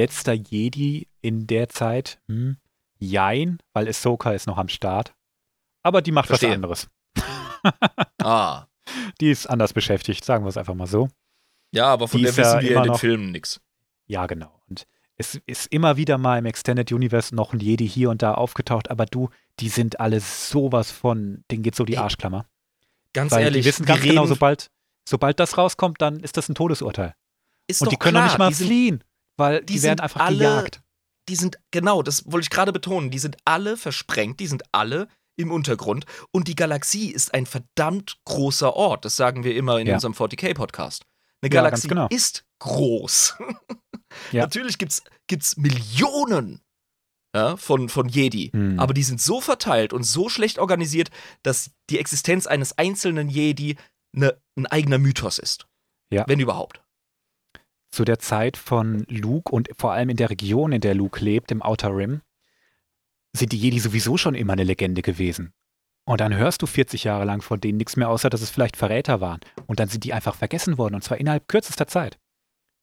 letzter Jedi in der Zeit? Hm, jein, weil Ahsoka ist noch am Start. Aber die macht Verstehe. was anderes. Ah. Die ist anders beschäftigt, sagen wir es einfach mal so. Ja, aber von Die der wissen wir in den noch- Filmen nichts. Ja, genau. Und es ist immer wieder mal im Extended Universe noch ein Jedi hier und da aufgetaucht, aber du, die sind alle sowas von, denen geht so die Arschklammer. Ganz Weil ehrlich, die wissen ganz genau, sobald, sobald das rauskommt, dann ist das ein Todesurteil. ist Und die können klar, nicht mal fliehen, weil die, die werden sind einfach alle- gejagt. die sind, genau, das wollte ich gerade betonen, die sind alle versprengt, die sind alle im Untergrund und die Galaxie ist ein verdammt großer Ort. Das sagen wir immer in Ja. unserem 40k-Podcast. Eine Ja, Galaxie genau. ist groß. Ja. Natürlich gibt's, gibt's Millionen ja, von, von Jedi, Hm. aber die sind so verteilt und so schlecht organisiert, dass die Existenz eines einzelnen Jedi ne, ein eigener Mythos ist. Ja. Wenn überhaupt. Zu der Zeit von Luke und vor allem in der Region, in der Luke lebt, im Outer Rim, sind die Jedi sowieso schon immer eine Legende gewesen. Und dann hörst du 40 Jahre lang von denen nichts mehr, außer dass es vielleicht Verräter waren. Und dann sind die einfach vergessen worden, und zwar innerhalb kürzester Zeit.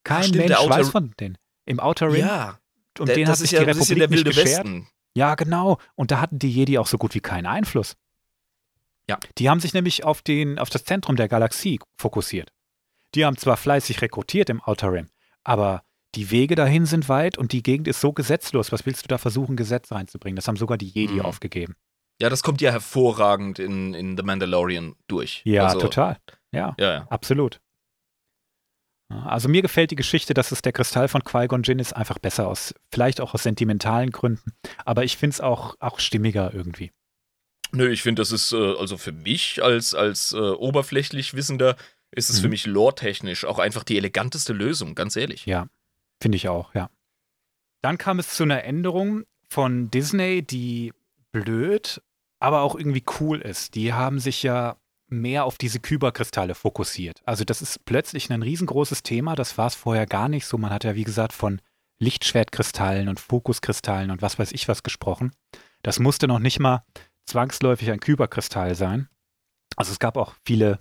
Kein stimmt, Mensch Outer- weiß von denen. Im Outer Rim. Ja, und den hat sich ja die Republik der nicht wilde beschert. Westen. Ja, genau. Und da hatten die Jedi auch so gut wie keinen Einfluss. Ja. Die haben sich nämlich auf, den, auf das Zentrum der Galaxie fokussiert. Die haben zwar fleißig rekrutiert im Outer Rim, aber die Wege dahin sind weit und die Gegend ist so gesetzlos. Was willst du da versuchen, Gesetz reinzubringen? Das haben sogar die Jedi Mhm. aufgegeben. Ja, das kommt ja hervorragend in, in The Mandalorian durch. Ja, also, total. Ja, Ja, ja. absolut. Also mir gefällt die Geschichte, dass es der Kristall von Qui-Gon Jinn ist, einfach besser aus, vielleicht auch aus sentimentalen Gründen. Aber ich finde es auch, auch stimmiger irgendwie. Nö, ich finde, das ist, äh, also für mich als, als äh, oberflächlich Wissender, ist es Mhm. für mich lore-technisch auch einfach die eleganteste Lösung, ganz ehrlich. Ja, finde ich auch, ja. Dann kam es zu einer Änderung von Disney, die blöd, aber auch irgendwie cool ist. Die haben sich ja mehr auf diese Kyberkristalle fokussiert. Also das ist plötzlich ein riesengroßes Thema. Das war es vorher gar nicht so. Man hat ja, wie gesagt, von Lichtschwertkristallen und Fokuskristallen und was weiß ich was gesprochen. Das musste noch nicht mal zwangsläufig ein Kyberkristall sein. Also es gab auch viele,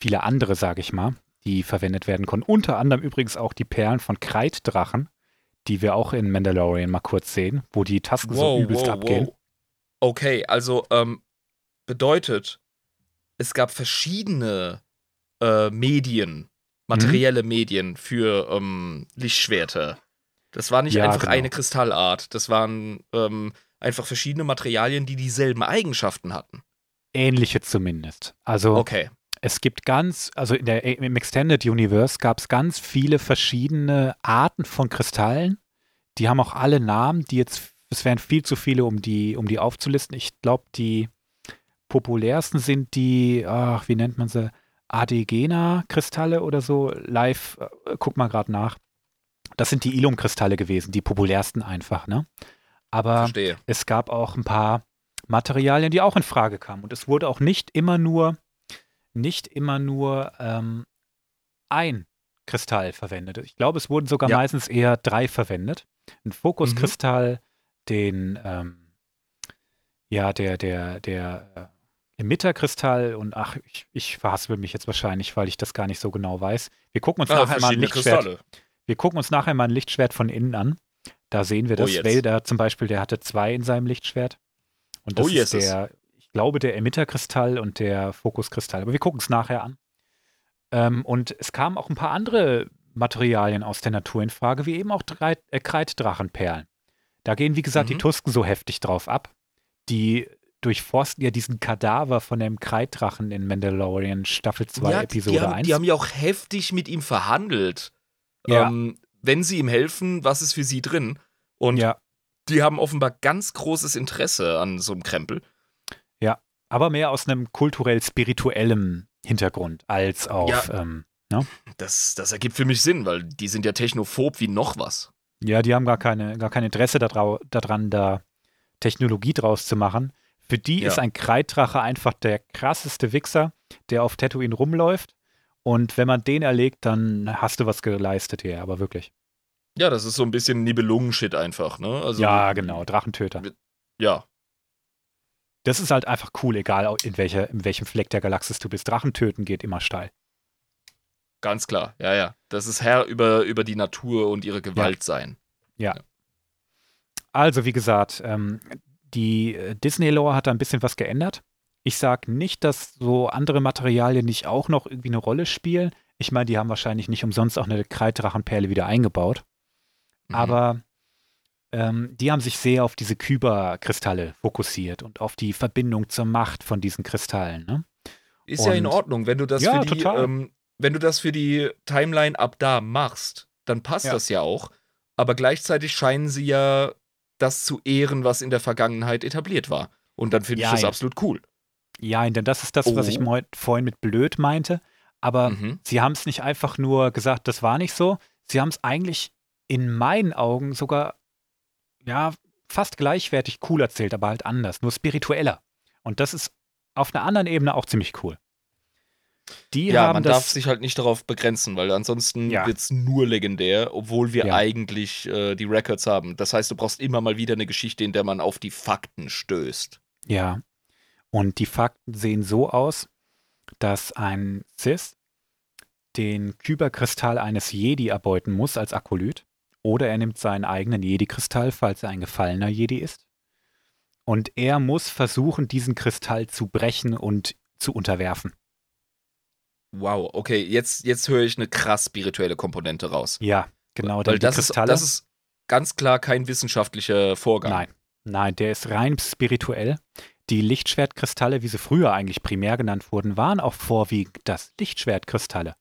viele andere, sage ich mal, die verwendet werden konnten. Unter anderem übrigens auch die Perlen von Kreiddrachen, die wir auch in Mandalorian mal kurz sehen, wo die Tasken so übelst abgehen. Okay, also ähm, bedeutet, es gab verschiedene äh, Medien, materielle Medien für ähm, Lichtschwerter. Das war nicht Ja, einfach genau. eine Kristallart, das waren ähm, einfach verschiedene Materialien, die dieselben Eigenschaften hatten. Ähnliche zumindest. Also Okay. Es gibt ganz, also in der, im Extended Universe gab es ganz viele verschiedene Arten von Kristallen. Die haben auch alle Namen, die jetzt, es wären viel zu viele, um die, um die aufzulisten. Ich glaube, die populärsten sind die, ach, wie nennt man sie? Adegena-Kristalle oder so. Live, äh, guck mal gerade nach. Das sind die Ilum-Kristalle gewesen, die populärsten einfach, ne? Aber Verstehe. es gab auch ein paar Materialien, die auch in Frage kamen. Und es wurde auch nicht immer nur, nicht immer nur ähm, ein Kristall verwendet. Ich glaube, es wurden sogar Ja. meistens eher drei verwendet. Ein Fokuskristall, den, ähm, ja, der, der, der äh, Emitterkristall und ach, ich, ich verhaspel mich jetzt wahrscheinlich, weil ich das gar nicht so genau weiß. Wir gucken uns Ah, nachher mal ein Lichtschwert Kristalle. wir gucken uns nachher mal ein Lichtschwert von innen an. Da sehen wir Oh, das. jetzt. Vader zum Beispiel, der hatte zwei in seinem Lichtschwert. Und das Oh, ist der, glaube, der Emitterkristall und der Fokuskristall. Aber wir gucken es nachher an. Ähm, und es kamen auch ein paar andere Materialien aus der Natur in Frage, wie eben auch drei, äh, Kreiddrachenperlen. Da gehen, wie gesagt, die Mhm. Tusken so heftig drauf ab. Die durchforsten ja diesen Kadaver von dem Kreiddrachen in Mandalorian Staffel 2, ja, Episode die haben, 1. Die haben ja auch heftig mit ihm verhandelt. Ja. Ähm, wenn sie ihm helfen, was ist für sie drin? Und ja. die haben offenbar ganz großes Interesse an so einem Krempel. Aber mehr aus einem kulturell-spirituellem Hintergrund als auf, ähm, Das, das ergibt für mich Sinn, weil die sind ja technophob wie noch was. ja, die haben gar, keine, gar kein Interesse daran, da Technologie draus zu machen. Für die Ja. ist ein Kreiddrache einfach der krasseste Wichser, der auf Tatooine rumläuft. Und wenn man den erlegt, dann hast du was geleistet hier, aber wirklich. Ja, das ist so ein bisschen Nibelungen-Shit einfach, ne? Also, ja, genau, Drachentöter. Ja, Das ist halt einfach cool, egal in, welcher, in welchem Fleck der Galaxis du bist. Drachentöten geht immer steil. ganz klar. Ja, ja. Das ist Herr über, über die Natur und ihre Gewalt sein. Ja. Also, wie gesagt, ähm, die äh, Disney-Lore hat da ein bisschen was geändert. Ich sage nicht, dass so andere Materialien nicht auch noch irgendwie eine Rolle spielen. Ich meine, die haben wahrscheinlich nicht umsonst auch eine Kreiddrachenperle wieder eingebaut. Mhm. Aber ähm, die haben sich sehr auf diese Kyberkristalle fokussiert und auf die Verbindung zur Macht von diesen Kristallen. Ne? Ist ja in Und- Ordnung, wenn du das Ja, für die, ähm, wenn du das für die Timeline ab da machst, dann passt Ja. das ja auch. Aber gleichzeitig scheinen sie ja das zu ehren, was in der Vergangenheit etabliert war. Und dann finde Ja, ich das absolut cool. Ja, denn das ist das, was ich Oh. vorhin mit blöd meinte. Aber Mhm. sie haben es nicht einfach nur gesagt, das war nicht so. Sie haben es eigentlich in meinen Augen sogar, ja, fast gleichwertig cool erzählt, aber halt anders, nur spiritueller. Und das ist auf einer anderen Ebene auch ziemlich cool. Die Ja, haben man darf sich halt nicht darauf begrenzen, weil ansonsten Ja. wird es nur legendär, obwohl wir Ja. eigentlich äh, die Records haben. Das heißt, du brauchst immer mal wieder eine Geschichte, in der man auf die Fakten stößt. Ja. Und die Fakten sehen so aus, dass ein Sith den Kyberkristall eines Jedi erbeuten muss als Akolyt. Oder er nimmt seinen eigenen Jedi-Kristall, falls er ein gefallener Jedi ist. Und er muss versuchen, diesen Kristall zu brechen und zu unterwerfen. Wow, okay, jetzt, jetzt höre ich eine krass spirituelle Komponente raus. Ja, genau. Weil das ist, das ist ganz klar kein wissenschaftlicher Vorgang. Nein, nein, der ist rein spirituell. Die Lichtschwertkristalle, wie sie früher eigentlich primär genannt wurden, waren auch vorwiegend das Lichtschwertkristalle,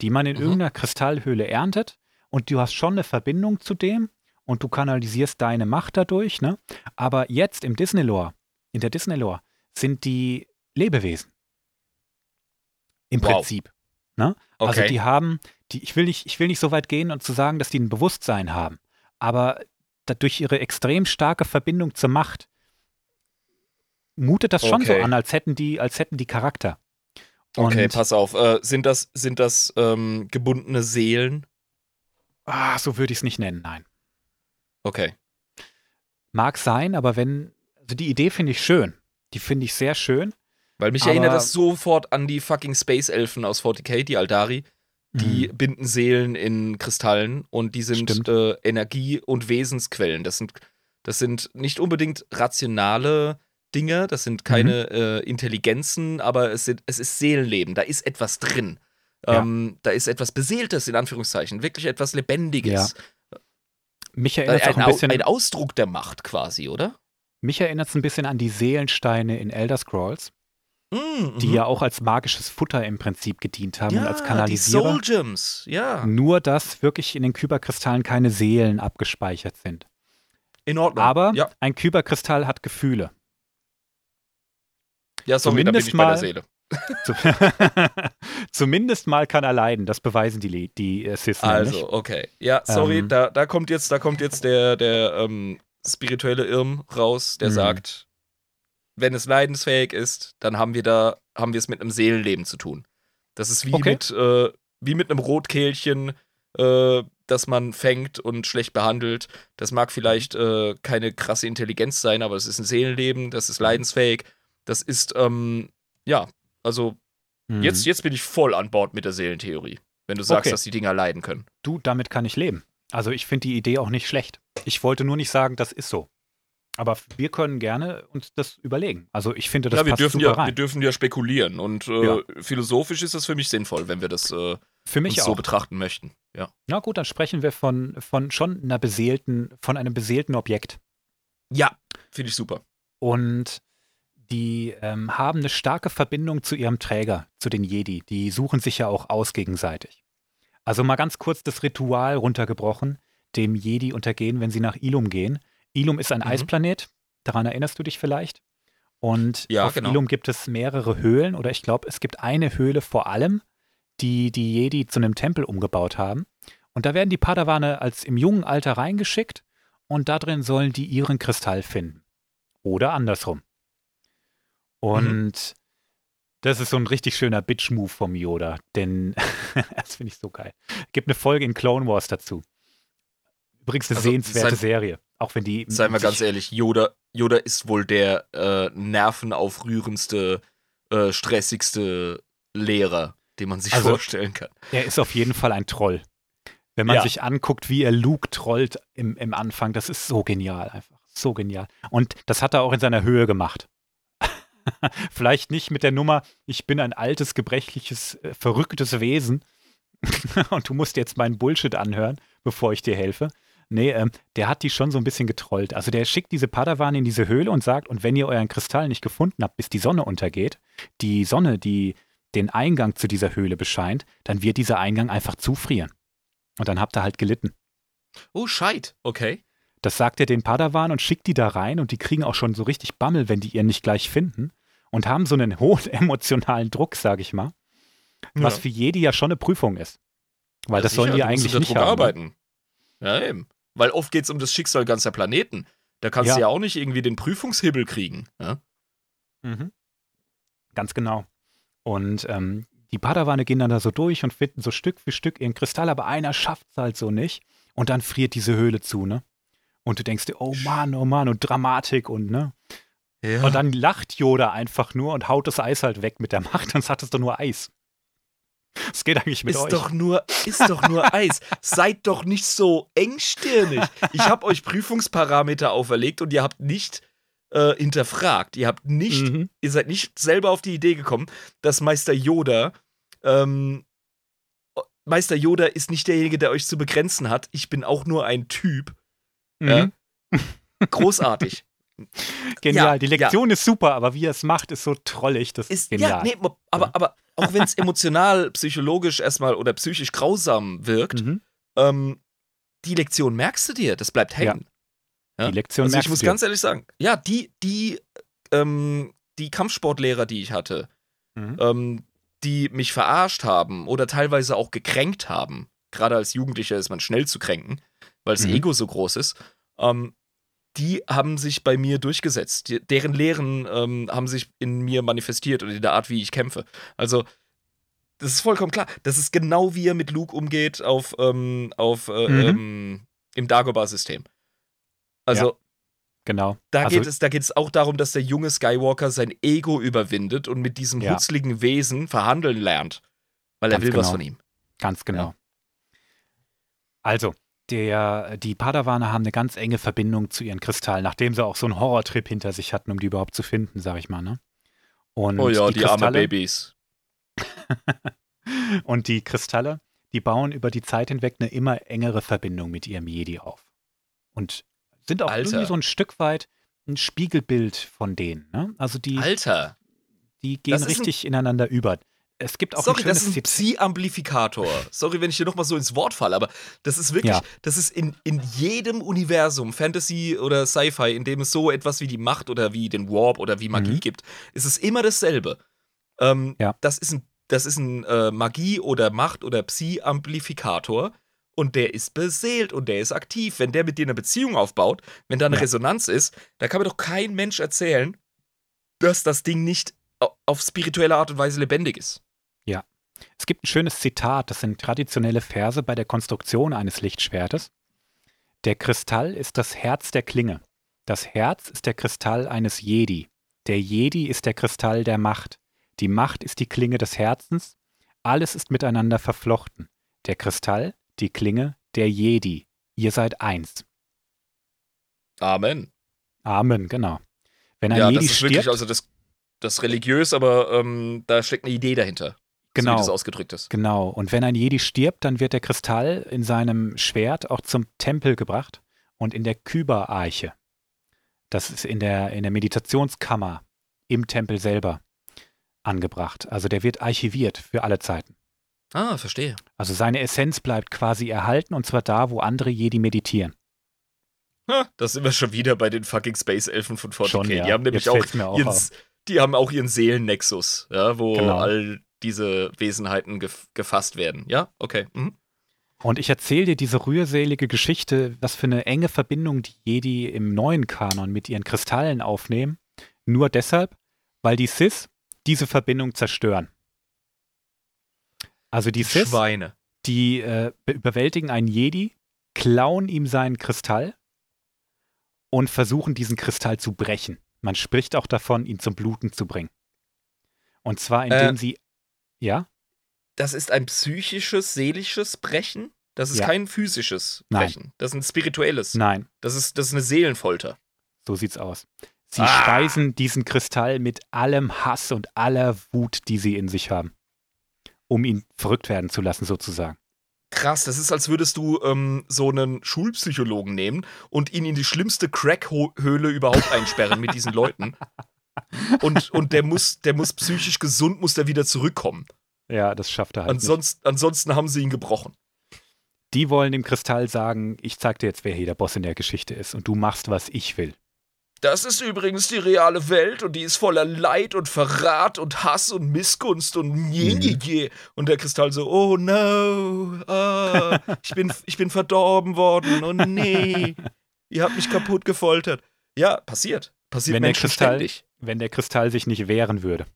die man in Mhm. irgendeiner Kristallhöhle erntet und du hast schon eine Verbindung zu dem und du kanalisierst deine Macht dadurch, ne? Aber jetzt im Disney-Lore, in der Disney-Lore, sind die Lebewesen. Im Wow. Prinzip. Ne? Also Okay. die haben, die, ich will nicht, ich will nicht so weit gehen und zu sagen, dass die ein Bewusstsein haben, aber durch ihre extrem starke Verbindung zur Macht mutet das schon so Okay. an, als hätten die, als hätten die Charakter. okay, Und- pass auf. Äh, sind das, sind das ähm, gebundene Seelen? Ah, so würde ich es nicht nennen, nein. Okay. Mag sein, aber wenn, also die Idee finde ich schön. Die finde ich sehr schön. Weil mich Aber- erinnert das sofort an die fucking Space Elfen aus 40k, die Aldari. Die Mhm. binden Seelen in Kristallen und die sind äh, Energie- und Wesensquellen. Das sind, das sind nicht unbedingt rationale Dinge, das sind keine Mhm. äh, Intelligenzen, aber es, sind, es ist Seelenleben, da ist etwas drin. Ja. Ähm, da ist etwas Beseeltes, in Anführungszeichen, wirklich etwas Lebendiges. Mich Äh, erinnert es auch Ein, ein bisschen, ein Ausdruck der Macht quasi, oder? mich erinnert es ein bisschen an die Seelensteine in Elder Scrolls, Mm, die mhm. ja auch als magisches Futter im Prinzip gedient haben und als die Kanalisierer. Soul Gems, ja. Nur, dass wirklich in den Kyberkristallen keine Seelen abgespeichert sind. In Ordnung. Aber ja, ein Kyberkristall hat Gefühle. ja sorry, da bin zumindest ich bei der mal- Seele. Zu- Zumindest mal kann er leiden. Das beweisen die, die äh, Sith nämlich. Also, okay. Ja, sorry, Ähm, da, da kommt jetzt, da kommt jetzt der, der ähm, spirituelle Irm raus, der Mhm. sagt, wenn es leidensfähig ist, dann haben wir da, haben wir es mit einem Seelenleben zu tun. Das ist wie Okay. mit, äh, wie mit einem Rotkehlchen, äh, das man fängt und schlecht behandelt. Das mag vielleicht äh, keine krasse Intelligenz sein, aber es ist ein Seelenleben, das ist leidensfähig. Das ist, ähm, ja, also Mhm. jetzt, jetzt bin ich voll an Bord mit der Seelentheorie. Wenn du sagst, Okay. dass die Dinger leiden können. Du, damit kann ich leben. Also ich finde die Idee auch nicht schlecht. Ich wollte nur nicht sagen, das ist so. Aber wir können gerne uns das überlegen. Also ich finde, das ja, wir passt dürfen super ja, wir rein. dürfen ja spekulieren und äh, Ja. philosophisch ist das für mich sinnvoll, wenn wir das äh, Für mich so betrachten möchten. Ja. Na gut, dann sprechen wir von, von schon einer beseelten, von einem beseelten Objekt. Ja, finde ich super. Und die ähm, haben eine starke Verbindung zu ihrem Träger, zu den Jedi. Die suchen sich ja auch aus gegenseitig. Also mal ganz kurz das Ritual runtergebrochen, dem Jedi untergehen, wenn sie nach Ilum gehen. Ilum ist ein Mhm. Eisplanet, daran erinnerst du dich vielleicht. Und Ja, auf genau. Ilum gibt es mehrere Höhlen, oder ich glaube, es gibt eine Höhle vor allem, die die Jedi zu einem Tempel umgebaut haben. Und da werden die Padawane als im jungen Alter reingeschickt und da drin sollen die ihren Kristall finden. Oder andersrum. Und das ist so ein richtig schöner Bitch-Move vom Yoda, denn das finde ich so geil. Gibt eine Folge in Clone Wars dazu. Übrigens eine Also, sehenswerte sein- Serie, auch wenn die. Seien wir ganz ehrlich, Yoda, Yoda ist wohl der äh, nervenaufrührendste, äh, stressigste Lehrer, den man sich Also- vorstellen kann. Er ist auf jeden Fall ein Troll. Wenn man Ja. sich anguckt, wie er Luke trollt im, im Anfang, das ist so genial einfach. So genial. Und das hat er auch in seiner Höhe gemacht. Vielleicht nicht mit der Nummer, ich bin ein altes, gebrechliches, äh, verrücktes Wesen und du musst jetzt meinen Bullshit anhören, bevor ich dir helfe. Nee, ähm, der hat die schon so ein bisschen getrollt. Also der schickt diese Padawan in diese Höhle und sagt, und wenn ihr euren Kristall nicht gefunden habt, bis die Sonne untergeht, die Sonne, die den Eingang zu dieser Höhle bescheint, dann wird dieser Eingang einfach zufrieren. Und dann habt ihr halt gelitten. Oh, Scheit. Okay. Das sagt er den Padawan und schickt die da rein und die kriegen auch schon so richtig Bammel, wenn die ihr nicht gleich finden und haben so einen hohen emotionalen Druck, sag ich mal, was Ja. für Jedi ja schon eine Prüfung ist. Weil Ja, das sollen die sicher, du musst eigentlich nicht haben. ne? arbeiten. Ja, eben. Weil oft geht es um das Schicksal ganzer Planeten. Da kannst Ja. du ja auch nicht irgendwie den Prüfungshibbel kriegen. Ja? Mhm. Ganz genau. Und ähm, die Padawane gehen dann da so durch und finden so Stück für Stück ihren Kristall, aber einer schafft es halt so nicht. Und dann friert diese Höhle zu, ne? Und du denkst dir, oh Mann, oh Mann, und Dramatik und ne? Ja. Und dann lacht Yoda einfach nur und haut das Eis halt weg mit der Macht, sonst hat es doch nur Eis. Es geht eigentlich mit ist euch. doch nur, ist doch nur Eis. Seid doch nicht so engstirnig. Ich habe euch Prüfungsparameter auferlegt und ihr habt nicht äh, hinterfragt. Ihr habt nicht, Mhm. ihr seid nicht selber auf die Idee gekommen, dass Meister Yoda, ähm, Meister Yoda ist nicht derjenige, der euch zu begrenzen hat. Ich bin auch nur ein Typ. Mhm. Großartig. Genial. Ja, die Lektion ist super, aber wie er es macht, ist so trollig. Das ist genial. ja, nee, aber, aber auch wenn es emotional, psychologisch erstmal oder psychisch grausam wirkt, Mhm. ähm, die Lektion merkst du dir, das bleibt hängen. Ja? Die Lektion Also ich merkst muss du dir. ganz ehrlich sagen, ja, die, die, ähm, die Kampfsportlehrer, die ich hatte, Mhm. ähm, die mich verarscht haben oder teilweise auch gekränkt haben, gerade als Jugendlicher ist man schnell zu kränken, weil das Mhm. Ego so groß ist, ähm, die haben sich bei mir durchgesetzt. Die, deren Lehren ähm, haben sich in mir manifestiert und in der Art, wie ich kämpfe. Also, das ist vollkommen klar. Das ist genau wie er mit Luke umgeht auf, ähm, auf äh, Mhm. ähm, im Dagobah-System. Also, Genau. da, also, geht es, da geht es auch darum, dass der junge Skywalker sein Ego überwindet und mit diesem Ja. hutzligen Wesen verhandeln lernt. Weil er will was genau. von ihm. Ganz genau. Also, der, die Padawane haben eine ganz enge Verbindung zu ihren Kristallen, nachdem sie auch so einen Horrortrip hinter sich hatten, um die überhaupt zu finden, sag ich mal. Ne? Und oh ja, die, armen Kristalle, Babys. Und die Kristalle, die bauen über die Zeit hinweg eine immer engere Verbindung mit ihrem Jedi auf. Und sind auch Alter. irgendwie so ein Stück weit ein Spiegelbild von denen. Ne? Also die, Alter. die gehen richtig ineinander über. Es gibt auch Sorry, ein das ist ein Psi-Amplifikator. Sorry, wenn ich dir nochmal so ins Wort falle, aber das ist wirklich, Ja. das ist in, in jedem Universum, Fantasy oder Sci-Fi, in dem es so etwas wie die Macht oder wie den Warp oder wie Magie Mhm. gibt, ist es immer dasselbe. Ähm, Ja. Das ist ein, das ist ein äh, Magie- oder Macht- oder Psi-Amplifikator und der ist beseelt und der ist aktiv. Wenn der mit dir eine Beziehung aufbaut, wenn da eine Ja. Resonanz ist, da kann mir doch kein Mensch erzählen, dass das Ding nicht au- auf spirituelle Art und Weise lebendig ist. Es gibt ein schönes Zitat, das sind traditionelle Verse bei der Konstruktion eines Lichtschwertes. Der Kristall ist das Herz der Klinge. Das Herz ist der Kristall eines Jedi. Der Jedi ist der Kristall der Macht. Die Macht ist die Klinge des Herzens. Alles ist miteinander verflochten. Der Kristall, die Klinge, der Jedi. Ihr seid eins. Amen. Amen, genau. Wenn ein ja, Jedi das ist stirbt, wirklich, also das, das religiös, aber ähm, da steckt eine Idee dahinter. So Genau. wie das ausgedrückt ist. Genau. Und wenn ein Jedi stirbt, dann wird der Kristall in seinem Schwert auch zum Tempel gebracht und in der Kyber-Arche. Das ist in der, in der Meditationskammer im Tempel selber angebracht. Also der wird archiviert für alle Zeiten. Ah, verstehe. Also seine Essenz bleibt quasi erhalten und zwar da, wo andere Jedi meditieren. Ha, da sind wir schon wieder bei den fucking Space Elfen von 40k. Schon, ja. Die haben nämlich auch auch ihren, die haben auch ihren Seelennexus, ja, wo Genau. all diese Wesenheiten gef gefasst werden. Ja, okay. Mhm. Und ich erzähle dir diese rührselige Geschichte, was für eine enge Verbindung die Jedi im neuen Kanon mit ihren Kristallen aufnehmen. Nur deshalb, weil die Sith diese Verbindung zerstören. Also die Sith, Schweine. die äh, be- überwältigen einen Jedi, klauen ihm seinen Kristall und versuchen diesen Kristall zu brechen. Man spricht auch davon, ihn zum Bluten zu bringen. Und zwar indem Äh. sie, ja, Das ist ein psychisches, seelisches Brechen? Das ist Ja. kein physisches Nein. Brechen. Das ist ein spirituelles. Nein, Das ist, das ist eine Seelenfolter. so sieht's aus. Sie Ah. speisen diesen Kristall mit allem Hass und aller Wut, die sie in sich haben, um ihn verrückt werden zu lassen, sozusagen. Krass, das ist, als würdest du ähm, so einen Schulpsychologen nehmen und ihn in die schlimmste Crack-Höhle überhaupt einsperren mit diesen Leuten. Und, und der muss, der muss psychisch gesund, muss der wieder zurückkommen. Ja, das schafft er halt nicht. Ansonsten, ansonsten haben sie ihn gebrochen. Die wollen dem Kristall sagen, ich zeig dir jetzt, wer hier der Boss in der Geschichte ist und du machst, was ich will. Das ist übrigens die reale Welt und die ist voller Leid und Verrat und Hass und Missgunst und je, je, je. Und der Kristall so, oh no, ah, ich, bin, ich bin verdorben worden, oh nee, ihr habt mich kaputt gefoltert. Ja, passiert. Passiert Wenn der Menschen Kristall- ständig. Wenn der Kristall sich nicht wehren würde.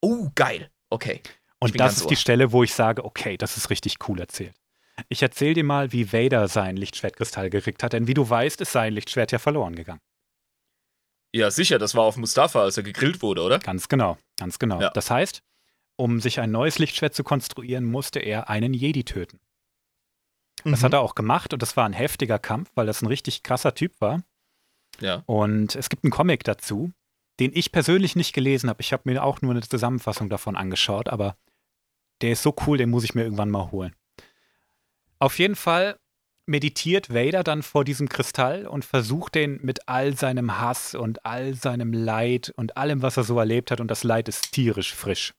Oh, geil. Okay. Und das ist die ohr. Stelle, wo ich sage, okay, das ist richtig cool erzählt. Ich erzähle dir mal, wie Vader sein Lichtschwertkristall gekriegt hat, denn wie du weißt, ist sein Lichtschwert ja verloren gegangen. Ja, sicher, das war auf Mustafa, als er gegrillt wurde, oder? Ganz genau, ganz genau. Ja. Das heißt, um sich ein neues Lichtschwert zu konstruieren, musste er einen Jedi töten. Das Mhm. hat er auch gemacht und das war ein heftiger Kampf, weil das ein richtig krasser Typ war. Ja. Und es gibt einen Comic dazu, den ich persönlich nicht gelesen habe. Ich habe mir auch nur eine Zusammenfassung davon angeschaut, aber der ist so cool, den muss ich mir irgendwann mal holen. Auf jeden Fall meditiert Vader dann vor diesem Kristall und versucht den mit all seinem Hass und all seinem Leid und allem, was er so erlebt hat, und das Leid ist tierisch frisch.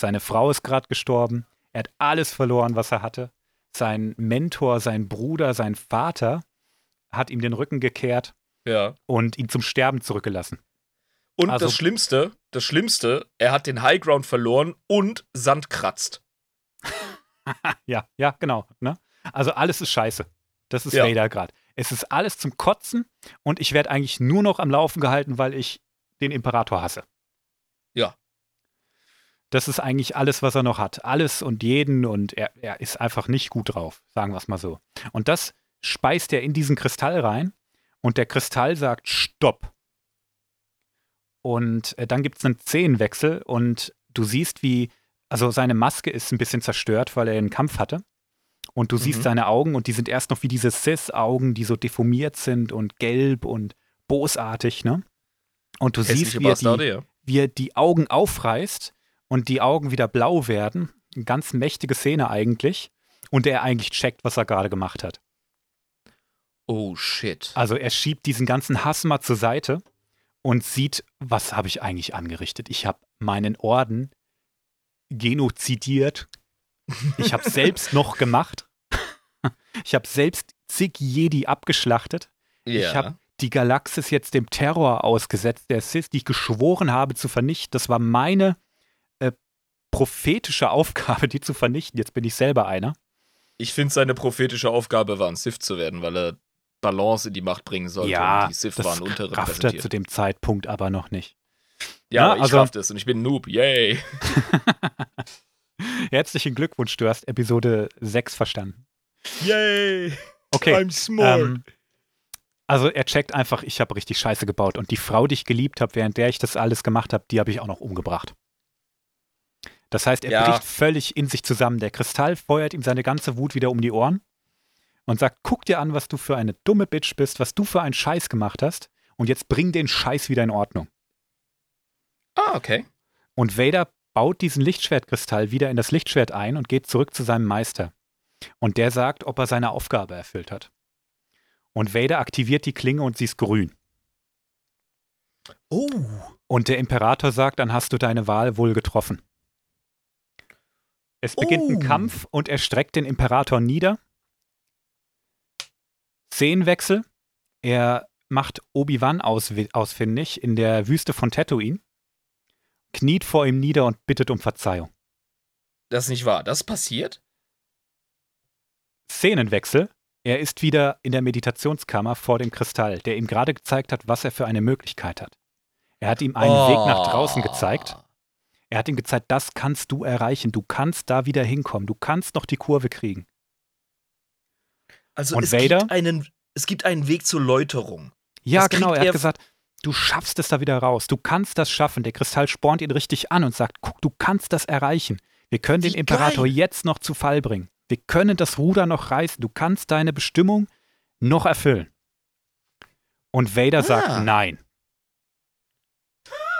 Seine Frau ist gerade gestorben, er hat alles verloren, was er hatte. Sein Mentor, sein Bruder, sein Vater hat ihm den Rücken gekehrt Ja. und ihn zum Sterben zurückgelassen. Und Also- das Schlimmste, das Schlimmste, er hat den Highground verloren und Sand kratzt. Ja, ja, genau. Ne? Also alles ist scheiße. Das ist Ja. Vader gerade. Es ist alles zum Kotzen und ich werde eigentlich nur noch am Laufen gehalten, weil ich den Imperator hasse. Ja. Das ist eigentlich alles, was er noch hat. Alles und jeden und er, er ist einfach nicht gut drauf, sagen wir es mal so. Und das speist er in diesen Kristall rein und der Kristall sagt Stopp. Und äh, dann gibt es einen Szenenwechsel und du siehst, wie, also seine Maske ist ein bisschen zerstört, weil er einen Kampf hatte. Und du siehst Mhm. seine Augen und die sind erst noch wie diese Cis-Augen, die so deformiert sind und gelb und bosartig, ne? Und du siehst, Hässliche wie er, Bastarde, die, ja. wie er die Augen aufreißt und die Augen wieder blau werden. Eine ganz mächtige Szene eigentlich. Und er eigentlich checkt, was er gerade gemacht hat. Oh shit. Also er schiebt diesen ganzen Hass mal zur Seite und sieht, was habe ich eigentlich angerichtet? Ich habe meinen Orden genozidiert. Ich habe selbst noch gemacht. Ich habe selbst zig Jedi abgeschlachtet. ja. Ich habe die Galaxis jetzt dem Terror ausgesetzt, der Sith, die ich geschworen habe zu vernichten. Das war meine äh, prophetische Aufgabe, die zu vernichten. Jetzt bin ich selber einer. Ich finde, seine prophetische Aufgabe war, ein Sith zu werden, weil er Balance in die Macht bringen sollte. ja, und die Sith das waren er zu unterrepräsentiert. dem Zeitpunkt aber noch nicht. Ja, Ja, ich also- schaff das und ich bin ein Noob. Yay. Herzlichen Glückwunsch, du hast Episode 6 verstanden. Yay. Okay. I'm smart. Ähm, also er checkt einfach, ich habe richtig Scheiße gebaut und die Frau, die ich geliebt habe, während der ich das alles gemacht habe, die habe ich auch noch umgebracht. Das heißt, er Ja. bricht völlig in sich zusammen. Der Kristall feuert ihm seine ganze Wut wieder um die Ohren und sagt, guck dir an, was du für eine dumme Bitch bist, was du für einen Scheiß gemacht hast und jetzt bring den Scheiß wieder in Ordnung. ah, okay. Und Vader baut diesen Lichtschwertkristall wieder in das Lichtschwert ein und geht zurück zu seinem Meister. Und der sagt, ob er seine Aufgabe erfüllt hat. Und Vader aktiviert die Klinge und sie ist grün. Oh. Und der Imperator sagt, dann hast du deine Wahl wohl getroffen. Es beginnt ein Oh. Kampf und er streckt den Imperator nieder. Szenenwechsel. Er macht Obi-Wan aus, ausfindig in der Wüste von Tatooine, kniet vor ihm nieder und bittet um Verzeihung. Das ist nicht wahr. Das passiert? Szenenwechsel. Er ist wieder in der Meditationskammer vor dem Kristall, der ihm gerade gezeigt hat, was er für eine Möglichkeit hat. Er hat ihm einen Weg nach draußen gezeigt. Ah. Er hat ihm gezeigt, das kannst du erreichen. Du kannst da wieder hinkommen. Du kannst noch die Kurve kriegen. Also Und es, Vader? Gibt einen, es gibt einen Weg zur Läuterung. Ja, Das genau. Er hat er- gesagt, du schaffst es da wieder raus. Du kannst das schaffen. Der Kristall spornt ihn richtig an und sagt, guck, du kannst das erreichen. Wir können den Wie Imperator geil. jetzt noch zu Fall bringen. Wir können das Ruder noch reißen. Du kannst deine Bestimmung noch erfüllen. Und Vader Ah. sagt nein.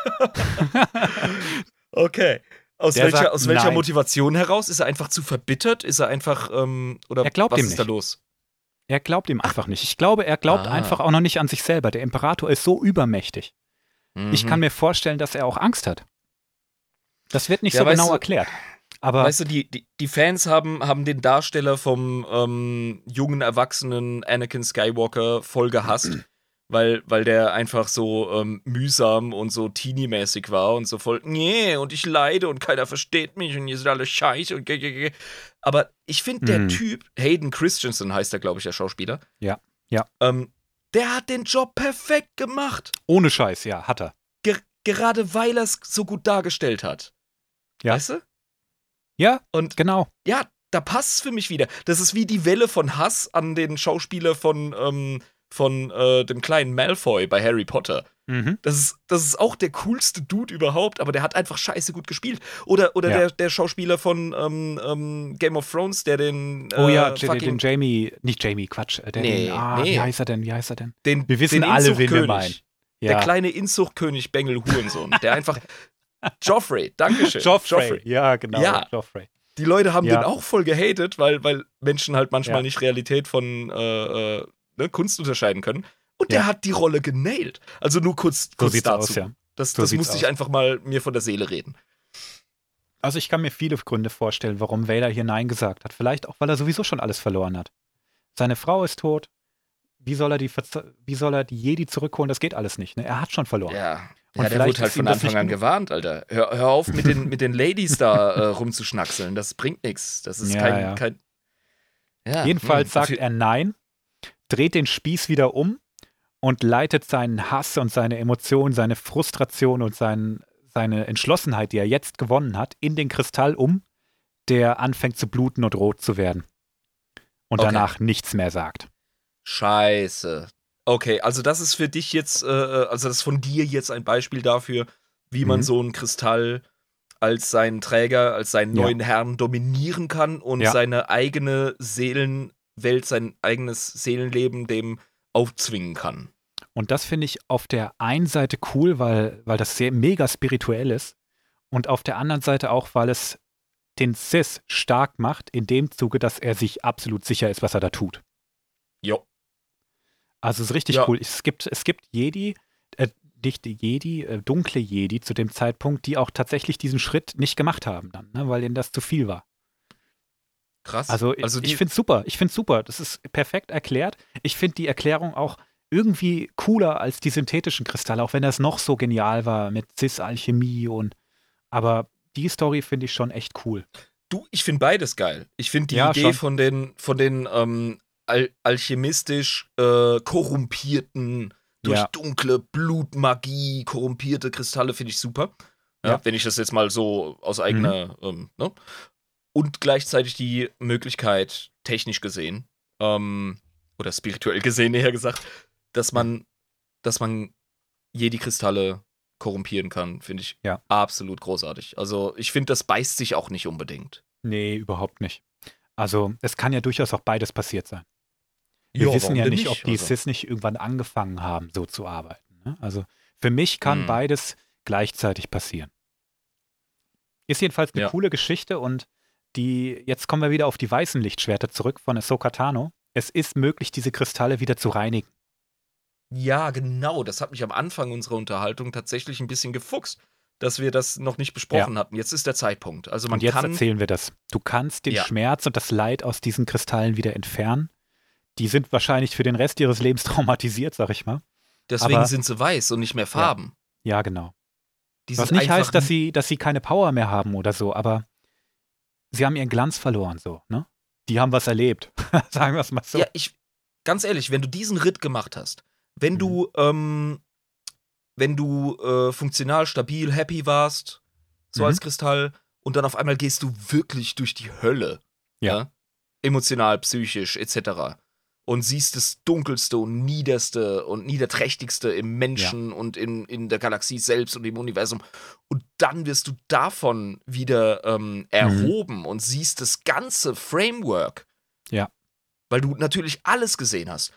Okay. Aus Der welcher, aus welcher. Motivation heraus? Ist er einfach zu verbittert? Ist er einfach, ähm, oder Er glaubt was ihm ist da nicht. los? Er glaubt ihm einfach nicht. Ich glaube, er glaubt Ah. einfach auch noch nicht an sich selber. Der Imperator ist so übermächtig. Ich Mhm. kann mir vorstellen, dass er auch Angst hat. Das wird nicht Ja, so genau du- erklärt. Aber Weißt du, die, die, die Fans haben, haben den Darsteller vom ähm, jungen, erwachsenen Anakin Skywalker voll gehasst, weil, weil der einfach so ähm, mühsam und so teenie-mäßig war und so voll, nee, und ich leide und keiner versteht mich und ihr seid alle scheiße und ge- ge- ge." Aber ich finde, der Mhm. Typ, Hayden Christensen heißt er, glaube ich, der Schauspieler. Ja, ja. Ähm, der hat den Job perfekt gemacht. ohne Scheiß, ja, hat er. Ger gerade weil er es so gut dargestellt hat. Ja. Weißt du? Ja, Und genau. ja, da passt es für mich wieder. Das ist wie die Welle von Hass an den Schauspieler von, ähm, von äh, dem kleinen Malfoy bei Harry Potter. Mhm. Das ist, das ist auch der coolste Dude überhaupt, aber der hat einfach scheiße gut gespielt. Oder, oder Ja. der, der Schauspieler von ähm, ähm, Game of Thrones, der den. Oh ja, äh, den Jamie, nicht Jamie, Quatsch. äh, Der Nee, den, ah, nee. Wie heißt er denn? Wie heißt er denn? den, Wir wissen den alle, wen wir meinen. Der Ja. kleine Inzuchtkönig Bengel Hurensohn, der einfach. Joffrey, Dankeschön. Joffrey. Ja, genau. Ja. Joffrey. Die Leute haben Ja. den auch voll gehatet, weil, weil Menschen halt manchmal nicht Realität von äh, äh, ne, Kunst unterscheiden können. Und Ja. der hat die Rolle genailt. Also nur kurz, So kurz sieht's dazu. aus, ja. Das, So das musste ich aus. einfach mal mir von der Seele reden. Also ich kann mir viele Gründe vorstellen, warum Vader hier Nein gesagt hat. Vielleicht auch, weil er sowieso schon alles verloren hat. Seine Frau ist tot. Wie soll er die, wie soll er die Jedi zurückholen? Das geht alles nicht. Ne? Er hat schon verloren. Ja. Und ja, der wurde halt von Anfang an gewarnt, Alter. Hör, hör auf mit den, mit den Ladies da äh, rumzuschnackseln. Das bringt nichts. Das ist Ja, kein, ja. kein. Ja, Jedenfalls hm, sagt er Nein, dreht den Spieß wieder um und leitet seinen Hass und seine Emotionen, seine Frustration und sein, seine Entschlossenheit, die er jetzt gewonnen hat, in den Kristall um, der anfängt zu bluten und rot zu werden. Und Okay. danach nichts mehr sagt. Scheiße. Okay, also das ist für dich jetzt, äh, also das ist von dir jetzt ein Beispiel dafür, wie man Mhm. so einen Kristall als seinen Träger, als seinen Ja. neuen Herrn dominieren kann und Ja. seine eigene Seelenwelt, sein eigenes Seelenleben dem aufzwingen kann. Und das finde ich auf der einen Seite cool, weil, weil das sehr mega spirituell ist. Und auf der anderen Seite auch, weil es den Sis stark macht, in dem Zuge, dass er sich absolut sicher ist, was er da tut. Jo. Also es ist richtig Ja. cool. Es gibt, es gibt Jedi, äh, nicht die Jedi, äh, dunkle Jedi zu dem Zeitpunkt, die auch tatsächlich diesen Schritt nicht gemacht haben dann, ne, weil ihnen das zu viel war. Krass. Also, also ich finde es super. Ich finde es super. Das ist perfekt erklärt. Ich finde die Erklärung auch irgendwie cooler als die synthetischen Kristalle, auch wenn das noch so genial war mit Cis-Alchemie und aber die Story finde ich schon echt cool. Du, ich finde beides geil. Ich finde die Ja, Idee schon. von den, von den ähm, al alchemistisch äh, korrumpierten, durch Ja. dunkle Blutmagie korrumpierte Kristalle finde ich super. Ja. Wenn ich das jetzt mal so aus eigener, ähm, ne? Und gleichzeitig die Möglichkeit, technisch gesehen, ähm, oder spirituell gesehen, eher gesagt, dass man, dass man Jedi-Kristalle korrumpieren kann, finde ich Ja. absolut großartig. Also ich finde, das beißt sich auch nicht unbedingt. Nee, überhaupt nicht. Also es kann ja durchaus auch beides passiert sein. Wir wissen warum ja nicht, ob die Also, Cis nicht irgendwann angefangen haben, so zu arbeiten. Ne? Also für mich kann Hm. beides gleichzeitig passieren. Ist jedenfalls eine Ja. coole Geschichte und die, jetzt kommen wir wieder auf die weißen Lichtschwerter zurück von Ahsoka Tano. Es ist möglich, diese Kristalle wieder zu reinigen. Ja, genau. Das hat mich am Anfang unserer Unterhaltung tatsächlich ein bisschen gefuchst, dass wir das noch nicht besprochen hatten. Jetzt ist der Zeitpunkt. Also man und jetzt kann. erzählen wir das. Du kannst den Ja. Schmerz und das Leid aus diesen Kristallen wieder entfernen. Die sind wahrscheinlich für den Rest ihres Lebens traumatisiert, sag ich mal. Deswegen aber- sind sie weiß und nicht mehr Farben. Ja, genau. Die Was nicht heißt, dass sie, dass sie keine Power mehr haben oder so, aber sie haben ihren Glanz verloren, so, ne? Die haben was erlebt. Sagen wir es mal so. Ja, ich, ganz ehrlich, wenn du diesen Ritt gemacht hast, wenn Mhm. du, ähm, wenn du äh, funktional, stabil, happy warst, so Mhm. als Kristall, und dann auf einmal gehst du wirklich durch die Hölle. Ja. Emotional, psychisch, etc. und siehst das Dunkelste und Niederste und Niederträchtigste im Menschen ja. und in, in der Galaxie selbst und im Universum. Und dann wirst du davon wieder ähm, mhm. erhoben mhm. und siehst das ganze Framework. Ja. Weil du natürlich alles gesehen hast.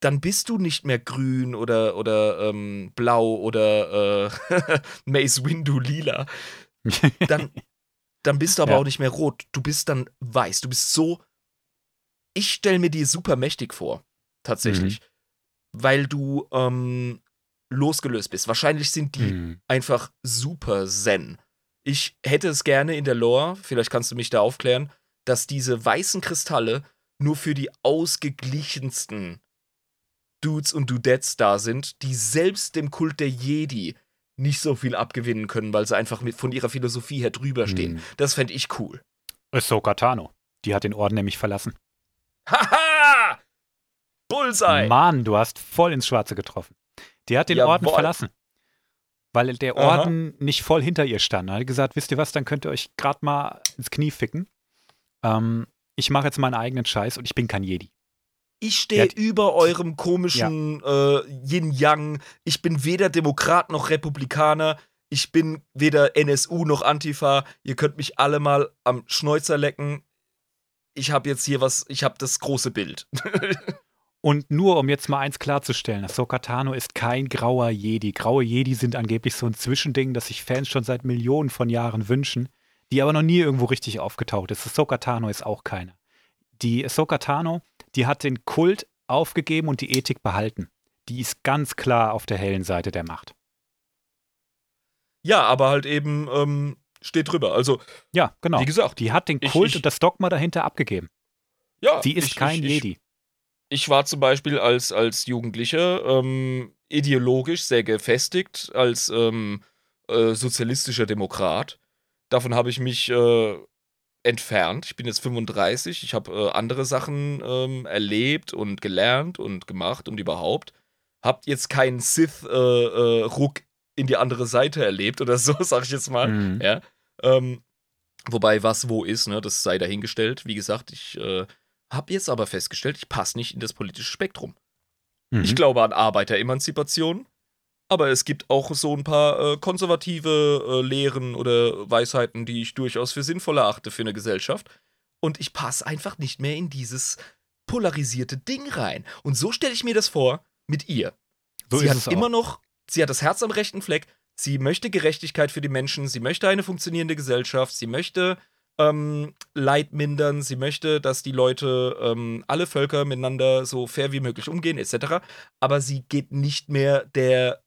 Dann bist du nicht mehr grün oder, oder ähm, blau oder äh, Mace Windu lila. Dann, dann bist du aber ja. auch nicht mehr rot. Du bist dann weiß. Du bist so ich stelle mir die super mächtig vor, tatsächlich. Mhm. Weil du ähm, losgelöst bist. Wahrscheinlich sind die mhm. einfach super zen. Ich hätte es gerne in der Lore, vielleicht kannst du mich da aufklären, dass diese weißen Kristalle nur für die ausgeglichensten Dudes und Dudettes da sind, die selbst dem Kult der Jedi nicht so viel abgewinnen können, weil sie einfach mit, von ihrer Philosophie her drüber stehen. Mhm. Das fände ich cool. Ahsoka Tano. Die hat den Orden nämlich verlassen. Haha! Bullseye! Mann, du hast voll ins Schwarze getroffen. Die hat den Jawohl. Orden verlassen. Weil der Orden Aha. nicht voll hinter ihr stand. Er hat gesagt, wisst ihr was, dann könnt ihr euch gerade mal ins Knie ficken. Ähm, ich mache jetzt meinen eigenen Scheiß und ich bin kein Jedi. Ich stehe über eurem komischen ja. äh, Yin-Yang. Ich bin weder Demokrat noch Republikaner. Ich bin weder NSU noch Antifa. Ihr könnt mich alle mal am Schnäuzer lecken ich habe jetzt hier was, ich habe das große Bild. Und nur um jetzt mal eins klarzustellen, Ahsoka Tano ist kein grauer Jedi. Graue Jedi sind angeblich so ein Zwischending, das sich Fans schon seit Millionen von Jahren wünschen, die aber noch nie irgendwo richtig aufgetaucht ist. Ahsoka Tano ist auch keine. Die Ahsoka Tano, die hat den Kult aufgegeben und die Ethik behalten. Die ist ganz klar auf der hellen Seite der Macht. Ja, aber halt eben ähm, steht drüber. Also, ja, genau. Wie gesagt, die hat den Kult ich, ich, und das Dogma dahinter abgegeben. Ja, sie ist ich, kein Jedi. Ich, war zum Beispiel als, als Jugendlicher ähm, ideologisch sehr gefestigt als ähm, äh, sozialistischer Demokrat. Davon habe ich mich äh, entfernt. Ich bin jetzt 35. Ich habe äh, andere Sachen ähm, erlebt und gelernt und gemacht und überhaupt. Habt jetzt keinen Sith-Ruck äh, äh, in die andere Seite erlebt oder so, sag ich jetzt mal. Mhm. Ja. Ähm, wobei was wo ist, ne, das sei dahingestellt. Wie gesagt, ich äh, habe jetzt aber festgestellt, ich passe nicht in das politische Spektrum. Mhm. Ich glaube an Arbeiteremanzipation, aber es gibt auch so ein paar äh, konservative äh, Lehren oder Weisheiten, die ich durchaus für sinnvoll erachte für eine Gesellschaft. Und ich passe einfach nicht mehr in dieses polarisierte Ding rein. Und so stelle ich mir das vor mit ihr. So sie hat immer noch Sie hat das Herz am rechten Fleck. Sie möchte Gerechtigkeit für die Menschen. Sie möchte eine funktionierende Gesellschaft. Sie möchte ähm, Leid mindern. Sie möchte, dass die Leute, ähm, alle Völker miteinander so fair wie möglich umgehen, etc. Aber sie geht nicht mehr der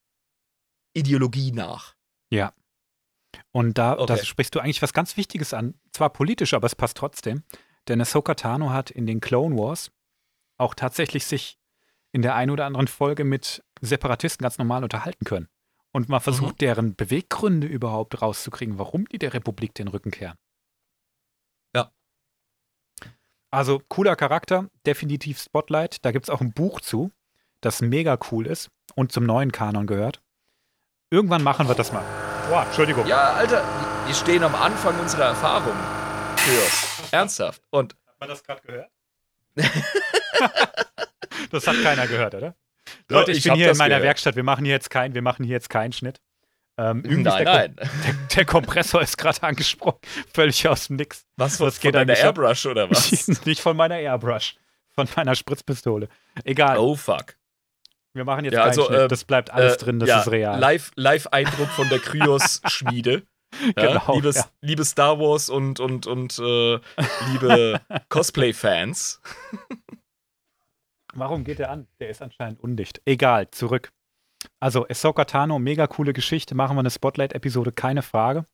Ideologie nach. Ja. Und da, okay. da sprichst du eigentlich was ganz Wichtiges an. Zwar politisch, aber es passt trotzdem. Denn Ahsoka Tano hat in den Clone Wars auch tatsächlich sich in der einen oder anderen Folge mit Separatisten ganz normal unterhalten können. Und mal versucht, mhm. deren Beweggründe überhaupt rauszukriegen, warum die der Republik den Rücken kehren. Ja. Also cooler Charakter, definitiv Spotlight. Da gibt es auch ein Buch zu, das mega cool ist und zum neuen Kanon gehört. Irgendwann machen wir das mal. Boah, Entschuldigung. Ja, Alter, wir stehen am Anfang unserer Erfahrung. Für Ernsthaft. Und. Hat man das gerade gehört? das hat keiner gehört, oder? Leute, ich, ich bin hier in meiner gehört. Werkstatt. Wir machen hier jetzt keinen, wir machen hier jetzt keinen Schnitt. Ähm, nein, der, nein. Der, der, Kompressor ist gerade angesprochen, völlig aus dem Nix. Was, was geht von deiner Airbrush oder was? Nicht von meiner Airbrush, von meiner Spritzpistole. Egal. Oh fuck. Wir machen jetzt ja, keinen also, Schnitt. Ähm, das bleibt alles äh, drin, das ja, ist real. Live-Eindruck von der Kryos-Schmiede. Ja, genau, liebes, ja. liebe Star Wars und, und, und äh, liebe Cosplay-Fans. Warum geht er an? Der ist anscheinend undicht. Egal, zurück. Also, Ahsoka Tano, mega coole Geschichte. Machen wir eine Spotlight-Episode, keine Frage.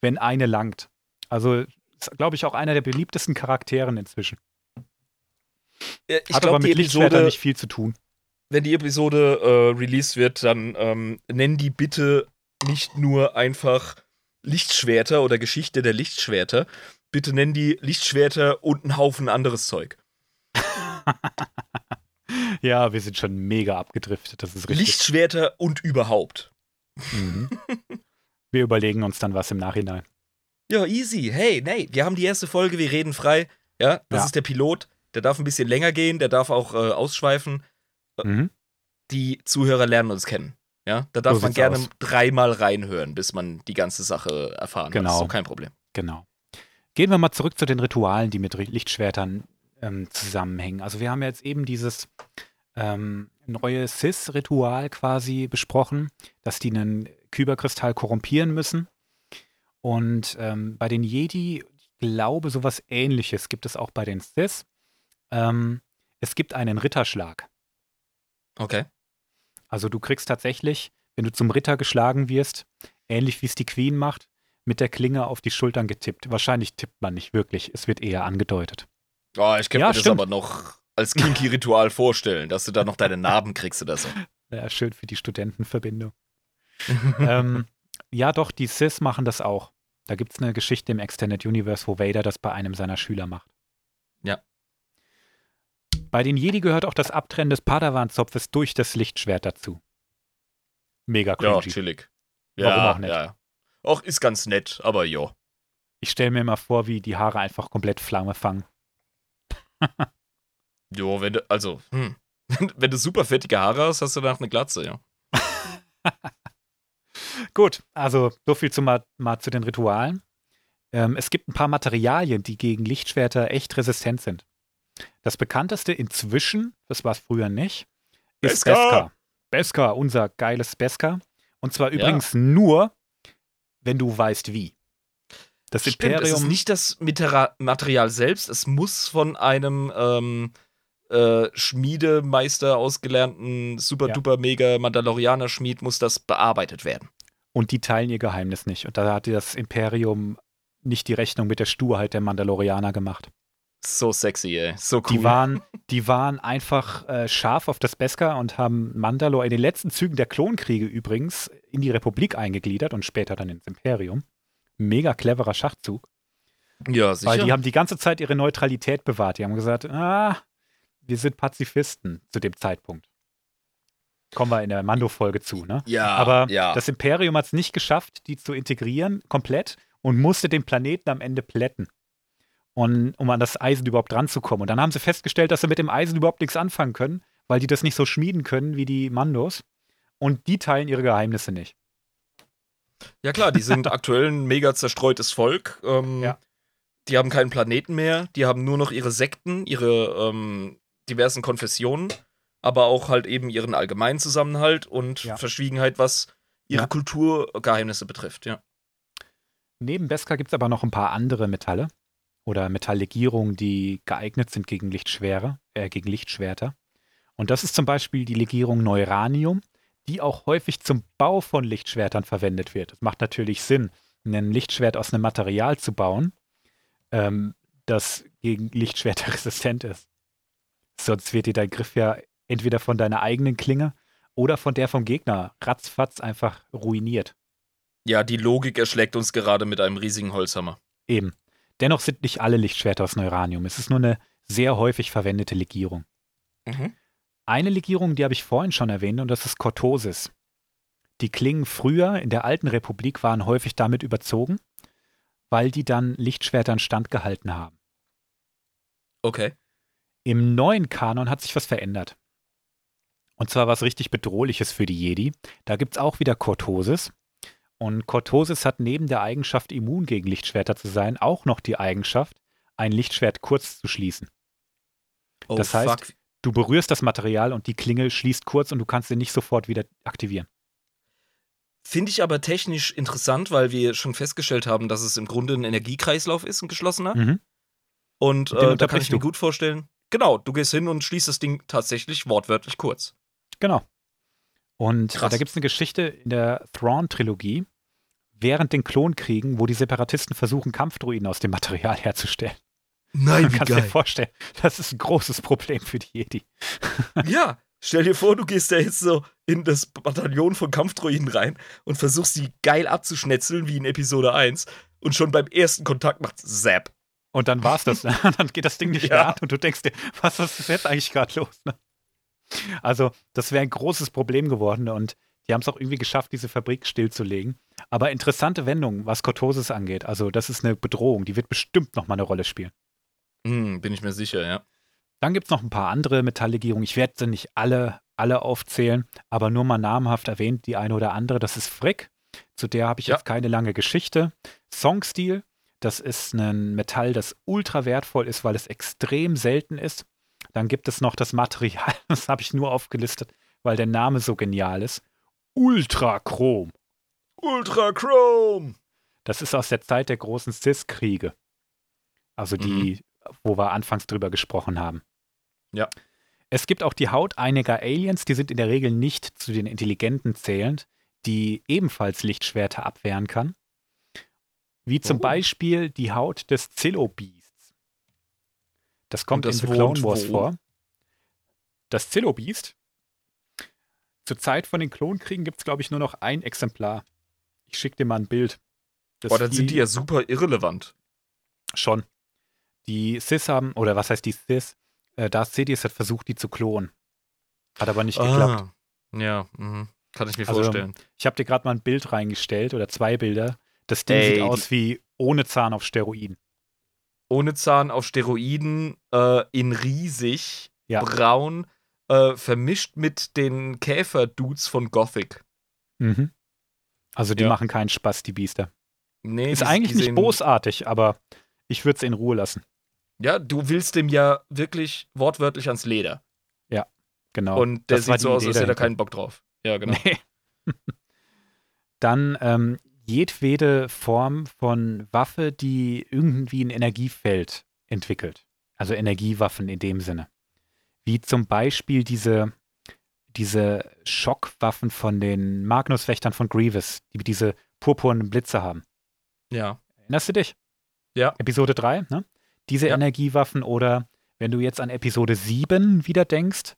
Wenn eine langt. Also, ist, glaube ich, auch einer der beliebtesten Charakteren inzwischen. Ja, ich Hat glaub, aber mit Lichtschwertern nicht viel zu tun. Wenn die Episode äh, released wird, dann ähm, nennen die bitte nicht nur einfach Lichtschwerter oder Geschichte der Lichtschwerter. Bitte nennen die Lichtschwerter und einen Haufen anderes Zeug. ja, wir sind schon mega abgedriftet, das ist richtig. Lichtschwerter und überhaupt. Mhm. Wir überlegen uns dann was im Nachhinein. Ja, easy. Hey, nee, wir haben die erste Folge, wir reden frei. Ja, das ja. ist der Pilot. der darf ein bisschen länger gehen, der darf auch äh, ausschweifen. Mhm. Die Zuhörer lernen uns kennen. Ja, da darf So man gerne aus. dreimal reinhören, bis man die ganze Sache erfahren hat. Das ist Genau. so kein Problem. Genau. Gehen wir mal zurück zu den Ritualen, die mit Lichtschwertern ähm, zusammenhängen. Also wir haben ja jetzt eben dieses ähm, neue Sis-Ritual quasi besprochen, dass die einen Kyberkristall korrumpieren müssen. Und ähm, bei den Jedi, ich glaube, sowas ähnliches gibt es auch bei den Sis. Ähm, es gibt einen Ritterschlag. Okay. Also du kriegst tatsächlich, wenn du zum Ritter geschlagen wirst, ähnlich wie es die Queen macht, mit der Klinge auf die Schultern getippt. Wahrscheinlich tippt man nicht wirklich, es wird eher angedeutet. Oh, ich kann Ja, das stimmt. aber noch als Kinky-Ritual vorstellen, dass du da noch deine Narben kriegst oder so. Ja, schön für die Studentenverbindung. ähm, ja, doch, die Sis machen das auch. Da gibt es eine Geschichte im Extended Universe, wo Vader das bei einem seiner Schüler macht. Ja. Bei den Jedi gehört auch das Abtrennen des Padawan-Zopfes durch das Lichtschwert dazu. Mega ja, cringy. chillig. Warum ja, auch nicht? Ja. Auch ist ganz nett, aber jo. ich stelle mir mal vor, wie die Haare einfach komplett Flamme fangen. Jo, wenn du, also, hm. wenn du super fettige Haare hast, hast du danach eine Glatze, ja. Gut, also so viel zu mal, mal zu den Ritualen. Ähm, es gibt ein paar Materialien, die gegen Lichtschwerter echt resistent sind. Das bekannteste inzwischen, das war es früher nicht, ist Beskar. Beskar. Beskar, unser geiles Beskar. Und zwar Ja. übrigens nur, wenn du weißt wie. Das Stimmt, es Imperium. ist nicht das Material selbst, es muss von einem ähm, äh, Schmiedemeister ausgelernten super Ja. duper mega Mandalorianer Schmied muss das bearbeitet werden. und die teilen ihr Geheimnis nicht. Und da hat das Imperium nicht die Rechnung mit der Sturheit der Mandalorianer gemacht. So sexy, ey. So cool. Die waren, die waren einfach äh, scharf auf das Beskar und haben Mandalore in den letzten Zügen der Klonkriege übrigens in die Republik eingegliedert und später dann ins Imperium. Mega cleverer Schachzug, ja, sicher. weil die haben die ganze Zeit ihre Neutralität bewahrt. Die haben gesagt, ah, wir sind Pazifisten zu dem Zeitpunkt. Kommen wir in der Mando-Folge zu, ne? ja, Aber ja. das Imperium hat es nicht geschafft, die zu integrieren, komplett, und musste den Planeten am Ende plätten. Und, um an das Eisen überhaupt ranzukommen. Und dann haben sie festgestellt, dass sie mit dem Eisen überhaupt nichts anfangen können, weil die das nicht so schmieden können wie die Mandos. Und die teilen ihre Geheimnisse nicht. Ja klar, die sind aktuell ein mega zerstreutes Volk. Ähm, Ja. Die haben keinen Planeten mehr, die haben nur noch ihre Sekten, ihre ähm, diversen Konfessionen, aber auch halt eben ihren allgemeinen Zusammenhalt und Ja. Verschwiegenheit, was ihre Ja. Kulturgeheimnisse betrifft, ja. Neben Beskar gibt es aber noch ein paar andere Metalle oder Metalllegierungen, die geeignet sind gegen Lichtschwere, äh, gegen Lichtschwerter. Und das ist zum Beispiel die Legierung Neuranium, die auch häufig zum Bau von Lichtschwertern verwendet wird. Es macht natürlich Sinn, ein Lichtschwert aus einem Material zu bauen, ähm, das gegen Lichtschwerter resistent ist. Sonst wird dir dein Griff ja entweder von deiner eigenen Klinge oder von der vom Gegner ratzfatz einfach ruiniert. Ja, die Logik erschlägt uns gerade mit einem riesigen Holzhammer. Eben. Dennoch sind nicht alle Lichtschwerter aus Neuranium. Es ist nur eine sehr häufig verwendete Legierung. Mhm. Eine Legierung, die habe ich vorhin schon erwähnt, und das ist Cortosis. Die Klingen früher in der alten Republik waren häufig damit überzogen, weil die dann Lichtschwertern standgehalten haben. Okay. Im neuen Kanon hat sich was verändert. Und zwar was richtig Bedrohliches für die Jedi. Da gibt es auch wieder Cortosis. Und Cortosis hat neben der Eigenschaft, immun gegen Lichtschwerter zu sein, auch noch die Eigenschaft, ein Lichtschwert kurz zu schließen. Oh, Das heißt- fuck. Du berührst das Material und die Klinge schließt kurz und du kannst sie nicht sofort wieder aktivieren. Finde ich aber technisch interessant, weil wir schon festgestellt haben, dass es im Grunde ein Energiekreislauf ist, ein geschlossener. Mhm. Und äh, da kann ich mir gut vorstellen, genau, du gehst hin und schließt das Ding tatsächlich wortwörtlich kurz. Genau. Und äh, Krass. da gibt es eine Geschichte in der Thrawn-Trilogie während den Klonkriegen, wo die Separatisten versuchen, Kampfdruiden aus dem Material herzustellen. Nein, Du kannst dir vorstellen, das ist ein großes Problem für die Jedi. Ja, stell dir vor, du gehst da jetzt so in das Bataillon von Kampfdroiden rein und versuchst sie geil abzuschnetzeln, wie in Episode 1. Und schon beim ersten Kontakt macht's Zap. Und dann war's das. dann geht das Ding nicht Ja. mehr an und du denkst dir, was ist jetzt eigentlich gerade los? Ne? Also, das wäre ein großes Problem geworden und die haben es auch irgendwie geschafft, diese Fabrik stillzulegen. Aber interessante Wendung, was Cortosis angeht. Also, das ist eine Bedrohung, die wird bestimmt noch mal eine Rolle spielen. Hm, bin ich mir sicher, ja. Dann gibt es noch ein paar andere Metalllegierungen. Ich werde sie nicht alle, alle aufzählen, aber nur mal namhaft erwähnt, die eine oder andere. Das ist Frick. Zu der habe ich Ja. jetzt keine lange Geschichte. Songstil, das ist ein Metall, das ultra wertvoll ist, weil es extrem selten ist. Dann gibt es noch das Material, das habe ich nur aufgelistet, weil der Name so genial ist. Ultrachrom. Ultra Chrome! Das ist aus der Zeit der großen Cis-Kriege. Also die, wo wir anfangs drüber gesprochen haben. Ja. Es gibt auch die Haut einiger Aliens, die sind in der Regel nicht zu den Intelligenten zählend, die ebenfalls Lichtschwerter abwehren kann. Wie zum Oh. Beispiel die Haut des Zillo-Beasts. Das kommt das in The Clone Wars wo? vor. Das Zillo-Beast. Zur Zeit von den Klonkriegen gibt es, glaube ich, nur noch ein Exemplar. Ich schicke dir mal ein Bild. Das Boah, dann sind die ja super irrelevant. Schon. Die Sis haben, oder was heißt die Sis? Äh, Darth Sidious hat versucht, die zu klonen. Hat aber nicht geklappt. Ah, ja, mhm. kann ich mir Also, vorstellen. Ich habe dir gerade mal ein Bild reingestellt oder zwei Bilder. Das Ding Ey, sieht aus wie ohne Zahn auf Steroiden. Ohne Zahn auf Steroiden, äh, in riesig, Ja. braun, äh, vermischt mit den Käfer-Dudes von Gothic. Mhm. Also die Ja. machen keinen Spaß, die Biester. Nee, Ist die- eigentlich die nicht bosartig, aber ich würde es in Ruhe lassen. Ja, du willst dem ja wirklich wortwörtlich ans Leder. Genau. Und der Das sieht so aus, als hätte er keinen Bock drauf. Ja, genau. Nee. Dann ähm, jedwede Form von Waffe, die irgendwie ein Energiefeld entwickelt. Also Energiewaffen in dem Sinne. Wie zum Beispiel diese, diese Schockwaffen von den Magnuswächtern von Grievous, die diese purpurnen Blitze haben. Ja. Erinnerst du dich? Ja. Episode 3, ne? Diese Ja. Energiewaffen oder wenn du jetzt an Episode 7 wieder denkst,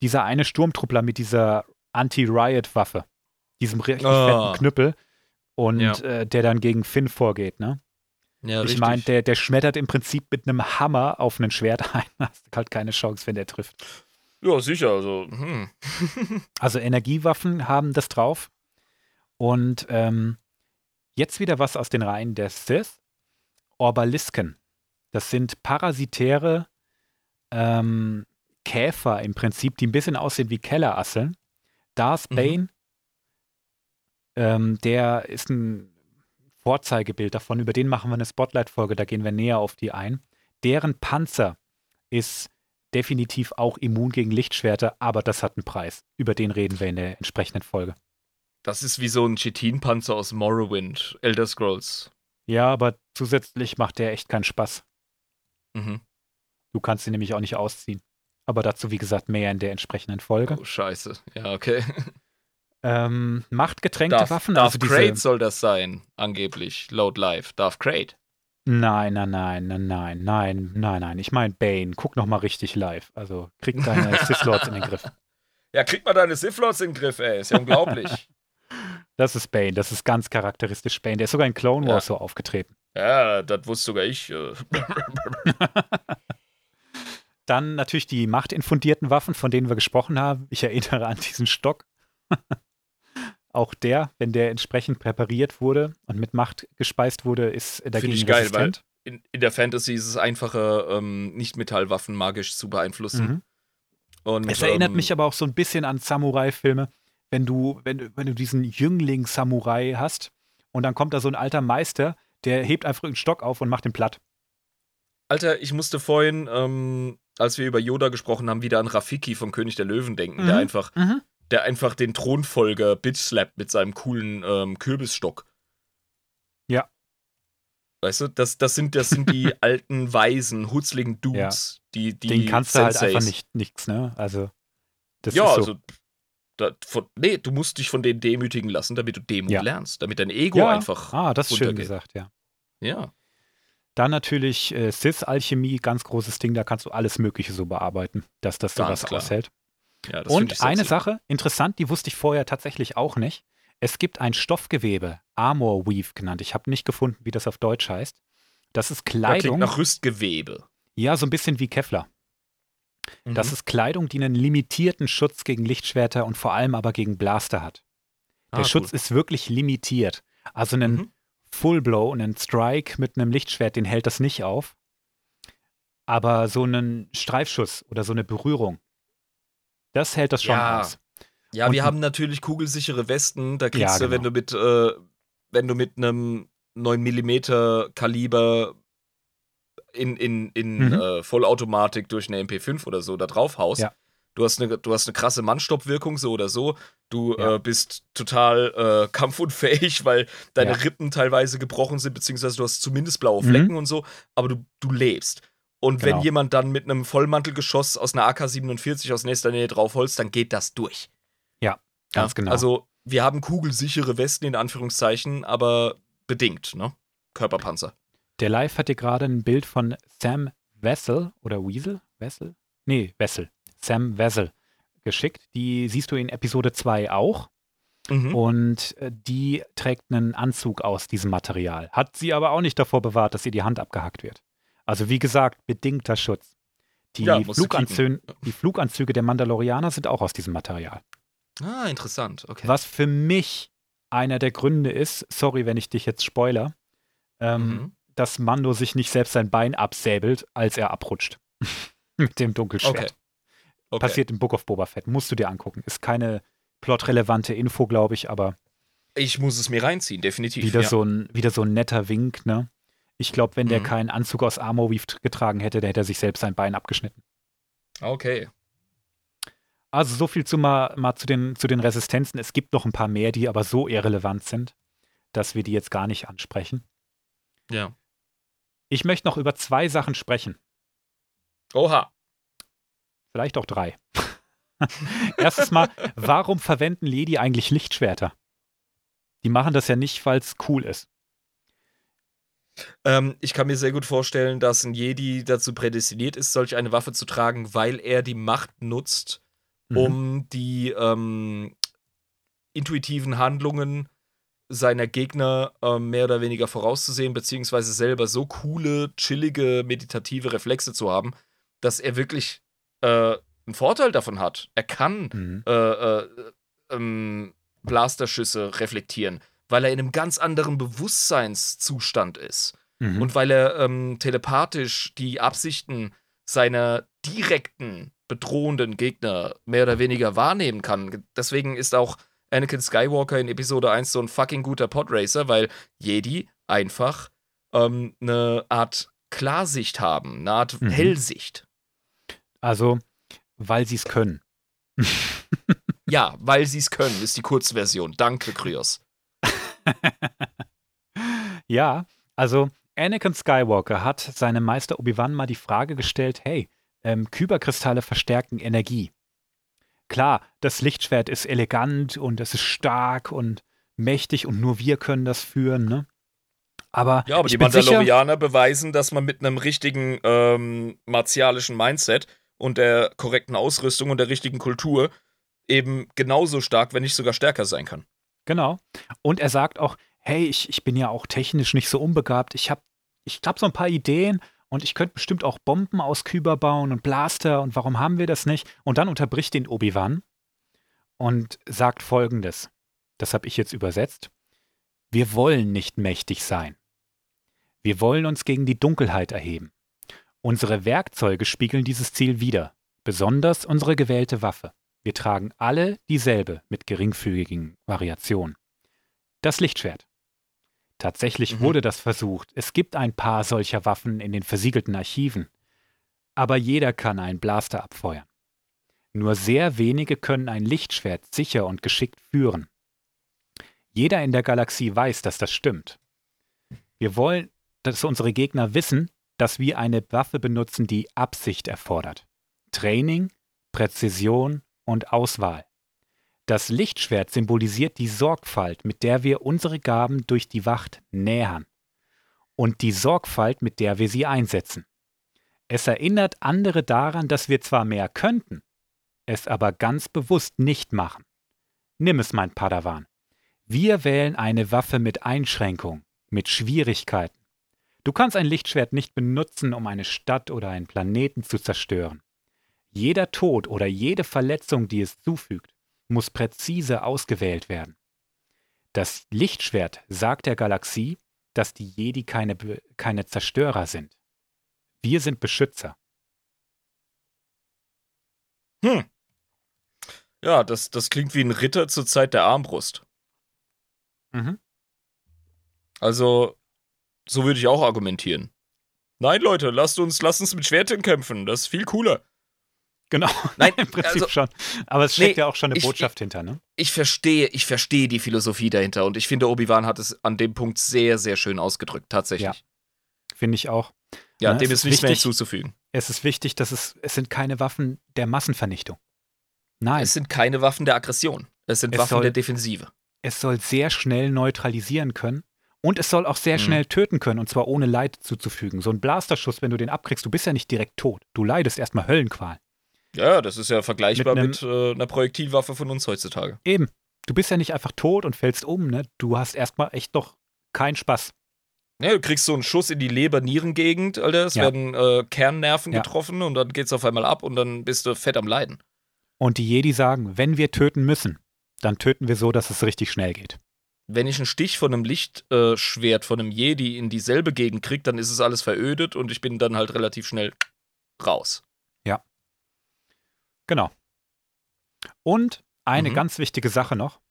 dieser eine Sturmtruppler mit dieser Anti-Riot-Waffe, diesem richtig Ah. fetten Knüppel und Ja. äh, der dann gegen Finn vorgeht, ne? Ja, ich meine, der, der schmettert im Prinzip mit einem Hammer auf ein Schwert ein. Hast halt keine Chance, wenn der trifft. Ja, sicher. Also, hm. Also Energiewaffen haben das drauf. Und ähm, jetzt wieder was aus den Reihen der Sith. Orbalisken. Das sind parasitäre ähm, Käfer im Prinzip, die ein bisschen aussehen wie Kellerasseln. Darth Mhm. Ähm, der ist ein Vorzeigebild davon. Über den machen wir eine Spotlight-Folge, da gehen wir näher auf die ein. Deren Panzer ist definitiv auch immun gegen Lichtschwerter, aber das hat einen Preis. Über den reden wir in der entsprechenden Folge. Das ist wie so ein Chitin-Panzer aus Morrowind, Elder Scrolls. Ja, aber zusätzlich macht der echt keinen Spaß. Mhm. Du kannst ihn nämlich auch nicht ausziehen. Aber dazu, wie gesagt, mehr in der entsprechenden Folge. Oh, scheiße. Ja, okay. Ähm, machtgetränkte Darth, Waffen, Darth also diese. Crate soll das sein, angeblich, laut Live. Darth Crate. Nein, nein, nein, nein, nein, nein, nein, nein. Ich meine Bane. Guck noch mal richtig live. Also krieg deine Sith Lords in den Griff. Ja, krieg mal deine Sith Lords in den Griff, ey. Ist ja unglaublich. Das ist Bane. Das ist ganz charakteristisch Bane. Der ist sogar in Clone Wars Ja. so aufgetreten. ja, das wusste sogar ich. äh. Dann natürlich die machtinfundierten Waffen, von denen wir gesprochen haben. Ich erinnere an diesen Stock. Auch der, wenn der entsprechend präpariert wurde und mit Macht gespeist wurde, ist dagegen ich geil, resistent. In, in der Fantasy ist es einfacher, ähm, Nicht-Metallwaffen magisch zu beeinflussen. Mhm. Und, Es erinnert ähm, mich aber auch so ein bisschen an Samurai-Filme, wenn du, wenn, du- wenn du diesen Jüngling-Samurai hast und dann kommt da so ein alter Meister, der hebt einfach einen Stock auf und macht den platt. Alter, ich musste vorhin, ähm, als wir über Yoda gesprochen haben, wieder an Rafiki von König der Löwen denken, der Mhm. Der einfach den Thronfolger bitch slappt mit seinem coolen ähm, Kürbisstock. Ja. Weißt du, das, das, sind, das sind die alten, weisen, hutzligen Dudes, die, die Den kannst du halt Senseis. einfach nicht nichts, ne? Also, das ja, ist so. also, da, von, nee, du musst dich von denen demütigen lassen, damit du Demut Ja. lernst, damit dein Ego ja. einfach. Ah, das ist schön gesagt, ja. Ja. Dann natürlich äh, Cis-Alchemie, ganz großes Ding, da kannst du alles Mögliche so bearbeiten, dass das sowas klar. aushält. Ja das Und eine. Sache, interessant, die wusste ich vorher tatsächlich auch nicht. Es gibt ein Stoffgewebe, Armor Weave genannt. Ich habe nicht gefunden, wie das auf Deutsch heißt. Das ist Ja, klingt Kleidung. nach Rüstgewebe. Ja, so ein bisschen wie Kevlar. Das Mhm. ist Kleidung, die einen limitierten Schutz gegen Lichtschwerter und vor allem aber gegen Blaster hat. Der Ah, Schutz ist wirklich limitiert. Also einen Mhm. Full Blow, einen Strike mit einem Lichtschwert, den hält das nicht auf. Aber so einen Streifschuss oder so eine Berührung, das hält das schon Ja. aus. Ja, Und- wir haben natürlich kugelsichere Westen. Da kriegst Ja, du, wenn genau. du mit, äh, wenn du mit einem 9 mm Kaliber in, in, in Mhm. äh, Vollautomatik durch eine MP5 oder so da drauf haust. Ja. Du hast eine, du hast eine krasse Mannstoppwirkung, so oder so. Du Ja. äh, bist total äh, kampfunfähig, weil deine. Rippen teilweise gebrochen sind, beziehungsweise du hast zumindest blaue Mhm. Flecken und so, aber du, du lebst. Und wenn Genau. jemand dann mit einem Vollmantelgeschoss aus einer AK-47 aus nächster Nähe draufholst, dann geht das durch. Ganz genau. Also, wir haben kugelsichere Westen in Anführungszeichen, aber bedingt, ne? Körperpanzer. Der Live hat dir gerade ein Bild von Sam Wessel oder Weasel? Wessel? Nee, Wessel. Sam Wessel geschickt. Die siehst du in Episode 2 auch. Mhm. Und äh, die trägt einen Anzug aus diesem Material. Hat sie aber auch nicht davor bewahrt, dass ihr die Hand abgehackt wird. Also wie gesagt, bedingter Schutz. Die, Ja, Fluganzü die Fluganzüge der Mandalorianer sind auch aus diesem Material. Ah, interessant. Okay. Was für mich einer der Gründe ist, sorry, wenn ich dich jetzt spoiler, ähm, Mhm. dass Mando sich nicht selbst sein Bein absäbelt, als er abrutscht. Mit dem Dunkelschwert. Okay. okay. Passiert im Book of Boba Fett. Musst du dir angucken. Ist keine plotrelevante Info, glaube ich, aber Ich muss es mir reinziehen, definitiv. wieder, ja. so ein, wieder so ein netter Wink, ne? Ich glaube, wenn der Mhm. keinen Anzug aus Armor Weave getragen hätte, der hätte er sich selbst sein Bein abgeschnitten. Okay. Also so viel zu mal, mal zu, den, zu den Resistenzen. Es gibt noch ein paar mehr, die aber so irrelevant sind, dass wir die jetzt gar nicht ansprechen. Ja. Ich möchte noch über zwei Sachen sprechen. Oha. Vielleicht auch drei. Erstes Mal, warum verwenden Lady eigentlich Lichtschwerter? Die machen das ja nicht, weil es cool ist. Ähm, ich kann mir sehr gut vorstellen, dass ein Jedi dazu prädestiniert ist, solch eine Waffe zu tragen, weil er die Macht nutzt, Mhm. um die ähm, intuitiven Handlungen seiner Gegner ähm, mehr oder weniger vorauszusehen, beziehungsweise selber so coole, chillige, meditative Reflexe zu haben, dass er wirklich äh, einen Vorteil davon hat. Er kann Mhm. äh, äh, ähm, Blasterschüsse reflektieren, weil er in einem ganz anderen Bewusstseinszustand ist Mhm. und weil er ähm, telepathisch die Absichten seiner direkten bedrohenden Gegner mehr oder weniger wahrnehmen kann. Deswegen ist auch Anakin Skywalker in Episode 1 so ein fucking guter Podracer, weil Jedi einfach ähm, eine Art Klarsicht haben, eine Art Mhm. Hellsicht. Also, weil sie es können. Ja, weil sie es können, ist die Kurzversion. Danke, Kryos. Ja, also Anakin Skywalker hat seinem Meister Obi-Wan mal die Frage gestellt, hey, ähm, Kyberkristalle verstärken Energie. Klar, das Lichtschwert ist elegant und es ist stark und mächtig und nur wir können das führen, ne? Aber, Ja, aber die bin sicher, Mandalorianer beweisen, dass man mit einem richtigen ähm, martialischen Mindset und der korrekten Ausrüstung und der richtigen Kultur eben genauso stark, wenn nicht sogar stärker sein kann. Genau. Und er sagt auch, hey, ich, ich bin ja auch technisch nicht so unbegabt. Ich habe ich hab so ein paar Ideen und ich könnte bestimmt auch Bomben aus Kyber bauen und Blaster und warum haben wir das nicht? Und dann unterbricht ihn Obi-Wan und sagt folgendes. Das habe ich jetzt übersetzt. Wir wollen nicht mächtig sein. Wir wollen uns gegen die Dunkelheit erheben. Unsere Werkzeuge spiegeln dieses Ziel wider, besonders unsere gewählte Waffe. Wir tragen alle dieselbe mit geringfügigen Variationen. Das Lichtschwert. Tatsächlich Mhm. wurde das versucht. Es gibt ein paar solcher Waffen in den versiegelten Archiven. Aber jeder kann einen Blaster abfeuern. Nur sehr wenige können ein Lichtschwert sicher und geschickt führen. Jeder in der Galaxie weiß, dass das stimmt. Wir wollen, dass unsere Gegner wissen, dass wir eine Waffe benutzen, die Absicht erfordert. Training, Präzision und Auswahl. Das Lichtschwert symbolisiert die Sorgfalt, mit der wir unsere Gaben durch die Wacht nähern. Und die Sorgfalt, mit der wir sie einsetzen. Es erinnert andere daran, dass wir zwar mehr könnten, es aber ganz bewusst nicht machen. Nimm es, mein Padawan. Wir wählen eine Waffe mit Einschränkung, mit Schwierigkeiten. Du kannst ein Lichtschwert nicht benutzen, um eine Stadt oder einen Planeten zu zerstören. Jeder Tod oder jede Verletzung, die es zufügt, muss präzise ausgewählt werden. Das Lichtschwert sagt der Galaxie, dass die Jedi keine, keine Zerstörer sind. Wir sind Beschützer. Hm. Ja, das, das klingt wie ein Ritter zur Zeit der Armbrust. Mhm. Also, so würde ich auch argumentieren. Nein, Leute, lasst uns, lasst uns mit Schwertern kämpfen. Das ist viel cooler. Genau, Nein, im Prinzip also, schon. Aber es steckt nee, ja auch schon eine ich- Botschaft hinter, ne? ich verstehe, ich verstehe die Philosophie dahinter und ich finde, Obi-Wan hat es an dem Punkt sehr, sehr schön ausgedrückt, tatsächlich. Ja. Finde ich auch. Ja, Ja, dem es ist nichts mehr wichtig- hinzuzufügen. Es ist wichtig, dass es, es sind keine Waffen der Massenvernichtung. Nein, Es sind keine Waffen der Aggression. Es sind Es Waffen soll- der Defensive. es soll sehr schnell neutralisieren können und es soll auch sehr Mhm. schnell töten können und zwar ohne Leid zuzufügen. So ein Blasterschuss, wenn du den abkriegst, du bist ja nicht direkt tot. Du leidest erstmal Höllenqual. Ja, das ist ja vergleichbar Mit mit, äh, einer Projektilwaffe von uns heutzutage. Eben. Du bist ja nicht einfach tot und fällst um, ne? Du hast erstmal echt noch keinen Spaß. Ja, du kriegst so einen Schuss in die Leber-Nieren-Gegend, Alter. Es Ja. werden äh, Kernnerven Ja. getroffen und dann geht's auf einmal ab und dann bist du fett am Leiden. Und die Jedi sagen, wenn wir töten müssen, dann töten wir so, dass es richtig schnell geht. Wenn ich einen Stich von einem Lichtschwert, äh, von einem Jedi in dieselbe Gegend krieg, dann ist es alles verödet und ich bin dann halt relativ schnell raus. Genau. Und eine Mhm. ganz wichtige Sache noch.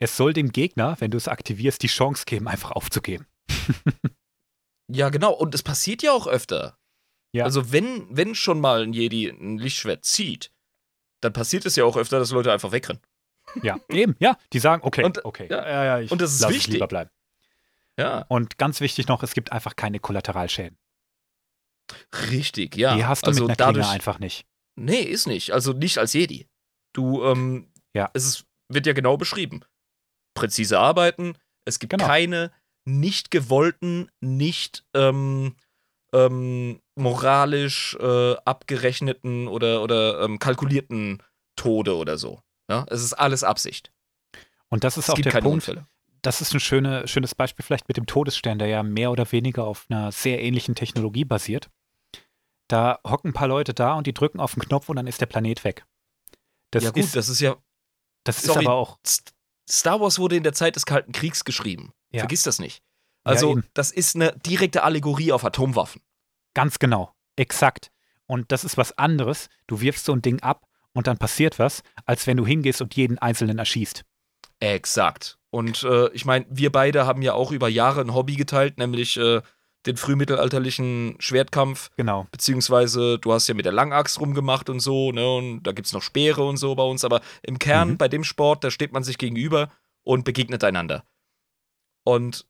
Es soll dem Gegner, wenn du es aktivierst, die Chance geben, einfach aufzugeben. Ja, genau. Und es passiert ja auch öfter. Ja. Also, wenn, wenn schon mal ein Jedi ein Lichtschwert zieht, dann passiert es ja auch öfter, dass Leute einfach wegrennen. Ja, eben, ja. Die sagen, okay, Und, okay. ja, ja, ja, ich und das ist wichtig. lieber bleiben. Ja, Und ganz wichtig noch, es gibt einfach keine Kollateralschäden. richtig, ja. die hast du also mit einer dadurch, Klinge einfach nicht. Nee, ist nicht. Also nicht als Jedi. Du, ähm, Ja. es ist, wird ja genau beschrieben. Präzise arbeiten, es gibt Genau. keine nicht gewollten, nicht ähm, ähm, moralisch äh, abgerechneten oder, oder ähm, kalkulierten Tode oder so. Ja, es ist alles Absicht. Und das ist Es auch der Punkt, Unfälle. das ist ein schöne, schönes Beispiel vielleicht mit dem Todesstern, der ja mehr oder weniger auf einer sehr ähnlichen Technologie basiert. Da hocken ein paar Leute da und die drücken auf den Knopf und dann ist der Planet weg. Das ja gut, ist, das ist ja. das ist sorry. aber auch, St- Star Wars wurde in der Zeit des Kalten Kriegs geschrieben. Ja. Vergiss das nicht. Ja, Also, eben. das ist eine direkte Allegorie auf Atomwaffen. Ganz genau, exakt. Und das ist was anderes. Du wirfst so ein Ding ab und dann passiert was, als wenn du hingehst und jeden Einzelnen erschießt. Exakt. Und äh, ich meine, wir beide haben ja auch über Jahre ein Hobby geteilt, nämlich äh, den frühmittelalterlichen Schwertkampf, Genau. beziehungsweise du hast ja mit der Langaxt rumgemacht und so, ne, und da gibt's noch Speere und so bei uns, aber im Kern Mhm. bei dem Sport, da steht man sich gegenüber und begegnet einander. Und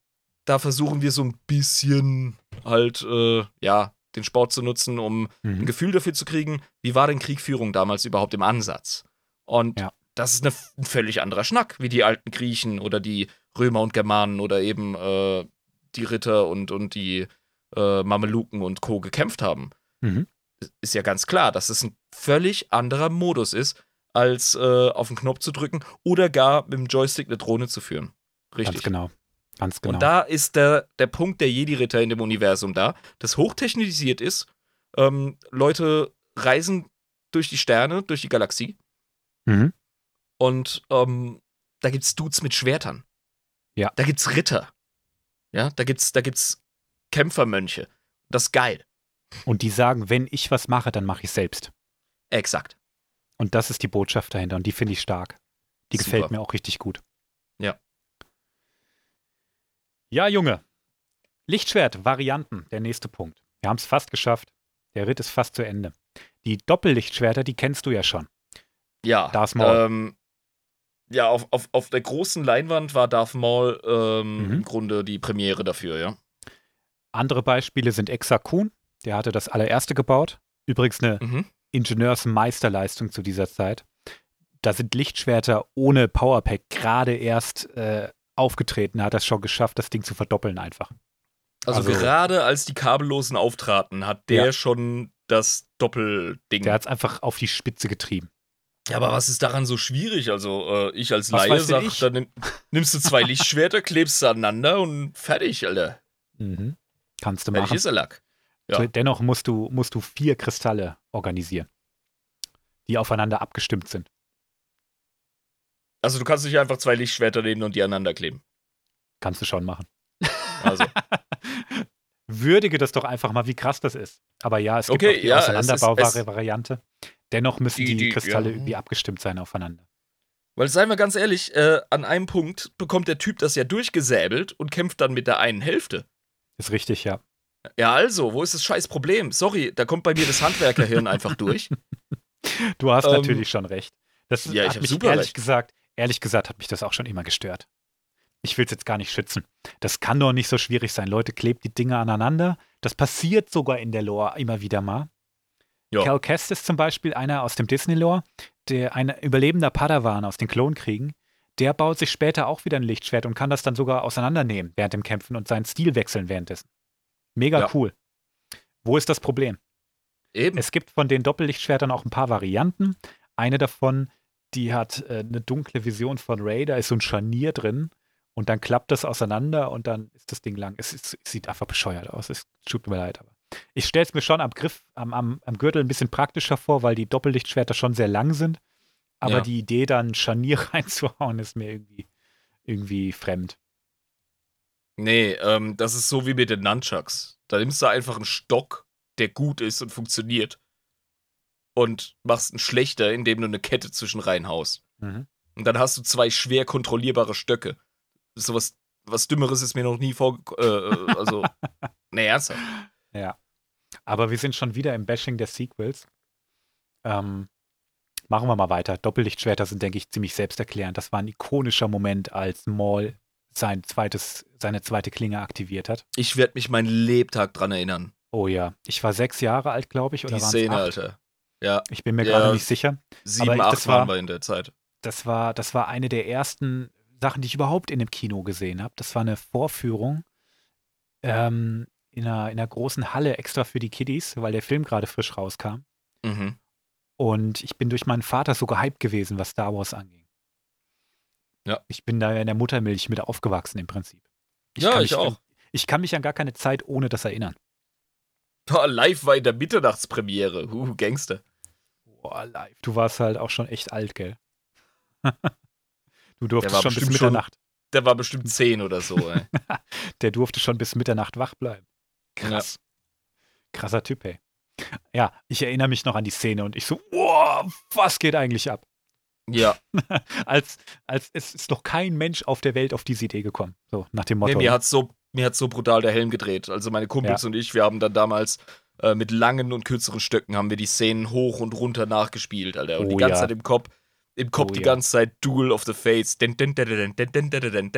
da versuchen wir so ein bisschen halt, äh, ja, den Sport zu nutzen, um ein Mhm. Gefühl dafür zu kriegen, wie war denn Kriegführung damals überhaupt im Ansatz? Und Ja. das ist eine, ein völlig anderer Schnack, wie die alten Griechen oder die Römer und Germanen oder eben äh, die Ritter und, und die äh, Mameluken und Co. gekämpft haben. Mhm. Ist ja ganz klar, dass es ein völlig anderer Modus ist, als äh, auf den Knopf zu drücken oder gar mit dem Joystick eine Drohne zu führen. Richtig. Ganz genau. Ganz genau. Und da ist der, der Punkt der Jedi-Ritter in dem Universum da, das hochtechnisiert ist. Ähm, Leute reisen durch die Sterne, durch die Galaxie mhm. und ähm, da gibt's Dudes mit Schwertern. Ja. Da gibt's Ritter. Ja, da gibt's, da gibt's Kämpfermönche. Das ist geil. Und die sagen, wenn ich was mache, dann mache ich selbst. Exakt. Und das ist die Botschaft dahinter und die finde ich stark. Die Super. gefällt mir auch richtig gut. Ja. Ja, Junge. Lichtschwert, Varianten, der nächste Punkt. Wir haben es fast geschafft. Der Ritt ist fast zu Ende. Die Doppellichtschwerter, die kennst du ja schon. Ja. Darth Maul. Ähm, ja, auf, auf, auf der großen Leinwand war Darth Maul ähm, Mhm. im Grunde die Premiere dafür, ja. Andere Beispiele sind Exa Kun, der hatte das allererste gebaut. Übrigens eine Mhm. Ingenieursmeisterleistung zu dieser Zeit. Da sind Lichtschwerter ohne Powerpack gerade erst äh, aufgetreten. Er hat das schon geschafft, das Ding zu verdoppeln einfach. Also, Also- gerade als die Kabellosen auftraten, hat der Ja. schon das Doppelding. Der hat es einfach auf die Spitze getrieben. Ja, aber was ist daran so schwierig? Also, äh, ich als Was Laie sag, ich? dann nimm, nimmst du zwei Lichtschwerter, klebst sie aneinander und fertig, Alter. Mhm. Kannst du Fertig machen. ist der Lack. ja. Dennoch musst du, musst du vier Kristalle organisieren, die aufeinander abgestimmt sind. Also, du kannst nicht einfach zwei Lichtschwerter nehmen und die aneinander kleben. Kannst du schon machen. Also, Würdige das doch einfach mal, wie krass das ist. Aber ja, es gibt Okay, auch die ja, es ist- Auseinanderbau-Variante. Dennoch müssen die, Die- die- Kristalle ja. irgendwie abgestimmt sein aufeinander. Weil, seien wir ganz ehrlich, äh, an einem Punkt bekommt der Typ das ja durchgesäbelt und kämpft dann mit der einen Hälfte. Ist richtig, ja. Ja, also, wo ist das scheiß Problem? Sorry, da kommt bei mir das Handwerkerhirn einfach durch. Du hast Ähm, natürlich schon recht. Das ja, ich hat mich super ehrlich recht. gesagt, ehrlich gesagt hat mich das auch schon immer gestört. Ich will es jetzt gar nicht schützen. Das kann doch nicht so schwierig sein. Leute, klebt die Dinge aneinander. Das passiert sogar in der Lore immer wieder mal. Ja. Cal Kestis zum Beispiel, einer aus dem Disney-Lore, der ein überlebender Padawan aus den Klonkriegen, der baut sich später auch wieder ein Lichtschwert und kann das dann sogar auseinandernehmen während dem Kämpfen und seinen Stil wechseln währenddessen. Mega Ja. cool. Wo ist das Problem? Eben. Es gibt von den Doppellichtschwertern auch ein paar Varianten. Eine davon, die hat äh, eine dunkle Vision von Ray, da ist so ein Scharnier drin und dann klappt das auseinander und dann ist das Ding lang. Es, ist, es sieht einfach bescheuert aus. Es tut mir leid, aber. Ich stelle es mir schon am Griff, am, am, am Gürtel ein bisschen praktischer vor, weil die Doppellichtschwerter schon sehr lang sind. Aber Ja. die Idee, dann ein Scharnier reinzuhauen, ist mir irgendwie, irgendwie fremd. Nee, ähm, das ist so wie mit den Nunchucks. Da nimmst du einfach einen Stock, der gut ist und funktioniert. Und machst einen schlechter, indem du eine Kette zwischen reinhaust. Mhm. Und dann hast du zwei schwer kontrollierbare Stöcke. So was, was Dümmeres ist mir noch nie vor. Äh, äh, also, nee, ernsthaft. Ja. Aber wir sind schon wieder im Bashing der Sequels. Ähm, machen wir mal weiter. Doppellichtschwerter sind, denke ich, ziemlich selbsterklärend. Das war ein ikonischer Moment, als Maul sein zweites, seine zweite Klinge aktiviert hat. Ich werde mich mein Lebtag dran erinnern. Oh ja. Ich war sechs Jahre alt, glaube ich, oder Die Szene, acht? Alter. Ja, Ich bin mir Ja. gerade nicht sicher. sieben, Aber acht war- waren wir in der Zeit. Das war, das war eine der ersten Sachen, die ich überhaupt in dem Kino gesehen habe. Das war eine Vorführung ähm, in, einer, in einer großen Halle extra für die Kiddies, weil der Film gerade frisch rauskam. Mhm. Und ich bin durch meinen Vater so gehypt gewesen, was Star Wars anging. Ja. Ich bin da in der Muttermilch mit aufgewachsen im Prinzip. Ja, kann ich mich, auch. Ich kann mich an gar keine Zeit ohne das erinnern. Boah, live war in der Mitternachtspremiere. Huh, Gangster. Boah, live. Du warst halt auch schon echt alt, gell? du durftest schon bis bestimmt schon- Mitternacht. Der war bestimmt zehn oder so, ey. Der durfte schon bis Mitternacht wach bleiben. Krass. Krasser Typ, ey. Ja, ich erinnere mich noch an die Szene und ich so, wow, was geht eigentlich ab? Ja. Als, als es ist noch kein Mensch auf der Welt auf diese Idee gekommen. So, nach dem Motto. Nee, mir hat's so, mir hat's so brutal der Helm gedreht. Also meine Kumpels und ich, wir haben dann damals äh, mit langen und kürzeren Stöcken haben wir die Szenen hoch und runter nachgespielt, Alter. Und Oh die ganze ja. Zeit im Kopf, im Kopf oh, die ja. ganze Zeit Duel of the Fates. Din, din, din,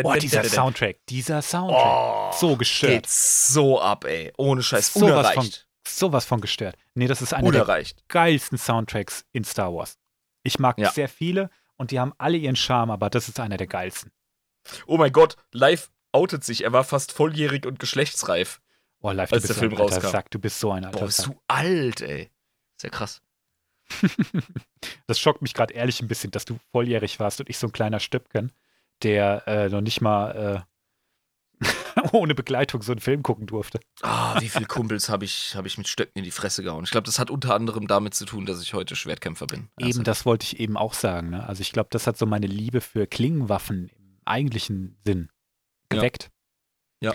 oh, dieser Soundtrack, dieser Soundtrack. Oh, so gestört. Geht so ab, ey. Ohne Scheiß. So unerreicht. Was von, sowas von gestört. Nee, das ist einer der geilsten Soundtracks in Star Wars. Ich mag ja. sehr viele und die haben alle ihren Charme, aber das ist einer der geilsten. Oh mein Gott, live outet sich. Er war fast volljährig und geschlechtsreif. Boah, live, als der Film rauskam. Sack. Du bist so ein alter Boah, bist du alt, ey. Sehr krass. Das schockt mich gerade ehrlich ein bisschen, dass du volljährig warst und ich so ein kleiner Stübken, der äh, noch nicht mal äh, ohne Begleitung so einen Film gucken durfte. Ah, wie viele Kumpels habe ich, hab ich mit Stöcken in die Fresse gehauen. Ich glaube, das hat unter anderem damit zu tun, dass ich heute Schwertkämpfer bin. Also, Eben, das wollte ich eben auch sagen. Ne? Also ich glaube, das hat so meine Liebe für Klingenwaffen im eigentlichen Sinn Ja. geweckt. Ja.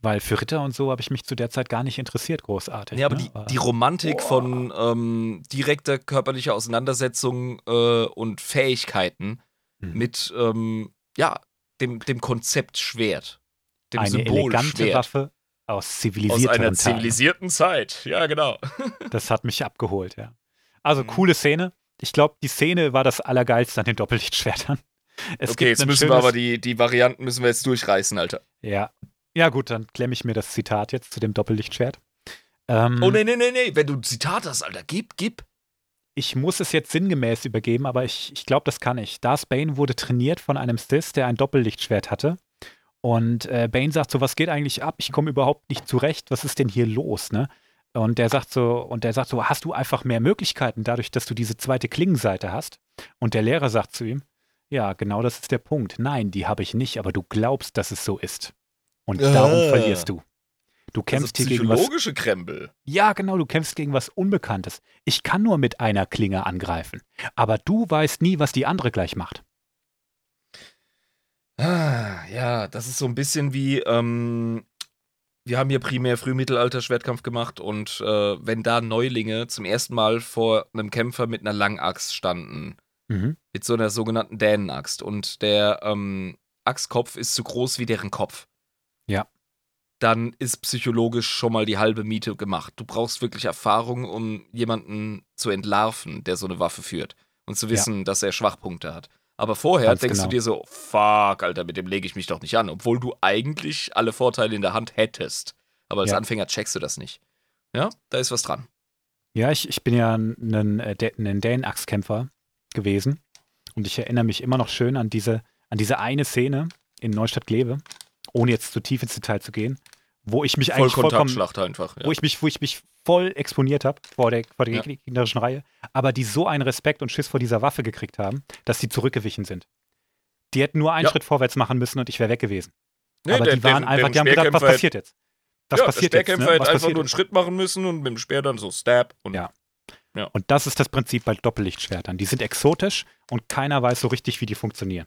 Weil für Ritter und so habe ich mich zu der Zeit gar nicht interessiert, großartig. Ja, aber ne? die, die Romantik Boah. von ähm, direkter körperlicher Auseinandersetzung äh, und Fähigkeiten Mhm. mit ähm, ja, dem, dem Konzept Schwert. Dem eine Symbol elegante Schwert. Waffe aus Aus zivilisierteren einer zivilisierten Zeit. Ja, genau. Das hat mich abgeholt, ja. Also Mhm. coole Szene. Ich glaube, die Szene war das Allergeilste an den Doppellichtschwertern. Es okay, gibt jetzt müssen wir aber die, die Varianten müssen wir jetzt durchreißen, Alter. Ja. Ja, gut, dann klemme ich mir das Zitat jetzt zu dem Doppellichtschwert. Ähm, Oh, nee, nee, nee, nee. Wenn du ein Zitat hast, Alter, gib, gib. Ich muss es jetzt sinngemäß übergeben, aber ich, ich glaube, das kann ich. Darth Bane wurde trainiert von einem Sith, der ein Doppellichtschwert hatte. Und äh, Bane sagt so, was geht eigentlich ab? Ich komme überhaupt nicht zurecht. Was ist denn hier los, ne? Und der sagt so, und der sagt so, hast du einfach mehr Möglichkeiten dadurch, dass du diese zweite Klingenseite hast? Und der Lehrer sagt zu ihm, ja, genau das ist der Punkt. Nein, die habe ich nicht, aber du glaubst, dass es so ist. Und darum Ah. verlierst du. Du kämpfst also hier gegen was psychologische Krempel. ja, genau, du kämpfst gegen was Unbekanntes. Ich kann nur mit einer Klinge angreifen. Aber du weißt nie, was die andere gleich macht. Ah, ja, das ist so ein bisschen wie, ähm, wir haben hier primär Frühmittelalter-Schwertkampf gemacht und äh, wenn da Neulinge zum ersten Mal vor einem Kämpfer mit einer Langaxt standen, Mhm. mit so einer sogenannten Dänenaxt und der ähm, Axtkopf ist so groß wie deren Kopf. Ja. Dann ist psychologisch schon mal die halbe Miete gemacht. Du brauchst wirklich Erfahrung, um jemanden zu entlarven, der so eine Waffe führt und zu wissen, dass er Schwachpunkte hat. Aber vorher Ganz denkst genau. du dir so, fuck, Alter, mit dem lege ich mich doch nicht an, obwohl du eigentlich alle Vorteile in der Hand hättest. Aber als Ja. Anfänger checkst du das nicht. Ja, da ist was dran. Ja, ich, ich bin ja ein, äh, ein Dänen-Axtkämpfer gewesen und ich erinnere mich immer noch schön an diese, an diese eine Szene in Neustadt-Glewe, ohne jetzt zu tief ins Detail zu gehen, wo ich mich eigentlich vollkommen, einfach. Ja. wo ich mich, wo ich mich voll exponiert habe vor der, vor der Ja. gegnerischen Reihe, aber die so einen Respekt und Schiss vor dieser Waffe gekriegt haben, dass sie zurückgewichen sind. Die hätten nur einen Ja. Schritt vorwärts machen müssen und ich wäre weg gewesen. Nee, aber der- die waren deren- einfach, deren die haben gedacht, was passiert jetzt? Was ja, passiert der jetzt? Speerkämpfer Ne? hätte einfach nur einen jetzt? Schritt machen müssen und mit dem Speer dann so Stab und Ja. Und das ist das Prinzip bei Doppellichtschwertern. Die sind exotisch und keiner weiß so richtig, wie die funktionieren.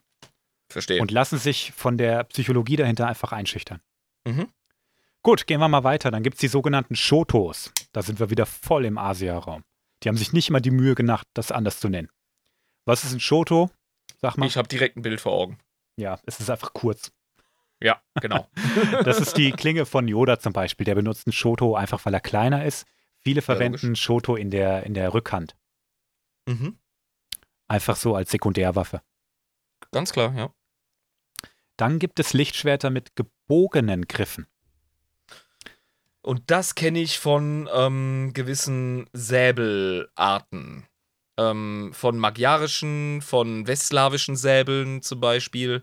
Verstehe. Und lassen sich von der Psychologie dahinter einfach einschüchtern. Mhm. Gut, gehen wir mal weiter. Dann gibt es die sogenannten Shotos. Da sind wir wieder voll im Asia-Raum. Die haben sich nicht mal die Mühe gemacht, das anders zu nennen. Was ist ein Shoto? Sag mal. Ich habe direkt ein Bild vor Augen. ja, es ist einfach kurz. Ja, genau. Das ist die Klinge von Yoda zum Beispiel. Der benutzt einen Shoto einfach, weil er kleiner ist. Viele verwenden Shoto in der, in der Rückhand. mhm. Einfach so als Sekundärwaffe. Ganz klar, ja. Dann gibt es Lichtschwerter mit gebogenen Griffen. Und das kenne ich von ähm, gewissen Säbelarten. Ähm, von magyarischen, von westslawischen Säbeln zum Beispiel.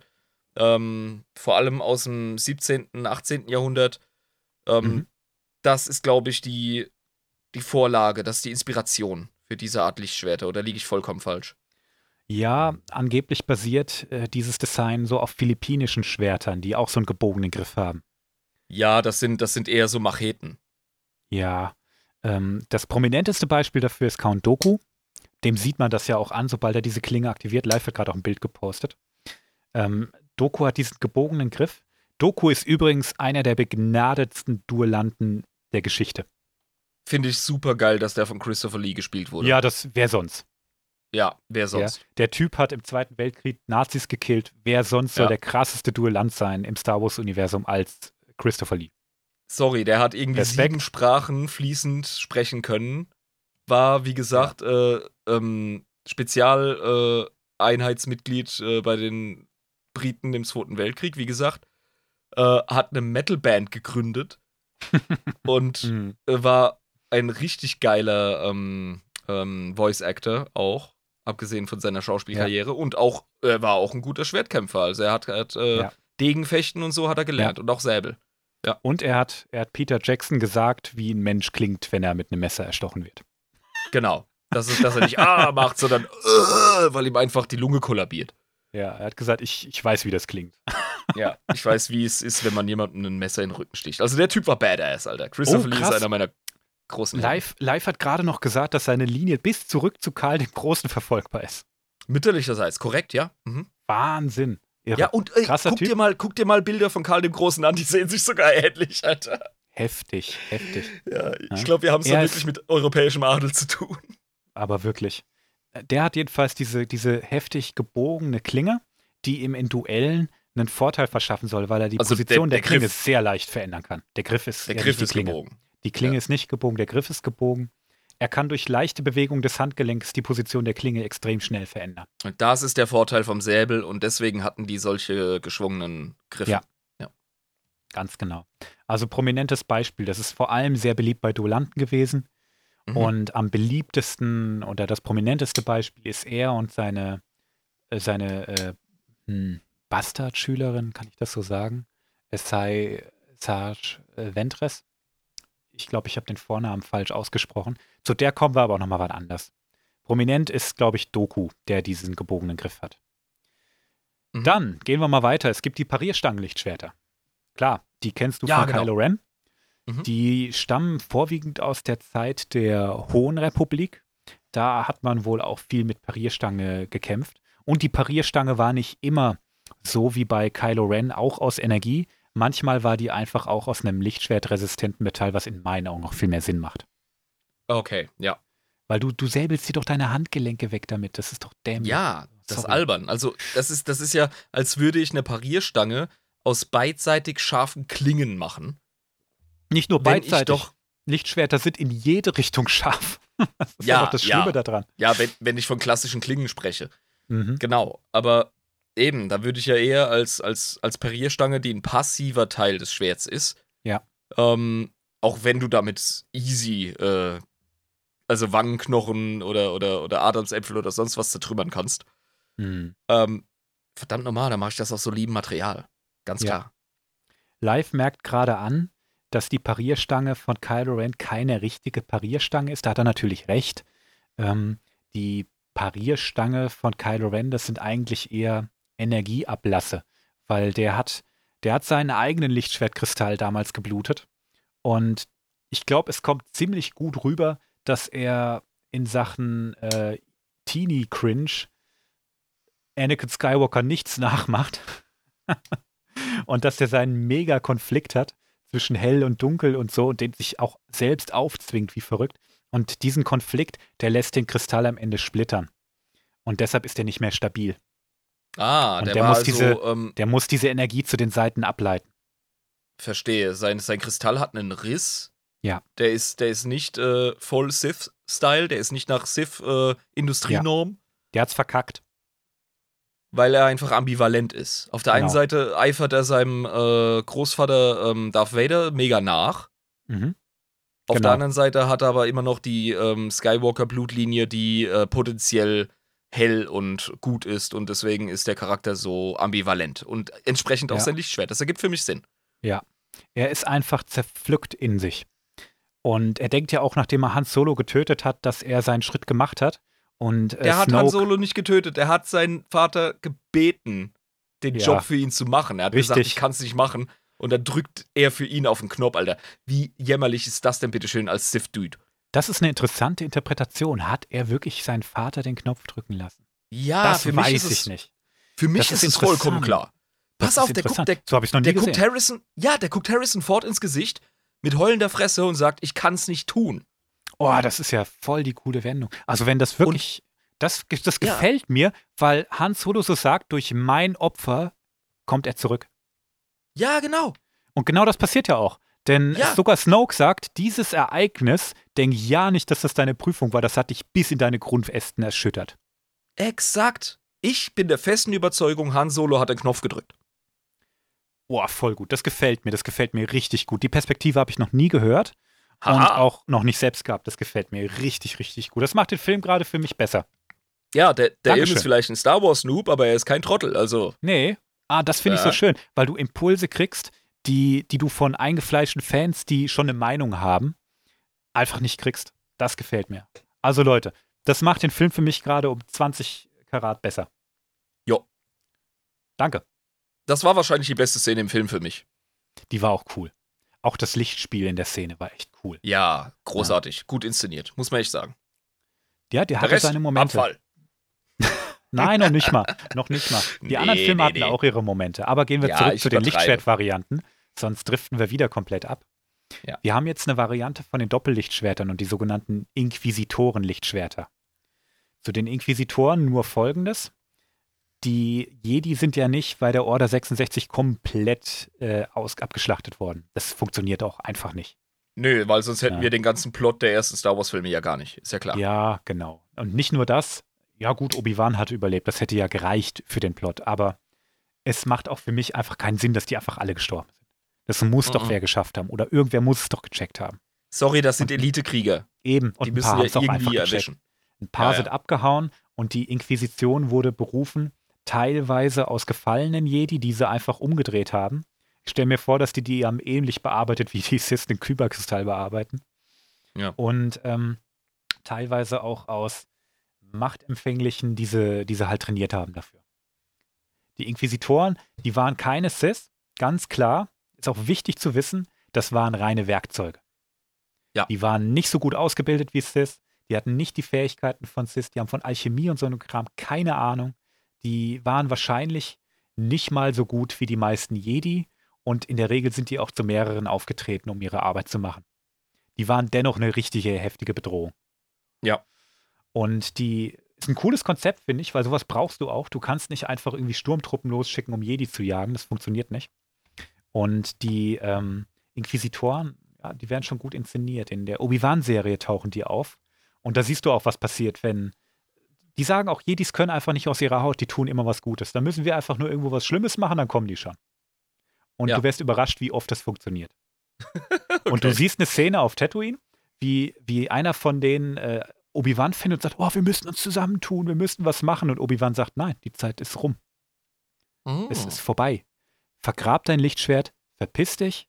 Ähm, vor allem aus dem 17., 18. Jahrhundert. Ähm, Mhm. Das ist, glaube ich, die, die Vorlage, das ist die Inspiration für diese Art Lichtschwerter. Oder liege ich vollkommen falsch? Ja, angeblich basiert äh, dieses Design so auf philippinischen Schwertern, die auch so einen gebogenen Griff haben. Ja, das sind, das sind eher so Macheten. Ja, ähm, das prominenteste Beispiel dafür ist Count Doku. Dem sieht man das ja auch an, sobald er diese Klinge aktiviert. Live wird gerade auch ein Bild gepostet. Ähm, Doku hat diesen gebogenen Griff. Doku ist übrigens einer der begnadetsten Duellanten der Geschichte. Finde ich super geil, dass der von Christopher Lee gespielt wurde. Ja, das wer sonst? Ja, wer sonst? Der Typ hat im Zweiten Weltkrieg Nazis gekillt. Wer sonst soll Ja. der krasseste Duellant sein im Star Wars-Universum als Christopher Lee? Sorry, der hat irgendwie Respekt. sieben Sprachen fließend sprechen können. War, wie gesagt, äh, ähm, Spezialeinheitsmitglied äh, äh, bei den Briten im Zweiten Weltkrieg, wie gesagt. Äh, hat eine Metalband gegründet und Mhm. äh, war ein richtig geiler ähm, ähm, Voice Actor auch, abgesehen von seiner Schauspielkarriere und auch er war auch ein guter Schwertkämpfer. Also er hat, hat äh, Ja. Degenfechten und so hat er gelernt und auch Säbel. Und er hat, er hat Peter Jackson gesagt, wie ein Mensch klingt, wenn er mit einem Messer erstochen wird. Genau. Das ist, dass er nicht ah macht, sondern äh, weil ihm einfach die Lunge kollabiert. Ja, er hat gesagt, ich, ich weiß, wie das klingt. Ja, ich weiß, wie es ist, wenn man jemandem ein Messer in den Rücken sticht. Also der Typ war badass, Alter. Christopher Oh, Lee ist einer meiner großen. Live, Live hat gerade noch gesagt, dass seine Linie bis zurück zu Karl dem Großen verfolgbar ist. Mütterlicherseits, korrekt, ja? Mhm. Wahnsinn. Irre. Ja, und ey, Krasser guck, Typ. dir mal, guck dir mal Bilder von Karl dem Großen an, die sehen sich sogar ähnlich, Alter. Heftig, heftig. Ja, ich Ja. glaube, wir haben es Er wirklich mit europäischem Adel zu tun. Aber wirklich. Der hat jedenfalls diese, diese heftig gebogene Klinge, die ihm in Duellen einen Vorteil verschaffen soll, weil er die Also Position der- der, der Klinge Griff- sehr leicht verändern kann. Der Griff ist Der ja Griff ist Klinge. gebogen. Die Klinge Ja. ist nicht gebogen, der Griff ist gebogen. Er kann durch leichte Bewegung des Handgelenks die Position der Klinge extrem schnell verändern. Und das ist der Vorteil vom Säbel und deswegen hatten die solche geschwungenen Griffe. Ja. Ganz genau. Also prominentes Beispiel. Das ist vor allem sehr beliebt bei Duellanten gewesen. Mhm. Und am beliebtesten oder das prominenteste Beispiel ist er und seine, äh, seine äh, hm, Bastardschülerin, kann ich das so sagen? Es sei Sarge äh, Ventres. Ich glaube, ich habe den Vornamen falsch ausgesprochen. Zu der kommen wir aber auch nochmal wann anders. Prominent ist, glaube ich, Doku, der diesen gebogenen Griff hat. Mhm. Dann gehen wir mal weiter. Es gibt die Parierstangenlichtschwerter. Klar, die kennst du Ja, von genau. Kylo Ren. Mhm. Die stammen vorwiegend aus der Zeit der Hohen Republik. Da hat man wohl auch viel mit Parierstange gekämpft. Und die Parierstange war nicht immer so wie bei Kylo Ren auch aus Energie. Manchmal war die einfach auch aus einem lichtschwertresistenten Metall, was in meinen Augen auch viel mehr Sinn macht. Okay, ja. Weil du, du säbelst dir doch deine Handgelenke weg damit. Das ist doch dämlich. Ja, das ist albern. Also, das ist, das ist ja, als würde ich eine Parierstange aus beidseitig scharfen Klingen machen. Nicht nur Wenn ich beidseitig. doch, Lichtschwerter sind in jede Richtung scharf. Das ist Ja, ja das ja. Schlimme daran. ja, wenn, wenn ich von klassischen Klingen spreche. Mhm. Genau. Aber eben, da würde ich ja eher als, als, als Parierstange, die ein passiver Teil des Schwerts ist. Ja. Ähm, auch wenn du damit easy, äh, also Wangenknochen oder, oder, oder Adamsäpfel oder sonst was zertrümmern kannst. Mhm. Ähm, verdammt normal, dann mache ich das aus solidem Material. Ganz Ja. klar. Live merkt gerade an, dass die Parierstange von Kylo Ren keine richtige Parierstange ist. Da hat er natürlich recht. Ähm, die Parierstange von Kylo Ren, das sind eigentlich eher Energieablasse, weil der hat, der hat seinen eigenen Lichtschwertkristall damals geblutet. Und ich glaube, es kommt ziemlich gut rüber, dass er in Sachen äh, Teenie Cringe Anakin Skywalker nichts nachmacht. und dass er seinen Mega-Konflikt hat zwischen hell und dunkel und so und den sich auch selbst aufzwingt wie verrückt. Und diesen Konflikt, der lässt den Kristall am Ende splittern. Und deshalb ist er nicht mehr stabil. Ah, der, der war muss also, diese- ähm, Der muss diese Energie zu den Seiten ableiten. verstehe, sein, sein Kristall hat einen Riss. Ja. Der ist, der ist nicht äh, voll Sith-Style, der ist nicht nach Sith-Industrienorm. Der hat's verkackt. weil er einfach ambivalent ist. Auf der einen Genau. Seite eifert er seinem äh, Großvater ähm, Darth Vader mega nach. Mhm. Auf Genau. der anderen Seite hat er aber immer noch die ähm, Skywalker-Blutlinie, die äh, potenziell hell und gut ist und deswegen ist der Charakter so ambivalent und entsprechend auch Ja. sein Lichtschwert. Das ergibt für mich Sinn. Er ist einfach zerpflückt in sich. Und er denkt ja auch, nachdem er Han Solo getötet hat, dass er seinen Schritt gemacht hat. Und äh, Der hat Snoke, Han Solo nicht getötet, er hat seinen Vater gebeten, den Ja. Job für ihn zu machen. Er hat gesagt, Richtig. ich kann es nicht machen. Und dann drückt er für ihn auf den Knopf, Alter. Wie jämmerlich ist das denn bitte schön als Sith-Dude? Das ist eine interessante Interpretation. Hat er wirklich seinen Vater den Knopf drücken lassen? Ja, das für mich weiß ist ich es, nicht. Für mich Das ist ist es vollkommen klar. Das Pass auf, der guckt, der, so der guckt Harrison, ja, der guckt Harrison Ford ins Gesicht mit heulender Fresse und sagt, ich kann es nicht tun. Oh, das ist ja voll die coole Wendung. Also wenn das wirklich, das, das Ja. gefällt mir, weil Han Solo so sagt, durch mein Opfer kommt er zurück. Ja, genau. Und genau das passiert ja auch. Denn Ja. sogar Snoke sagt, dieses Ereignis, denk ja nicht, dass das deine Prüfung war, das hat dich bis in deine Grundästen erschüttert. Exakt. Ich bin der festen Überzeugung, Han Solo hat den Knopf gedrückt. Boah, voll gut. Das gefällt mir. Das gefällt mir richtig gut. Die Perspektive habe ich noch nie gehört und Haha. auch noch nicht selbst gehabt. Das gefällt mir richtig, richtig gut. Das macht den Film gerade für mich besser. Ja, der, der Ilm ist vielleicht ein Star Wars Noob, aber er ist kein Trottel. Also, Nee. Ah, das finde ich Ja. so schön, weil du Impulse kriegst, die, die du von eingefleischten Fans, die schon eine Meinung haben, einfach nicht kriegst. Das gefällt mir. Also Leute, das macht den Film für mich gerade um 20 Karat besser. Jo. Danke. das war wahrscheinlich die beste Szene im Film für mich. Die war auch cool. Auch das Lichtspiel in der Szene war echt cool. Ja, großartig. Gut inszeniert, muss man echt sagen. Ja, der Der hatte Rest, seine Momente. Abfall. Nein, noch nicht mal. Noch nicht mal. Die Nee, anderen Filme nee, hatten nee. auch ihre Momente. Aber gehen wir Ja, zurück zu den. Lichtschwertvarianten, sonst driften wir wieder komplett ab. Ja. Wir haben jetzt eine Variante von den Doppellichtschwertern und die sogenannten Inquisitoren-Lichtschwerter. Zu den Inquisitoren nur folgendes. Die Jedi sind ja nicht bei der Order 66 komplett äh, aus, abgeschlachtet worden. Das funktioniert auch einfach nicht. Nö, weil sonst hätten Ja. wir den ganzen Plot der ersten Star Wars-Filme ja gar nicht. Ist ja klar. Ja, genau. Und nicht nur das. Ja, gut, Obi-Wan hatte überlebt. Das hätte ja gereicht für den Plot. Aber es macht auch für mich einfach keinen Sinn, dass die einfach alle gestorben sind. Das muss doch Mhm. wer geschafft haben. Oder irgendwer muss es doch gecheckt haben. Sorry, das sind Elite-Krieger. Eben. Und Die müssen paar ja irgendwie erwischen. Ein paar Ja, ja. sind abgehauen und die Inquisition wurde berufen, teilweise aus gefallenen Jedi, die sie einfach umgedreht haben. Ich stelle mir vor, dass die die haben ähnlich bearbeitet, wie die Sith den Kyberkristall bearbeiten. Ja. Und ähm, teilweise auch aus Machtempfänglichen, die sie, die sie halt trainiert haben dafür. Die Inquisitoren, die waren keine Sith, ganz klar. Ist auch wichtig zu wissen, das waren reine Werkzeuge. Ja. Die waren nicht so gut ausgebildet wie Sith. Die hatten nicht die Fähigkeiten von Sith. Die haben von Alchemie und so einem Kram keine Ahnung. Die waren wahrscheinlich nicht mal so gut wie die meisten Jedi. Und in der Regel sind die auch zu mehreren aufgetreten, um ihre Arbeit zu machen. Die waren dennoch eine richtige heftige Bedrohung. Ja. Und die ist ein cooles Konzept, finde ich, weil sowas brauchst du auch. Du kannst nicht einfach irgendwie Sturmtruppen losschicken, um Jedi zu jagen. Das funktioniert nicht. Und die ähm, Inquisitoren, ja, die werden schon gut inszeniert. In der Obi-Wan-Serie tauchen die auf. Und da siehst du auch, was passiert, wenn. Die sagen auch, Jedis können einfach nicht aus ihrer Haut, die tun immer was Gutes. Da müssen wir einfach nur irgendwo was Schlimmes machen, dann kommen die schon. Und Ja. du wirst überrascht, wie oft das funktioniert. okay. Und du siehst eine Szene auf Tatooine, wie, wie einer von denen äh, Obi-Wan findet und sagt, oh, wir müssen uns zusammentun, wir müssen was machen. Und Obi-Wan sagt, nein, die Zeit ist rum. Mm. Es ist vorbei. Vergrab dein Lichtschwert, verpiss dich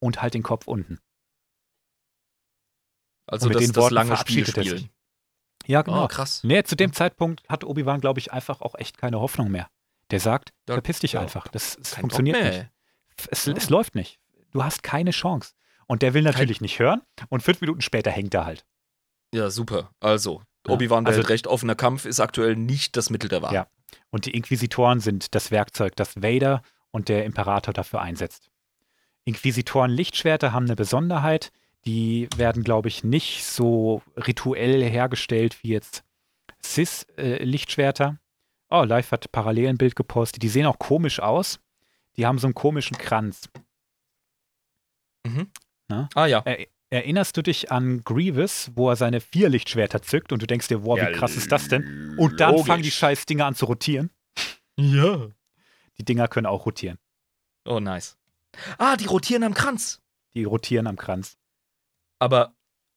und halt den Kopf unten. also und mit das, den das Worten lange Spiel spielen. Ja, genau. Oh, krass. Nee, zu dem Zeitpunkt hat Obi-Wan, glaube ich, einfach auch echt keine Hoffnung mehr. Der sagt, Ja, verpiss dich ja, einfach. Das, das Kein funktioniert nicht. Es, Ja. es läuft nicht. Du hast keine Chance. Und der will natürlich nicht hören. Und fünf Minuten später hängt er halt. Ja, super. Also, Ja, Obi-Wan also- behält recht, offener Kampf ist aktuell nicht das Mittel der Wahl. Ja. Und die Inquisitoren sind das Werkzeug, das Vader und der Imperator dafür einsetzt. Inquisitoren Lichtschwerter haben eine Besonderheit. Die werden, glaube ich, nicht so rituell hergestellt wie jetzt Sis-Lichtschwerter. oh, Live hat parallel ein Bild gepostet. Die sehen auch komisch aus. Die haben so einen komischen Kranz. Mhm. Ah ja. Er, erinnerst du dich an Grievous, wo er seine vier Lichtschwerter zückt und du denkst dir, wow, wie Ja, krass ist das denn? Und dann logisch. fangen die scheiß Dinger an zu rotieren. Ja. Die Dinger können auch rotieren. Oh, nice. Ah, die rotieren am Kranz. Die rotieren am Kranz. Aber,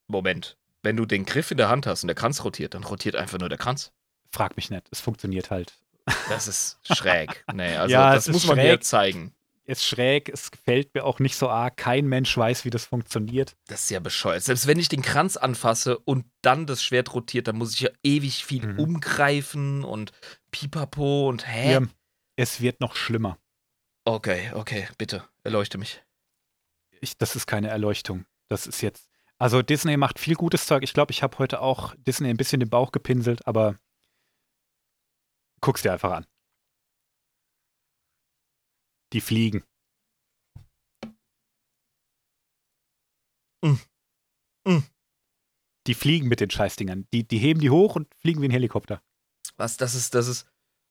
Moment. Wenn du den Griff in der Hand hast und der Kranz rotiert, dann rotiert einfach nur der Kranz. Frag mich nicht. Es funktioniert halt. Das ist schräg. Nee, also Ja, das es muss man mir schräg. zeigen. Ist schräg, es gefällt mir auch nicht so arg. Kein Mensch weiß, wie das funktioniert. Das ist ja bescheuert. Selbst wenn ich den Kranz anfasse und dann das Schwert rotiert, dann muss ich ja ewig viel Mhm. umgreifen und pipapo und hä? Hier, es wird noch schlimmer. Okay, okay, bitte, erleuchte mich. Ich, das ist keine Erleuchtung. Das ist jetzt. Also Disney macht viel gutes Zeug. Ich glaube, ich habe heute auch Disney ein bisschen den Bauch gepinselt, aber guck's dir einfach an. Die fliegen. Mm. Mm. Die fliegen mit den Scheißdingern. Die, die heben die hoch und fliegen wie ein Helikopter. Was, das ist, das ist.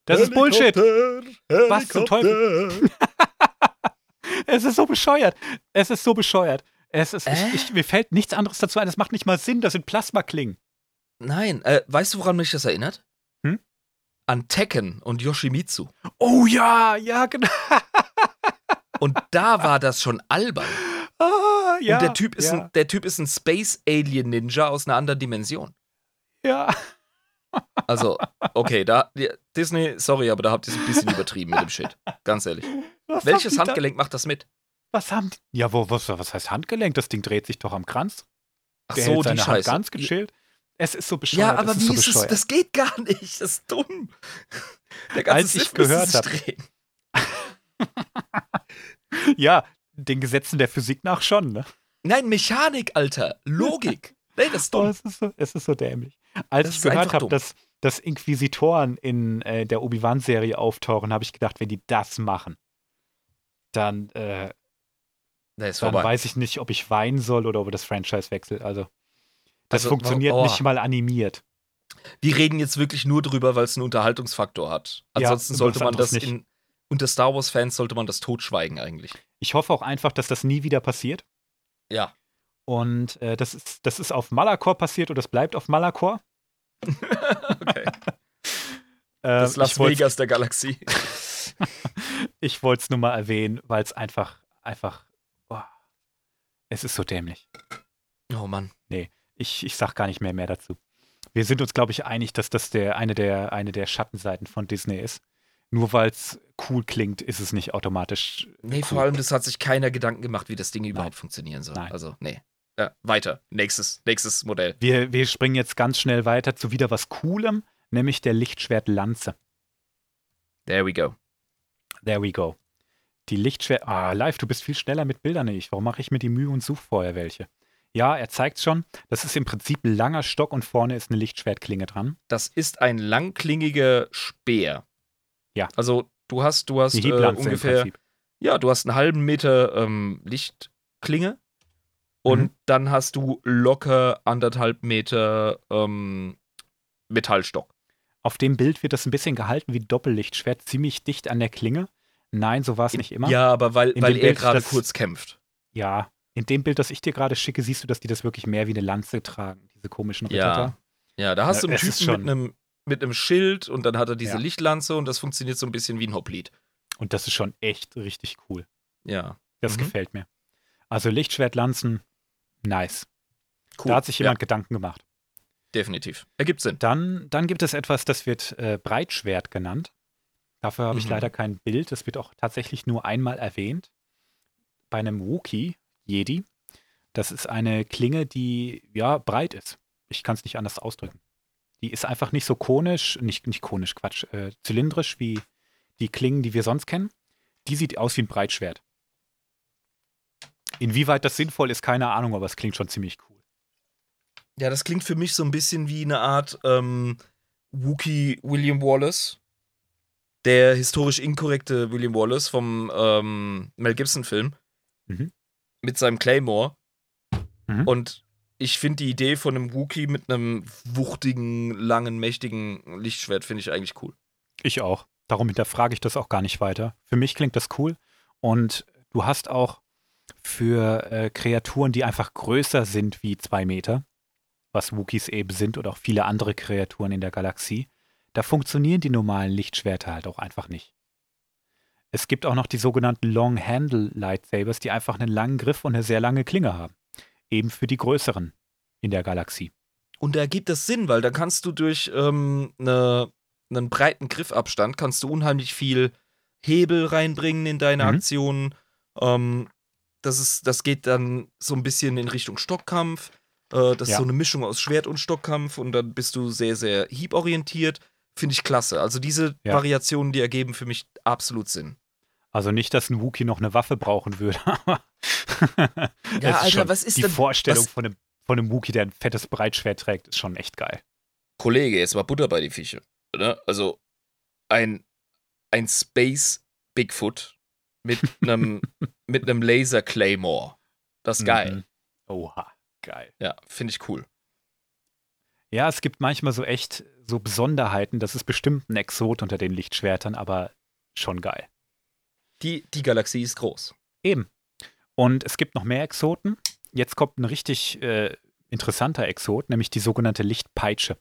Das ist Bullshit. Helikopter, Was zum Teufel? Es ist so bescheuert. Es ist so bescheuert. Es ist, Äh? ich, ich, mir fällt nichts anderes dazu ein. Es macht nicht mal Sinn. Das sind Plasmaklingen. Nein, äh, weißt du, woran mich das erinnert? Hm? An Tekken und Yoshimitsu. Oh ja, ja, genau. Und da war das schon albern. Ah, ja, und der Typ, ist ja, ein, der typ ist ein Space Alien Ninja aus einer anderen Dimension. ja. Also, okay, da Disney, sorry, aber da habt ihr es ein bisschen übertrieben mit dem Shit. Ganz ehrlich. Was Welches die da- Handgelenk macht das mit? Was haben die? Ja, wo, was, was heißt Handgelenk? Das Ding dreht sich doch am Kranz. Ach Der so, hält die seine Hand Scheiße. ganz gechillt. Es ist so bescheuert. Ja, aber es ist wie so ist es? bescheuert. Das geht gar nicht. Das ist dumm. Der ganze Als ich müsste gehört sich hab- drehen. Ja, den Gesetzen der Physik nach schon, ne? Nein, Mechanik, Alter. Logik. Nee, das ist Oh, dumm. es, ist so, es ist so dämlich. Als ich gehört habe, dass, dass Inquisitoren in äh, der Obi-Wan-Serie auftauchen, habe ich gedacht, wenn die das machen, dann, äh, dann vorbei. weiß ich nicht, ob ich weinen soll oder ob das Franchise wechsel. Also, das Also, funktioniert oh. nicht mal animiert. Wir reden jetzt wirklich nur drüber, weil es einen Unterhaltungsfaktor hat. Ja, Ansonsten und sollte man das nicht. in. Unter Star Wars-Fans sollte man das totschweigen eigentlich. Ich hoffe auch einfach, dass das nie wieder passiert. Ja. Und äh, das, ist, das ist auf Malakor passiert und das bleibt auf Malakor. Okay. Äh, Das Las ich wollte Vegas der Galaxie. ich wollte es nur mal erwähnen, weil es einfach, einfach, oh, es ist so dämlich. Oh Mann. Ich, ich sag gar nicht mehr mehr dazu. Wir sind uns, glaube ich, einig, dass das der, eine, der, eine der Schattenseiten von Disney ist. Nur weil es cool klingt, ist es nicht automatisch. Nee, cool. vor allem, das hat sich keiner Gedanken gemacht, wie das Ding überhaupt funktionieren soll. Nein. Also, nee. Ja, weiter. Nächstes, nächstes Modell. Wir, wir springen jetzt ganz schnell weiter zu wieder was Coolem, nämlich der Lichtschwertlanze. There we go. There we go. Die Lichtschwert. Ah, live, du bist viel schneller mit Bildern ich. Warum mache ich mir die Mühe und suche vorher welche? Ja, er zeigt schon. Das ist im Prinzip ein langer Stock und vorne ist eine Lichtschwertklinge dran. Das ist ein langklingiger Speer. Ja. Also, du hast, du hast äh, ungefähr. Ja, du hast einen halben Meter ähm, Lichtklinge und Mhm. dann hast du locker anderthalb Meter ähm, Metallstock. Auf dem Bild wird das ein bisschen gehalten wie Doppellichtschwert, ziemlich dicht an der Klinge. Nein, so war es nicht immer. Ja, aber weil, In weil er Bild, gerade das- kurz kämpft. Ja, in dem Bild, das ich dir gerade schicke, siehst du, dass die das wirklich mehr wie eine Lanze tragen, diese komischen Ritter Ja. da. Ja, da hast du einen Typen mit schon- einem, mit einem Schild und dann hat er diese Ja. Lichtlanze und das funktioniert so ein bisschen wie ein Hoplite. Und das ist schon echt richtig cool. Ja. Das Mhm. gefällt mir. Also Lichtschwertlanzen, nice. Cool. Da hat sich jemand Gedanken gemacht. Ja, definitiv. Ergibt Sinn. Dann, dann gibt es etwas, das wird äh, Breitschwert genannt. Dafür habe ich Mhm. leider kein Bild. Das wird auch tatsächlich nur einmal erwähnt. Bei einem Wookie, Jedi. Das ist eine Klinge, die ja breit ist. Ich kann es nicht anders ausdrücken. Die ist einfach nicht so konisch, nicht, nicht konisch, Quatsch, äh, zylindrisch wie die Klingen, die wir sonst kennen. Die sieht aus wie ein Breitschwert. Inwieweit das sinnvoll ist, keine Ahnung, aber es klingt schon ziemlich cool. Ja, das klingt für mich so ein bisschen wie eine Art ähm, Wookie William Wallace. Der historisch inkorrekte William Wallace vom ähm, Mel Gibson-Film. Mhm. Mit seinem Claymore. Mhm. Und ich finde die Idee von einem Wookie mit einem wuchtigen, langen, mächtigen Lichtschwert finde ich eigentlich cool. Ich auch. Darum hinterfrage ich das auch gar nicht weiter. Für mich klingt das cool. Und du hast auch für äh, Kreaturen, die einfach größer sind wie zwei Meter, was Wookies eben sind oder auch viele andere Kreaturen in der Galaxie, da funktionieren die normalen Lichtschwerter halt auch einfach nicht. Es gibt auch noch die sogenannten Long Handle Lightsabers, die einfach einen langen Griff und eine sehr lange Klinge haben. Eben für die größeren in der Galaxie. Und da ergibt das Sinn, weil da kannst du durch ähm, ne, einen breiten Griffabstand kannst du unheimlich viel Hebel reinbringen in deine Mhm. Aktionen. Ähm, das, ist, das geht dann so ein bisschen in Richtung Stockkampf. Äh, das Ja. ist so eine Mischung aus Schwert und Stockkampf und dann bist du sehr, sehr hieborientiert. Finde ich klasse. Also diese Ja. Variationen, die ergeben für mich absolut Sinn. Also nicht, dass ein Wookie noch eine Waffe brauchen würde, aber Ja, Alter, was ist die denn- Vorstellung was- von einem, von einem Wookie, der ein fettes Breitschwert trägt, ist schon echt geil. Kollege, jetzt mal Butter bei die Fische. Ne? Also ein, ein Space Bigfoot mit einem mit einem Laser Claymore. Das ist geil. Mhm. Oha, geil. Ja, finde ich cool. Ja, es gibt manchmal so echt so Besonderheiten. Das ist bestimmt ein Exot unter den Lichtschwertern, aber schon geil. Die, die Galaxie ist groß. Eben. Und es gibt noch mehr Exoten. Jetzt kommt ein richtig äh, interessanter Exot, nämlich die sogenannte Lichtpeitsche.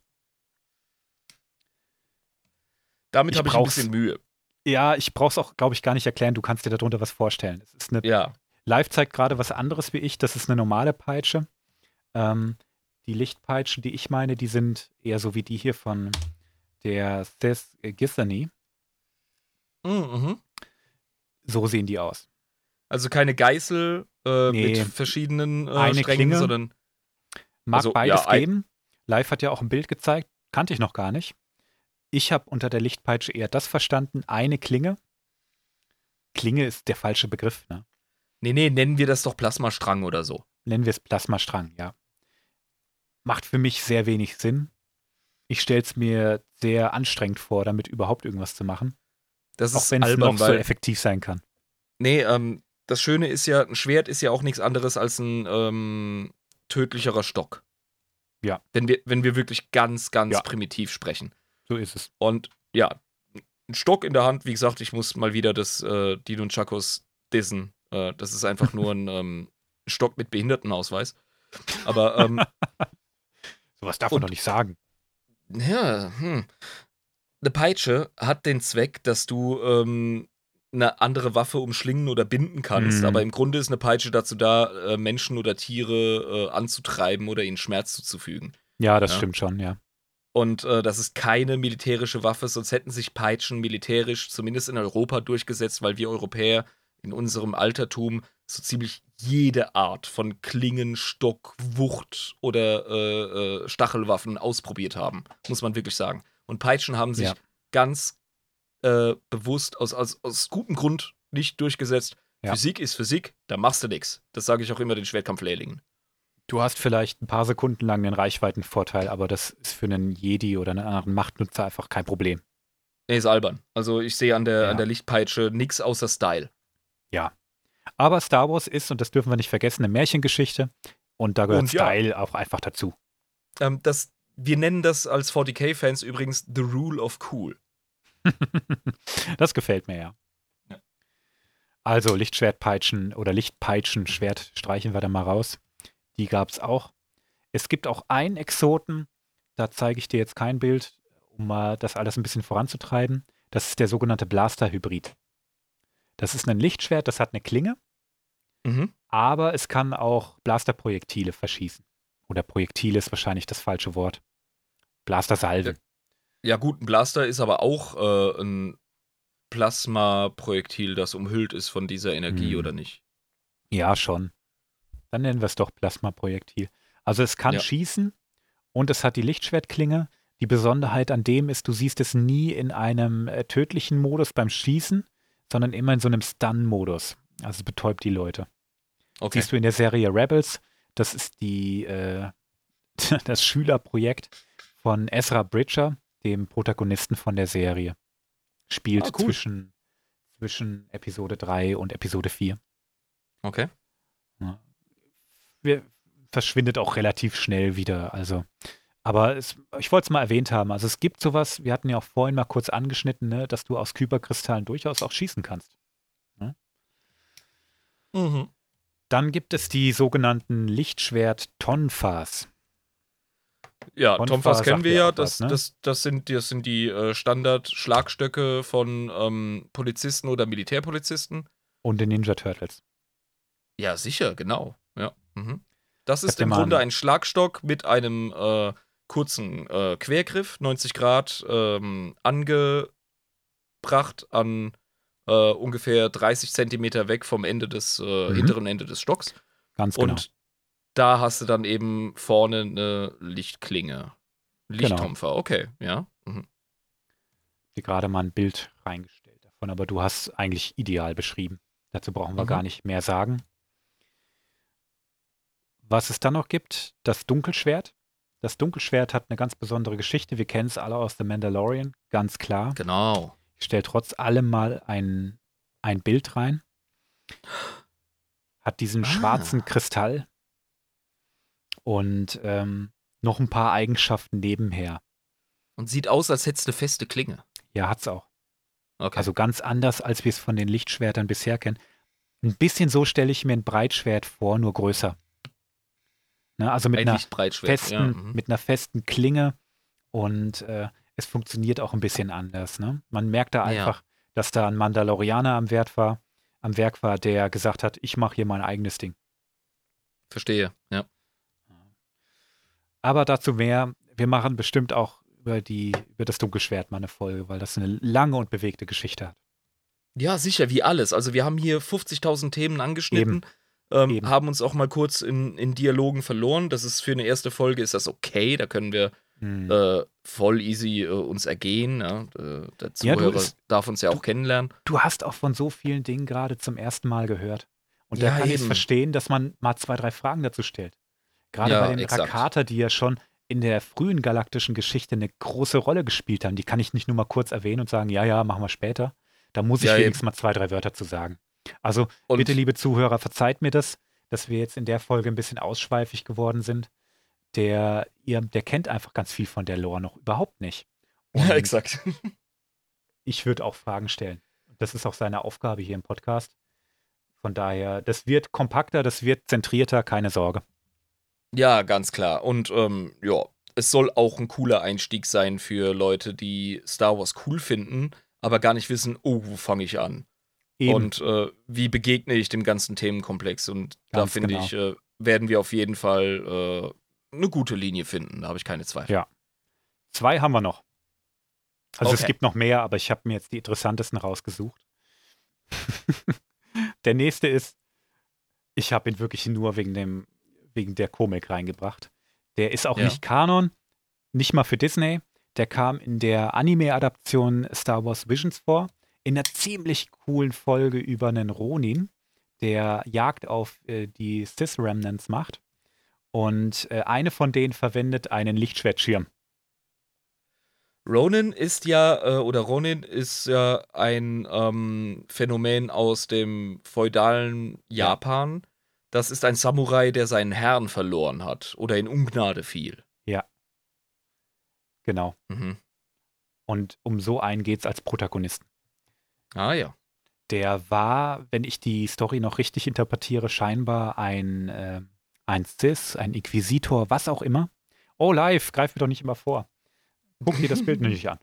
Damit habe ich ein bisschen Mühe. Ja, ich brauche es auch, glaube ich, gar nicht erklären. Du kannst dir darunter was vorstellen. Es ist eine Ja. Live zeigt gerade was anderes wie ich. Das ist eine normale Peitsche. Ähm, die Lichtpeitschen, die ich meine, die sind eher so wie die hier von der Seth Gissany. Mhm. So sehen die aus. Also keine Geißel äh, Nee. mit verschiedenen äh, Eine Strängen, Klinge. sondern Mag Also, beides ja, geben. Live hat ja auch ein Bild gezeigt. Kannte ich noch gar nicht. Ich habe unter der Lichtpeitsche eher das verstanden. Eine Klinge. Klinge ist der falsche Begriff, ne? nee, nee, nennen wir das doch Plasmastrang oder so. Nennen wir es Plasmastrang, ja. Macht für mich sehr wenig Sinn. Ich stelle es mir sehr anstrengend vor, damit überhaupt irgendwas zu machen. Das Auch wenn es noch so effektiv sein kann. Nee, ähm, das Schöne ist ja, ein Schwert ist ja auch nichts anderes als ein ähm, tödlicherer Stock. Ja. Wenn wir, wenn wir wirklich ganz, ganz Ja. primitiv sprechen. So ist es. Und ja, ein Stock in der Hand, wie gesagt, ich muss mal wieder das äh, Dino und Chakos dissen. Äh, das ist einfach nur ein ähm, Stock mit Behindertenausweis. Aber ähm, Sowas darf man doch nicht sagen. Ja, hm. Eine Peitsche hat den Zweck, dass du ähm, eine andere Waffe umschlingen oder binden kannst, Mhm. aber im Grunde ist eine Peitsche dazu da, äh, Menschen oder Tiere äh, anzutreiben oder ihnen Schmerz zuzufügen. Ja, das Ja. stimmt schon, ja. Und äh, das ist keine militärische Waffe, sonst hätten sich Peitschen militärisch, zumindest in Europa, durchgesetzt, weil wir Europäer in unserem Altertum so ziemlich jede Art von Klingen, Stock, Wucht oder äh, äh, Stachelwaffen ausprobiert haben, muss man wirklich sagen. Und Peitschen haben sich Ja. ganz äh, bewusst aus, aus, aus gutem Grund nicht durchgesetzt. Ja. Physik ist Physik, da machst du nichts. Das sage ich auch immer den Schwertkampflehrlingen. Du hast vielleicht ein paar Sekunden lang einen Reichweitenvorteil, aber das ist für einen Jedi oder einen anderen Machtnutzer einfach kein Problem. Nee, ist albern. Also ich sehe an der, Ja. an der Lichtpeitsche nichts außer Style. Ja. Aber Star Wars ist, und das dürfen wir nicht vergessen, eine Märchengeschichte. Und da gehört Und ja. Style auch einfach dazu. Ähm, das, wir nennen das als 40k-Fans übrigens The Rule of Cool. das gefällt mir ja. Ja. Also Lichtschwertpeitschen oder Lichtpeitschen, Schwert streichen wir da mal raus. Die gab es auch. Es gibt auch einen Exoten, da zeige ich dir jetzt kein Bild, um mal das alles ein bisschen voranzutreiben. Das ist der sogenannte Blaster-Hybrid. Das ist ein Lichtschwert, das hat eine Klinge, Mhm. aber es kann auch Blasterprojektile verschießen. Oder Projektile ist wahrscheinlich das falsche Wort. Blastersalven. Ja, gut, ein Blaster ist aber auch äh, ein Plasma-Projektil, das umhüllt ist von dieser Energie, Hm. oder nicht? Ja, schon. Dann nennen wir es doch Plasmaprojektil. Also es kann Ja. schießen und es hat die Lichtschwertklinge. Die Besonderheit an dem ist, du siehst es nie in einem äh, tödlichen Modus beim Schießen, sondern immer in so einem Stun-Modus. Also es betäubt die Leute. Okay. Siehst du in der Serie Rebels, das ist die, äh, das Schülerprojekt von Ezra Bridger, dem Protagonisten von der Serie. Spielt Ah, cool. zwischen, zwischen Episode 3 und Episode 4. Okay. Ja. Verschwindet auch relativ schnell wieder. Also, aber es, ich wollte es mal erwähnt haben. Also es gibt sowas, wir hatten ja auch vorhin mal kurz angeschnitten, ne, dass du aus Kyberkristallen durchaus auch schießen kannst. Mhm. Dann gibt es die sogenannten Lichtschwert-Tonfas. Ja, Tonfa Tomfas kennen wir ja. Das, ne? das, das, sind, das sind die äh, Standard-Schlagstöcke von ähm, Polizisten oder Militärpolizisten. Und den Ninja Turtles. Ja, sicher, genau. Mhm. Das ist im Grunde ein Schlagstock mit einem äh, kurzen äh, Quergriff, 90 Grad, ähm, angebracht an äh, ungefähr 30 Zentimeter weg vom Ende des äh, Mhm. hinteren Ende des Stocks. Ganz genau. Und da hast du dann eben vorne eine Lichtklinge. Genau. Lichttrumpfer, okay, ja. Mhm. dir gerade mal ein Bild reingestellt davon, aber du hast eigentlich ideal beschrieben. Dazu brauchen wir Mhm. gar nicht mehr sagen. Was es dann noch gibt, das Dunkelschwert. Das Dunkelschwert hat eine ganz besondere Geschichte. Wir kennen es alle aus The Mandalorian, ganz klar. Genau. Ich stelle trotz allem mal ein, ein Bild rein. Hat diesen Ah. schwarzen Kristall und ähm, noch ein paar Eigenschaften nebenher. Und sieht aus, als hätte es eine feste Klinge. Ja, hat's auch. Okay. Also ganz anders, als wir es von den Lichtschwertern bisher kennen. Ein bisschen so stelle ich mir ein Breitschwert vor, nur größer. Ne, also mit ein einer, festen, ja, mhm. mit einer festen Klinge und äh, es funktioniert auch ein bisschen anders. Ne? Man merkt da Ja. einfach, dass da ein Mandalorianer am Wert war, am Werk war, der gesagt hat, ich mache hier mein eigenes Ding. Verstehe, ja. Aber dazu mehr, wir machen bestimmt auch über, die, über das Dunkelschwert mal eine Folge, weil das eine lange und bewegte Geschichte hat. Ja, sicher, wie alles. Also wir haben hier 50.000 Themen angeschnitten, ähm, haben uns auch mal kurz in, in Dialogen verloren. Das ist für eine erste Folge ist das okay, da können wir Hm. äh, voll easy äh, uns ergehen. Ja? Äh, der Ja, Zuhörer es- darf uns ja auch du- kennenlernen. du hast auch von so vielen Dingen gerade zum ersten Mal gehört. Und da Ja, kann ich es eben. verstehen, dass man mal zwei, drei Fragen dazu stellt. Gerade Ja, bei den exakt. Rakata, die ja schon in der frühen galaktischen Geschichte eine große Rolle gespielt haben, die kann ich nicht nur mal kurz erwähnen und sagen, ja, ja, machen wir später. Da muss ich Ja, eben. wenigstens mal zwei, drei Wörter zu sagen. Also Und bitte, liebe Zuhörer, verzeiht mir das, dass wir jetzt in der Folge ein bisschen ausschweifig geworden sind. Der, ihr, der kennt einfach ganz viel von der Lore noch überhaupt nicht. Und ja, exakt. ich würde auch Fragen stellen. Das ist auch seine Aufgabe hier im Podcast. Von daher, das wird kompakter, das wird zentrierter, keine Sorge. Ja, ganz klar. Und ähm, ja, es soll auch ein cooler Einstieg sein für Leute, die Star Wars cool finden, aber gar nicht wissen, oh, wo fange ich an? Eben. Und äh, wie begegne ich dem ganzen Themenkomplex? Und da Ganz finde genau. ich, äh, werden wir auf jeden Fall äh, eine gute Linie finden. Da habe ich keine Zweifel. Ja. Zwei haben wir noch. Also es Okay. gibt noch mehr, aber ich habe mir jetzt die interessantesten rausgesucht. der nächste ist, ich habe ihn wirklich nur wegen dem, wegen der Komik reingebracht. Der ist auch Ja. nicht Kanon, nicht mal für Disney. Der kam in der Anime-Adaption Star Wars Visions vor, in einer ziemlich coolen Folge über einen Ronin, der Jagd auf äh, die Sith Remnants macht. Und äh, eine von denen verwendet einen Lichtschwertschirm. Ronin ist ja, äh, oder Ronin ist ja ein ähm, Phänomen aus dem feudalen Japan. Das ist ein Samurai, der seinen Herrn verloren hat oder in Ungnade fiel. Ja. Genau. Mhm. Und um so einen geht's als Protagonisten. Ah ja. Der war, wenn ich die Story noch richtig interpretiere, scheinbar ein, äh, ein Cis, ein Inquisitor, was auch immer. Oh, live, greif mir doch nicht immer vor. Guck dir das Bild nicht an.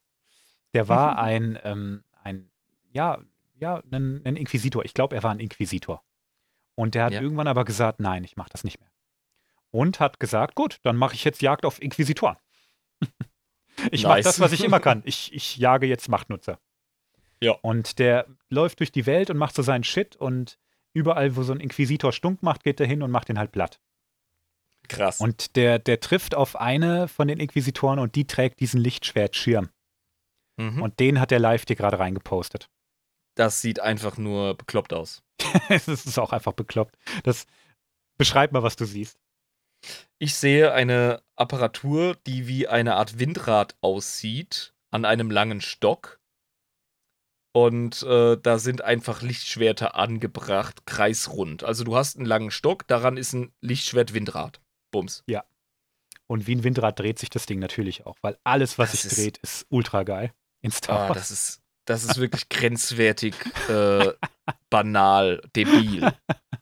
Der war ein, ähm, ein ja, ja, ein, ein Inquisitor. Ich glaube, er war ein Inquisitor. Und der hat Ja. irgendwann aber gesagt, nein, ich mache das nicht mehr. Und hat gesagt, gut, dann mache ich jetzt Jagd auf Inquisitoren. ich mache Nice. das, was ich immer kann. Ich, ich jage jetzt Machtnutzer. Ja. Und der läuft durch die Welt und macht so seinen Shit und überall, wo so ein Inquisitor stunk macht, geht er hin und macht den halt platt. Krass. Und der, der trifft auf eine von den Inquisitoren und die trägt diesen Lichtschwertschirm. mhm. Und den hat der live dir gerade reingepostet. das sieht einfach nur bekloppt aus. Es ist auch einfach bekloppt. Das beschreib mal, was du siehst. Ich sehe eine Apparatur, die wie eine Art Windrad aussieht, an einem langen Stock. Und äh, da sind einfach Lichtschwerter angebracht, kreisrund. Also du hast einen langen Stock, daran ist ein Lichtschwert-Windrad. Bums. Und wie ein Windrad dreht sich das Ding natürlich auch, weil alles, was Das sich ist- dreht, ist ultra geil. In Star Ah, Wars. das ist, das ist wirklich grenzwertig, äh, banal, debil.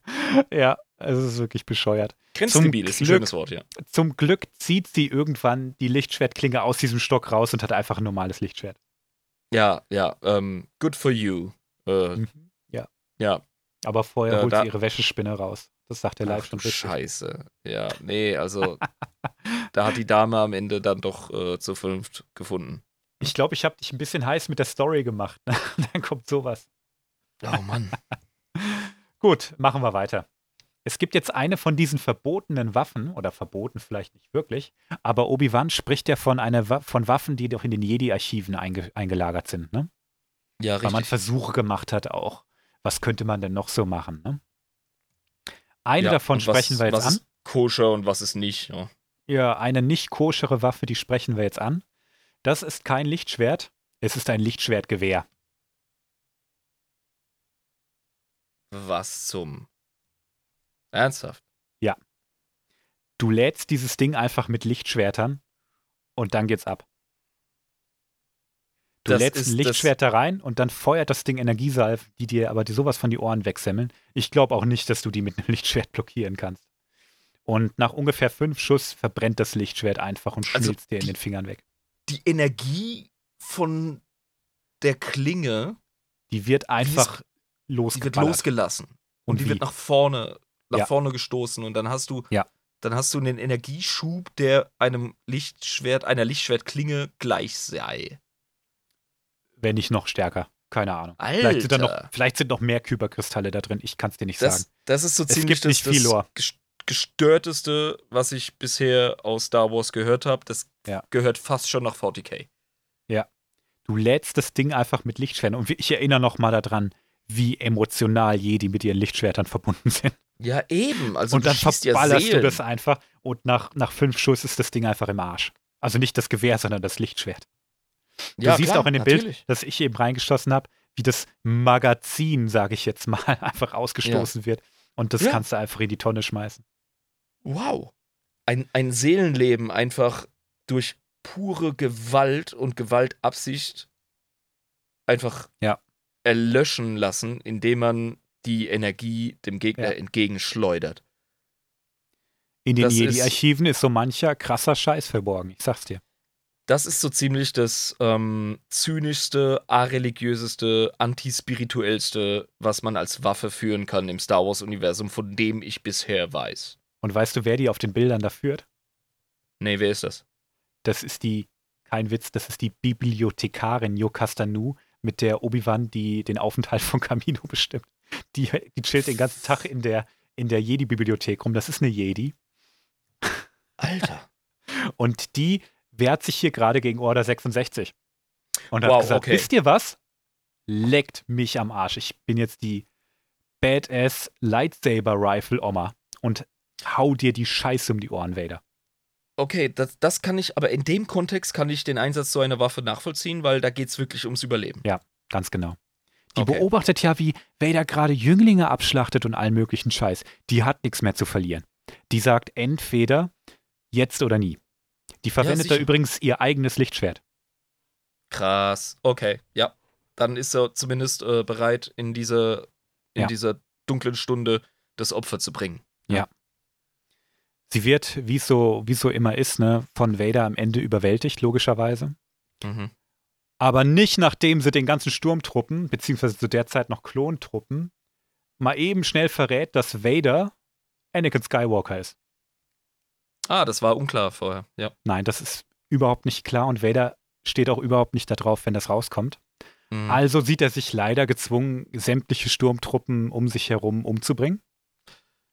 ja, es ist wirklich bescheuert. Grenzdebil ist ein Glück- schönes Wort, ja. Zum Glück zieht sie irgendwann die Lichtschwertklinge aus diesem Stock raus und hat einfach ein normales Lichtschwert. Ja, ja, ähm, good for you. Äh, Mhm. Ja. ja, Aber vorher Äh, holt da- sie ihre Wäschespinne raus. Das sagt der live schon richtig. Scheiße. Ja, nee, also da hat die Dame am Ende dann doch äh, zur Vernunft gefunden. Ich glaube, ich habe dich ein bisschen heiß mit der Story gemacht. Dann kommt sowas. Oh Mann. Gut, machen wir weiter. Es gibt jetzt eine von diesen verbotenen Waffen, oder verboten vielleicht nicht wirklich, aber Obi-Wan spricht ja von, einer Wa von Waffen, die doch in den Jedi-Archiven einge eingelagert sind, ne? Ja, Weil man richtig. Versuche gemacht hat auch. Was könnte man denn noch so machen, ne? Eine Ja, davon was- sprechen wir jetzt was an. Ist koscher und was ist nicht. Ja. Ja, eine nicht koschere Waffe, die sprechen wir jetzt an. Das ist kein Lichtschwert, es ist ein Lichtschwertgewehr. Was zum. Ernsthaft? Du lädst dieses Ding einfach mit Lichtschwertern und dann geht's ab. Du Das lädst ist ein Lichtschwert da rein und dann feuert das Ding Energiesalven, die dir aber die sowas von die Ohren wegsemmeln. Ich glaube auch nicht, dass du die mit einem Lichtschwert blockieren kannst. Und nach ungefähr fünf Schuss verbrennt das Lichtschwert einfach und Also schmilzt dir in die- den Fingern weg. Die Energie von der Klinge, Die wird einfach die wird losgeballert. losgelassen. Und, Und die wie? wird nach vorne, nach Ja. vorne gestoßen. Und dann hast du, Ja. dann hast du einen Energieschub, der einem Lichtschwert, einer Lichtschwertklinge gleich sei. wenn nicht noch stärker. Keine Ahnung. Vielleicht sind, da noch, Alter. vielleicht sind noch mehr Kyberkristalle da drin. Ich kann es dir nicht sagen. Das, das ist so Es ziemlich gibt nicht viel Lore. das ges- gestörteste, was ich bisher aus Star Wars gehört habe. Das Ja. gehört fast schon nach 40k. Du lädst das Ding einfach mit Lichtschwertern. Und ich erinnere noch mal daran, wie emotional Jedi mit ihren Lichtschwertern verbunden sind. Ja, eben. Also und dann schießt ja verballerst du das einfach und nach, nach fünf Schuss ist das Ding einfach im Arsch. Also nicht das Gewehr, sondern das Lichtschwert. Du ja, siehst klar, auch in dem natürlich. Bild, das ich eben reingeschossen habe, wie das Magazin, sage ich jetzt mal, einfach ausgestoßen wird. Und das Ja. kannst du einfach in die Tonne schmeißen. Wow. Ein, ein Seelenleben einfach durch pure Gewalt und Gewaltabsicht einfach Ja. Erlöschen lassen, indem man die Energie dem Gegner Ja. entgegenschleudert. In den Jedi-Archiven ist so mancher krasser Scheiß verborgen, ich sag's dir. Das ist so ziemlich das ähm, zynischste, areligiöseste, antispirituellste, was man als Waffe führen kann im Star Wars-Universum, von dem ich bisher weiß. Und weißt du, wer die auf den Bildern da führt? Nee, wer ist das? Das ist die, kein Witz, das ist die Bibliothekarin Yokastanu, mit der Obi-Wan die den Aufenthalt von Camino bestimmt. Die, die chillt den ganzen Tag in der, in der Jedi-Bibliothek rum. Das ist eine Jedi. Alter. Und die wehrt sich hier gerade gegen Order 66. Und hat Wow, gesagt, okay. wisst ihr was? Leckt mich am Arsch. Ich bin jetzt die Badass Lightsaber Rifle Oma und hau dir die Scheiße um die Ohren, Vader. Okay, das, das kann ich, aber in dem Kontext kann ich den Einsatz so einer Waffe nachvollziehen, weil da geht es wirklich ums Überleben. Ja, ganz genau. Die Okay. beobachtet ja, wie Vader gerade Jünglinge abschlachtet und allen möglichen Scheiß. Die hat nichts mehr zu verlieren. Die sagt entweder jetzt oder nie. Die verwendet da sicher. übrigens ihr eigenes Lichtschwert. Krass. Okay, ja. Dann ist er zumindest äh, bereit, in diese, in Ja. dieser dunklen Stunde das Opfer zu bringen. Sie wird, wie so, es so immer ist, ne, von Vader am Ende überwältigt, logischerweise. Mhm. Aber nicht nachdem sie den ganzen Sturmtruppen, beziehungsweise zu der Zeit noch Klontruppen, mal eben schnell verrät, dass Vader Anakin Skywalker ist. Ah, das war unklar vorher. Ja. Nein, das ist überhaupt nicht klar und Vader steht auch überhaupt nicht darauf, wenn das rauskommt. Mhm. Also sieht er sich leider gezwungen, sämtliche Sturmtruppen um sich herum umzubringen.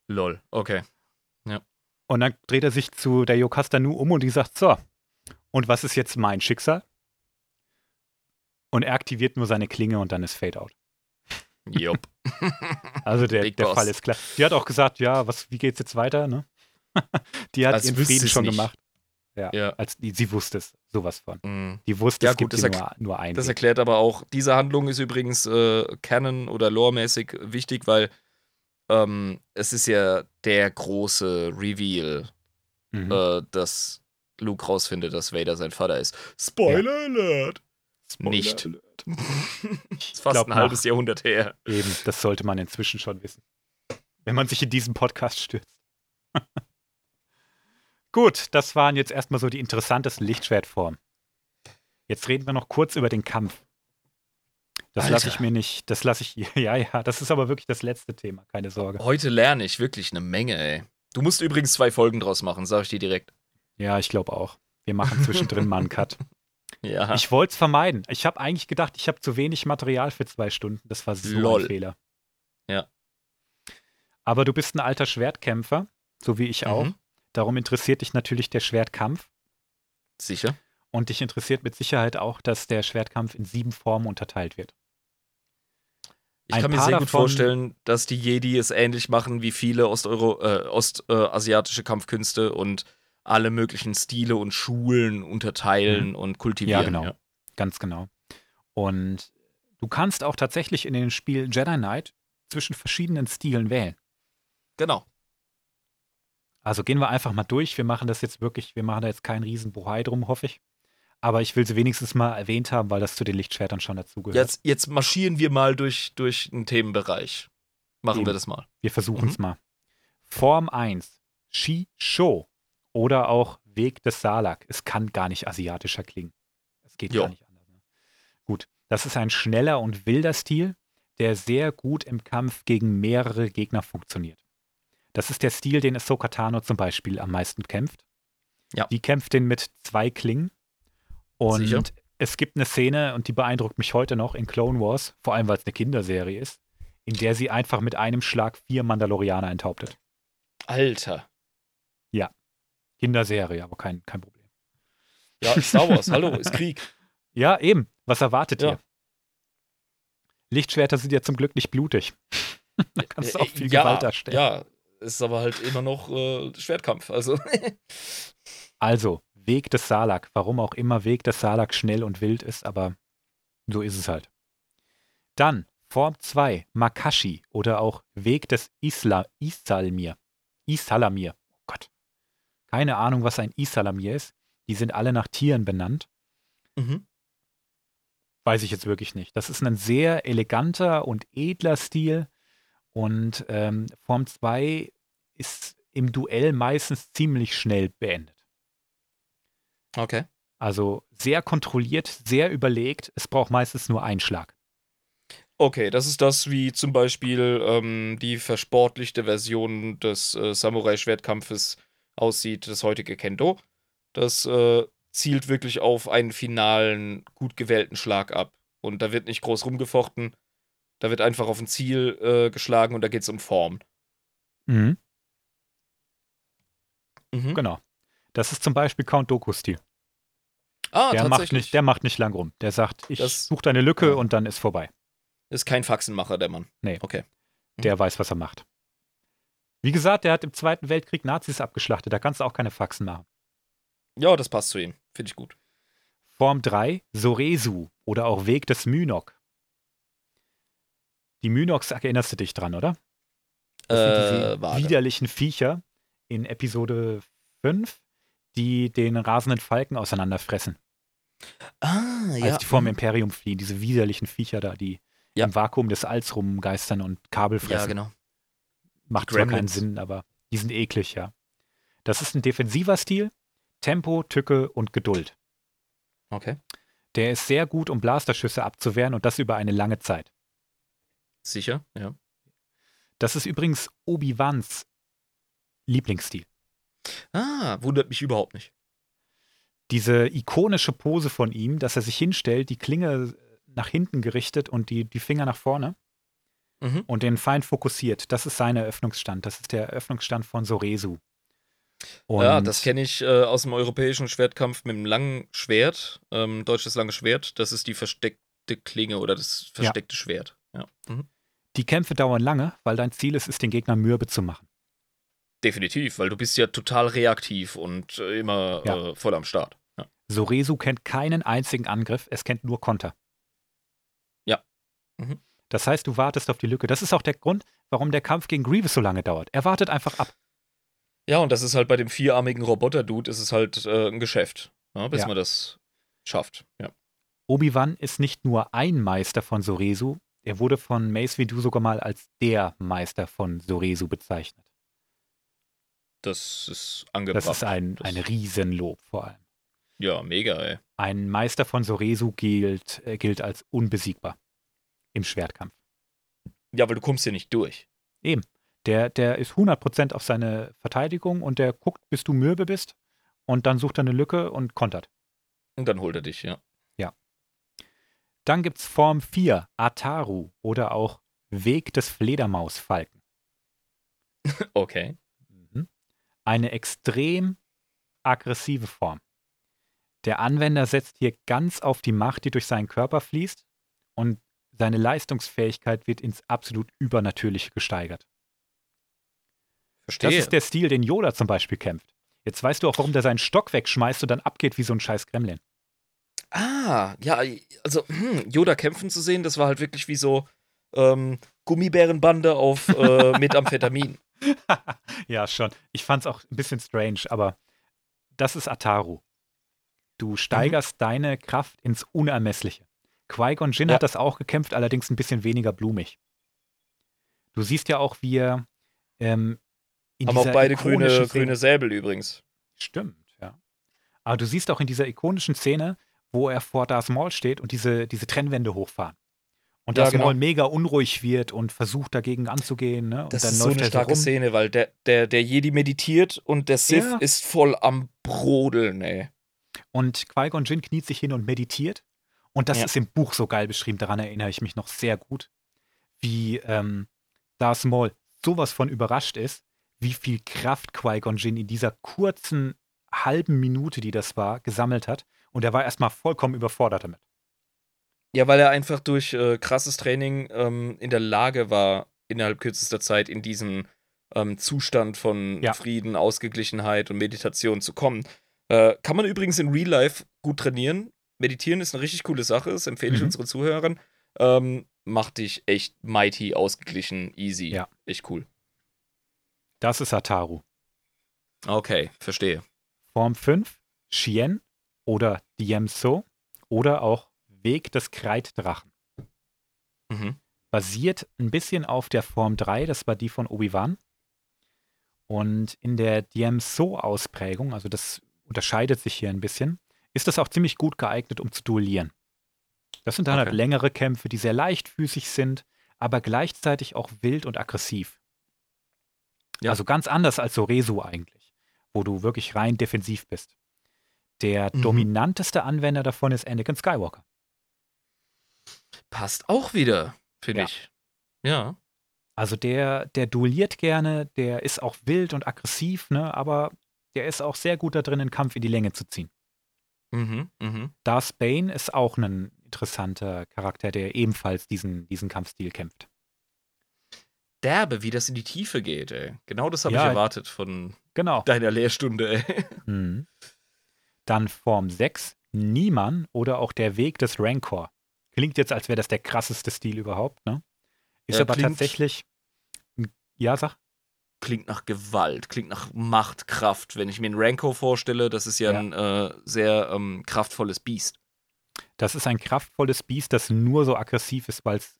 Lol. Okay. Und dann dreht er sich zu der Jocasta Nu um und die sagt, so, und was ist jetzt mein Schicksal? Und er aktiviert nur seine Klinge und dann ist Fade out. Jupp. Also der, der. Fall ist klar. Die hat auch gesagt, ja, was, wie geht's jetzt weiter? Ne? die hat Als ihren Frieden schon nicht. gemacht. Ja, Ja. als die, sie wusste es, sowas von. Mhm. Die wusste, Ja, es gut, gibt das nur, nur einen. Das erklärt aber auch, diese Handlung ist übrigens äh, canon- oder loremäßig wichtig, weil ähm, es ist ja der große Reveal, Mhm. äh, dass Luke rausfindet, dass Vader sein Vater ist. Spoiler Alert! nicht. Alert. ist fast glaub, ein nach- halbes Jahrhundert her. Eben, das sollte man inzwischen schon wissen. Wenn man sich in diesen Podcast stürzt. Gut, das waren jetzt erstmal so die interessantesten Lichtschwertformen. Jetzt reden wir noch kurz über den Kampf. Das lasse ich mir nicht, das lasse ich, ja, ja, das ist aber wirklich das letzte Thema, keine Sorge. Heute lerne ich wirklich eine Menge, ey. Du musst übrigens zwei Folgen draus machen, sag ich dir direkt. Ja, ich glaube auch. Wir machen zwischendrin mal einen Cut. Ja. Ich wollte es vermeiden. Ich habe eigentlich gedacht, ich habe zu wenig Material für zwei Stunden. Das war so Lol. ein Fehler. Ja. Aber du bist ein alter Schwertkämpfer, so wie ich auch. Mhm. Darum interessiert dich natürlich der Schwertkampf. Sicher? Und dich interessiert mit Sicherheit auch, dass der Schwertkampf in sieben Formen unterteilt wird. Ich Ein kann mir sehr gut vorstellen, dass die Jedi es ähnlich machen wie viele Osteuro äh, ostasiatische Kampfkünste und alle möglichen Stile und Schulen unterteilen und kultivieren. Mhm. Ja, genau. Ganz genau. Und du kannst auch tatsächlich in dem Spiel Jedi Knight zwischen verschiedenen Stilen wählen. Genau. Also gehen wir einfach mal durch. Wir machen das jetzt wirklich, wir machen da jetzt keinen riesen Bohai drum, hoffe ich. Aber ich will sie wenigstens mal erwähnt haben, weil das zu den Lichtschwertern schon dazugehört. Jetzt, jetzt marschieren wir mal durch, durch einen Themenbereich. Machen Eben. wir das mal. Wir versuchen es Mhm. mal. Form 1. Shi-Sho. Oder auch Weg des Salak. Es kann gar nicht asiatischer klingen. Es geht Jo. gar nicht anders. Ne? Gut. Das ist ein schneller und wilder Stil, der sehr gut im Kampf gegen mehrere Gegner funktioniert. Das ist der Stil, den Ahsoka Tano zum Beispiel am meisten kämpft. Ja. Die kämpft den mit zwei Klingen. Und Sicher. es gibt eine Szene, und die beeindruckt mich heute noch in Clone Wars, vor allem weil es eine Kinderserie ist, in der sie einfach mit einem Schlag vier Mandalorianer enthauptet. Alter. Kinderserie, aber kein, kein Problem. Ja, Star Wars, hallo, ist Krieg. Ja, eben. Was erwartet Ja. ihr? Lichtschwerter sind ja zum Glück nicht blutig. da kannst du auch viel ja, Gewalt darstellen. Ja, ist aber halt immer noch äh, Schwertkampf. Also, Also, Weg des Salak. Warum auch immer Weg des Salak schnell und wild ist, aber so ist es halt. Dann Form 2, Makashi oder auch Weg des Isla, Isalmir. Isalamir. Oh Gott. Keine Ahnung, was ein Isalamir ist. Die sind alle nach Tieren benannt. mhm. Weiß ich jetzt wirklich nicht. Das ist ein sehr eleganter und edler Stil. Und ähm, Form 2 ist im Duell meistens ziemlich schnell beendet. Okay. Also sehr kontrolliert, sehr überlegt. Es braucht meistens nur einen Schlag. Okay, das ist das, wie zum Beispiel ähm, die versportlichte Version des äh, Samurai-Schwertkampfes aussieht, das heutige Kendo. Das äh, zielt wirklich auf einen finalen, gut gewählten Schlag ab. Und da wird nicht groß rumgefochten. Da wird einfach auf ein Ziel äh, geschlagen und da geht es um Form. Mhm. Mhm. Genau. Das ist zum Beispiel Count Doku-Stil. Ah, Der macht, nicht, der macht nicht lang rum. Der sagt, ich suche deine Lücke ja. und dann ist vorbei. ist kein Faxenmacher, der Mann. Nee. Okay. Der weiß, was er macht. Wie gesagt, der hat im Zweiten Weltkrieg Nazis abgeschlachtet. Da kannst du auch keine Faxen machen. Ja, das passt zu ihm. Finde ich gut. Form 3, Soresu oder auch Weg des Mynok. Die Mynoks erinnerst du dich dran, oder? Das sind diese Äh, widerlichen Viecher in Episode 5, die den rasenden Falken auseinanderfressen, Ah, als ja. die vom mhm. Imperium fliehen. Diese widerlichen Viecher da, die Ja. im Vakuum des Alls rumgeistern und Kabel fressen. Ja, genau. Macht zwar keinen. Sinn, aber die sind eklig, ja. Das ist ein defensiver Stil. Tempo, Tücke und Geduld. Okay. Der ist sehr gut, um Blasterschüsse abzuwehren und das über eine lange Zeit. Sicher, ja. Das ist übrigens Obi-Wans Lieblingsstil. Ah, wundert mich überhaupt nicht. Diese ikonische Pose von ihm, dass er sich hinstellt, die Klinge nach hinten gerichtet und die, die Finger nach vorne Mhm. und den Feind fokussiert. Das ist sein Eröffnungsstand. Das ist der Eröffnungsstand von Soresu. Und ja, das kenne ich äh, aus dem europäischen Schwertkampf mit dem langen Schwert, ähm, deutsches lange Schwert. Das ist die versteckte Klinge oder das versteckte Schwert. Ja. Mhm. die Kämpfe dauern lange, weil dein Ziel ist es, den Gegner mürbe zu machen. Definitiv, weil du bist ja total reaktiv und äh, immer Ja. äh, voll am Start. Ja. Soresu kennt keinen einzigen Angriff, es kennt nur Konter. Ja. Mhm. Das heißt, du wartest auf die Lücke. Das ist auch der Grund, warum der Kampf gegen Grievous so lange dauert. Er wartet einfach ab. Ja, und das ist halt bei dem vierarmigen Roboter-Dude, ist es halt äh, ein Geschäft, ja, bis man das schafft. Obi-Wan ist nicht nur ein Meister von Soresu, er wurde von Mace Windu sogar mal als der Meister von Soresu bezeichnet. Das ist angebracht. Das ist ein, Das- ein Riesenlob vor allem. Ja, mega, ey. Ein Meister von Soresu gilt, äh, gilt als unbesiegbar im Schwertkampf. Ja, weil du kommst hier nicht durch. Der, der ist 100% auf seine Verteidigung und der guckt, bis du mürbe bist und dann sucht er eine Lücke und kontert. Und dann holt er dich, ja. Dann gibt's Form 4, Ataru oder auch Weg des Fledermausfalken. Okay. Eine extrem aggressive Form. Der Anwender setzt hier ganz auf die Macht, die durch seinen Körper fließt und seine Leistungsfähigkeit wird ins absolut Übernatürliche gesteigert. Verstehe. Das ist der Stil, den Yoda zum Beispiel kämpft. Jetzt weißt du auch, warum der seinen Stock wegschmeißt und dann abgeht wie so ein scheiß Gremlin. Ah, ja, also hm, Yoda kämpfen zu sehen, das war halt wirklich wie so ähm, Gummibärenbande auf äh, Methamphetamin. ja, schon. Ich fand's auch ein bisschen strange, aber das ist Ataru. Du steigerst deine Kraft ins Unermessliche. Qui-Gon Jinn Ja. hat das auch gekämpft, allerdings ein bisschen weniger blumig. Du siehst ja auch, wie er ähm, in Haben auch beide grüne, Szene- grüne Säbel übrigens. Stimmt, ja. Aber du siehst auch in dieser ikonischen Szene, wo er vor Darth Maul steht und diese, diese Trennwände hochfahren. Und Ja, Darth genau. Maul mega unruhig wird und versucht dagegen anzugehen. Ne? Und Das dann ist so eine starke. Szene, weil der, der, der Jedi meditiert und der Sith Ja. ist voll am Brodeln, ey. Und Qui-Gon Jinn kniet sich hin und meditiert. Und das Ja. ist im Buch so geil beschrieben, daran erinnere ich mich noch sehr gut, wie ähm, Darth Maul sowas von überrascht ist, wie viel Kraft Qui-Gon Jinn in dieser kurzen halben Minute, die das war, gesammelt hat. Und er war erstmal vollkommen überfordert damit. Ja, weil er einfach durch äh, krasses Training ähm, in der Lage war, innerhalb kürzester Zeit in diesen ähm, Zustand von Ja. Frieden, Ausgeglichenheit und Meditation zu kommen. Äh, kann man übrigens in Real Life gut trainieren. Meditieren ist eine richtig coole Sache, das empfehle ich Mhm. unseren Zuhörern. Ähm, macht dich echt mighty, ausgeglichen, easy. Ja. Echt cool. Das ist Ataru. Okay, verstehe. Form 5, Shien oder Diemso oder auch Weg des Kreiddrachen. Mhm. Basiert ein bisschen auf der Form 3, das war die von Obi-Wan. Und in der Diemso-Ausprägung, also das unterscheidet sich hier ein bisschen, ist das auch ziemlich gut geeignet, um zu duellieren. Das sind dann halt Okay. längere Kämpfe, die sehr leichtfüßig sind, aber gleichzeitig auch wild und aggressiv. Ja. Also ganz anders als Soresu eigentlich, wo du wirklich rein defensiv bist. Der Mhm. dominanteste Anwender davon ist Anakin Skywalker. Passt auch wieder, finde Ja. ich. Ja. Also der, der duelliert gerne, der ist auch wild und aggressiv, ne, aber der ist auch sehr gut da drin, den Kampf in die Länge zu ziehen. Mhm. Mhm. Darth Bane ist auch ein interessanter Charakter, der ebenfalls diesen, diesen Kampfstil kämpft. Derbe, wie das in die Tiefe geht, ey. Genau das habe Ja. ich erwartet von Genau. deiner Lehrstunde, ey. Mhm. Dann Form 6, Niemann oder auch der Weg des Rancor. Klingt jetzt, als wäre das der krasseste Stil überhaupt, ne? Ist Ja, aber klingt- tatsächlich. Ja, sag. Klingt nach Gewalt, klingt nach Macht, Kraft. Wenn ich mir einen Ranko vorstelle, das ist ja, Ja. ein äh, sehr ähm, kraftvolles Biest. Das ist ein kraftvolles Biest, das nur so aggressiv ist, weil es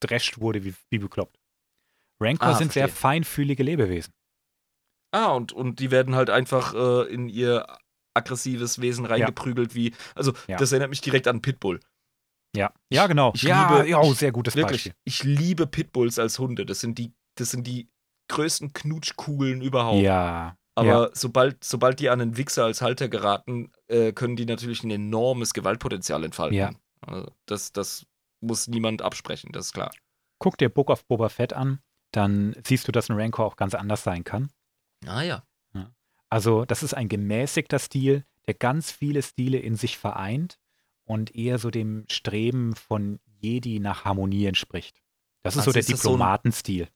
gedrescht wurde wie, wie bekloppt. Rancor Ah, sind sehr verstehe. feinfühlige Lebewesen. Ah, und, und die werden halt einfach äh, in ihr aggressives Wesen reingeprügelt, wie. Also, Ja. das erinnert mich direkt an Pitbull. Ja, ja, genau. ich ja, liebe- ja, oh, sehr gutes Wirklich. Beispiel. Ich liebe Pitbulls als Hunde. Das sind die, das sind die größten Knutschkugeln überhaupt. Ja. Aber ja. sobald, sobald die an einen Wichser als Halter geraten, äh, können die natürlich ein enormes Gewaltpotenzial entfalten. Ja. Also das, das muss niemand absprechen, das ist klar. Guck dir Book of Boba Fett an, dann siehst du, dass ein Rancor auch ganz anders sein kann. Ah ja. Also, das ist ein gemäßigter Stil, der ganz viele Stile in sich vereint und eher so dem Streben von Jedi nach Harmonie entspricht. Das ist Also so der das so Diplomatenstil.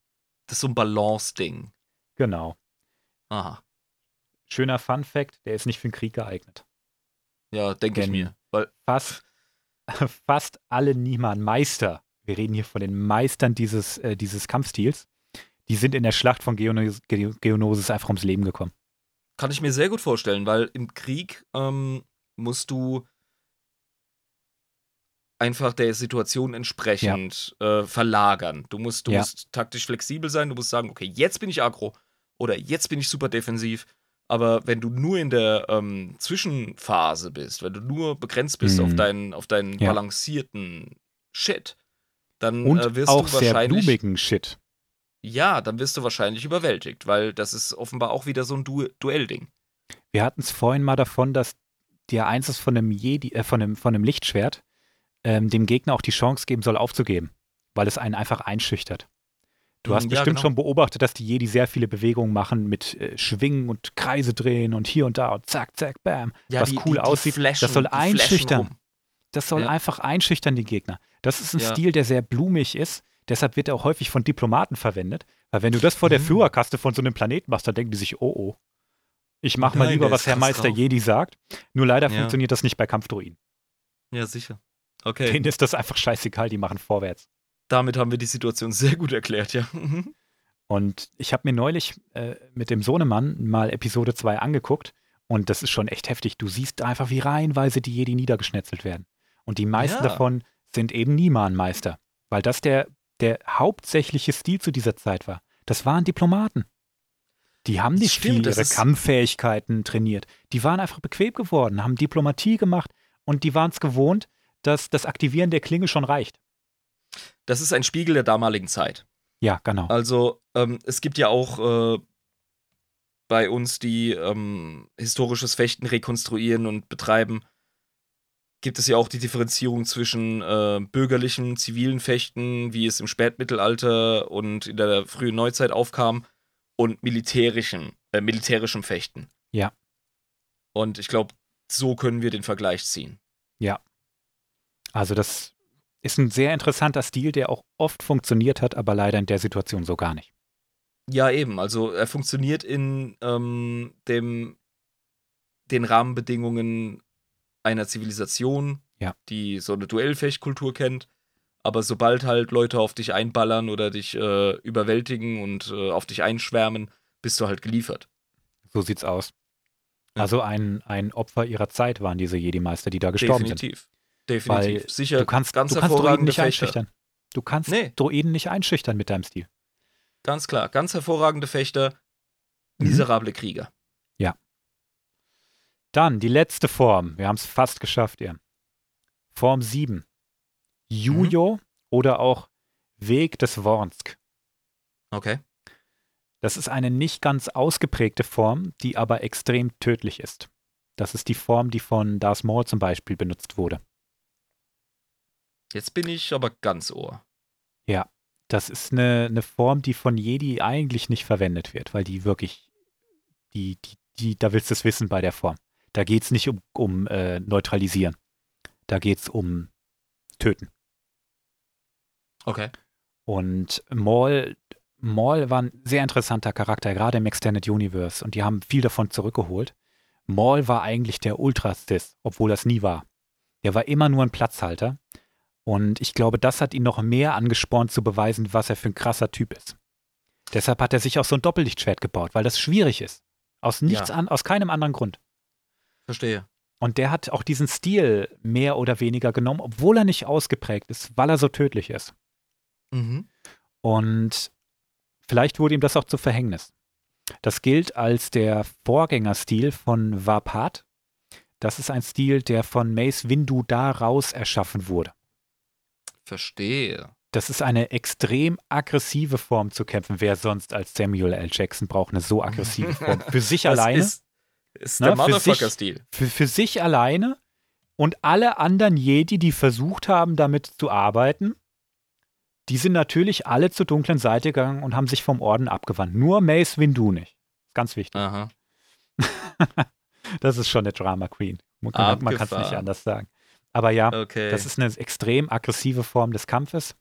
Das ist so ein Balance-Ding. Genau. Aha. Schöner Fun Fact, der ist nicht für den Krieg geeignet. Ja, denke ich mir. Weil, Fast, fast alle Niemann-Meister, wir reden hier von den Meistern dieses, äh, dieses Kampfstils, die sind in der Schlacht von Geonos Ge- Geonosis einfach ums Leben gekommen. kann ich mir sehr gut vorstellen, weil im Krieg ähm, musst du einfach der Situation entsprechend äh, verlagern. Du musst, du Ja. musst taktisch flexibel sein, du musst sagen, okay, jetzt bin ich aggro oder jetzt bin ich super defensiv. Aber wenn du nur in der ähm, Zwischenphase bist, wenn du nur begrenzt bist auf Mhm. deinen, auf deinen Ja. balancierten Shit, dann Und äh, wirst auch du sehr wahrscheinlich. blumigen Shit. Ja, dann wirst du wahrscheinlich überwältigt, weil das ist offenbar auch wieder so ein du Duellding. Wir hatten es vorhin mal davon, dass dir eins von einem Jedi, äh, von einem, von einem Lichtschwert ähm, dem Gegner auch die Chance geben soll, aufzugeben, weil es einen einfach einschüchtert. Du Mm, hast ja, bestimmt genau. schon beobachtet, dass die Jedi sehr viele Bewegungen machen mit äh, Schwingen und Kreise drehen und hier und da und zack, zack, bam. was cool aussieht. flashen- das soll die einschüchtern. Das soll Ja. einfach einschüchtern, die Gegner. Das ist ein Ja. Stil, der sehr blumig ist. Deshalb wird er auch häufig von Diplomaten verwendet. Weil wenn du das vor der Mhm. Führerkaste von so einem Planeten machst, dann denken die sich, oh oh. Ich mach Oh mal nein, lieber, der was Herr Meister drauf. Jedi sagt. Nur leider Ja. funktioniert das nicht bei Kampfdruiden. Ja, sicher. Okay. Denen ist das einfach scheißegal, die machen vorwärts. Damit haben wir die Situation sehr gut erklärt, ja. Mhm. Und ich habe mir neulich äh, mit dem Sohnemann mal Episode 2 angeguckt und das ist schon echt heftig. Du siehst einfach, wie reihenweise die Jedi niedergeschnetzelt werden. Und die meisten Ja. davon sind eben Niemann-Meister, weil das der, der hauptsächliche Stil zu dieser Zeit war. Das waren Diplomaten. Die haben nicht Stimmt, viel ihre Kampffähigkeiten trainiert. Die waren einfach bequem geworden, haben Diplomatie gemacht und die waren es gewohnt, dass das Aktivieren der Klinge schon reicht. Das ist ein Spiegel der damaligen Zeit. Ja, genau. Also, ähm, es gibt ja auch äh, bei uns, die ähm, historisches Fechten rekonstruieren und betreiben, gibt es ja auch die Differenzierung zwischen äh, bürgerlichen, zivilen Fechten, wie es im Spätmittelalter und in der frühen Neuzeit aufkam, und militärischen, äh, militärischem Fechten. Ja. Und ich glaube, so können wir den Vergleich ziehen. Also das ist ein sehr interessanter Stil, der auch oft funktioniert hat, aber leider in der Situation so gar nicht. Ja, eben. Also er funktioniert in ähm, dem, den Rahmenbedingungen einer Zivilisation, Ja. die so eine Duellfechtkultur kennt. Aber sobald halt Leute auf dich einballern oder dich äh, überwältigen und äh, auf dich einschwärmen, bist du halt geliefert. So sieht's aus. Ja. Also ein, ein Opfer ihrer Zeit waren diese Jedi-Meister, die da gestorben sind. Definitiv. Definitiv. Weil Sicher, Du kannst, ganz du kannst Droiden nicht Fechter. einschüchtern. Du kannst Nee. Droiden nicht einschüchtern mit deinem Stil. Ganz klar. Ganz hervorragende Fechter, Mhm. miserable Krieger. Dann die letzte Form. Wir haben es fast geschafft, ihr. Form 7. Jujo oder auch Weg des Wornsk. Okay. Das ist eine nicht ganz ausgeprägte Form, die aber extrem tödlich ist. Das ist die Form, die von Darth Maul zum Beispiel benutzt wurde. Jetzt bin ich aber ganz ohr. Das ist eine, eine Form, die von Jedi eigentlich nicht verwendet wird, weil die wirklich, die, die, die, da willst du es wissen bei der Form. Da geht es nicht um, um äh, Neutralisieren. Da geht es um Töten. Okay. Und Maul, Maul war ein sehr interessanter Charakter, gerade im Extended Universe. Und die haben viel davon zurückgeholt, Maul war eigentlich der Ultra-Sith, obwohl das nie war. Der war immer nur ein Platzhalter. Und ich glaube, das hat ihn noch mehr angespornt zu beweisen, was er für ein krasser Typ ist. Deshalb hat er sich auch so ein Doppellichtschwert gebaut, weil das schwierig ist. Aus nichts Ja. an, aus keinem anderen Grund. Verstehe. Und der hat auch diesen Stil mehr oder weniger genommen, obwohl er nicht ausgeprägt ist, weil er so tödlich ist. Mhm. Und vielleicht wurde ihm das auch zu Verhängnis. Das gilt als der Vorgängerstil von Vapat. Das ist ein Stil, der von Mace Windu daraus erschaffen wurde. Verstehe. Das ist eine extrem aggressive Form zu kämpfen. Wer sonst als Samuel L. Jackson braucht eine so aggressive Form? Für sich Das alleine, ist, ist Ne, der Motherfucker-Stil. für, für sich alleine und alle anderen Jedi, die versucht haben, damit zu arbeiten, die sind natürlich alle zur dunklen Seite gegangen und haben sich vom Orden abgewandt. Nur Mace Windu nicht. Ganz wichtig. Das ist schon eine Drama Queen. Man kann es nicht anders sagen. Aber ja, Okay. das ist eine extrem aggressive Form des Kampfes.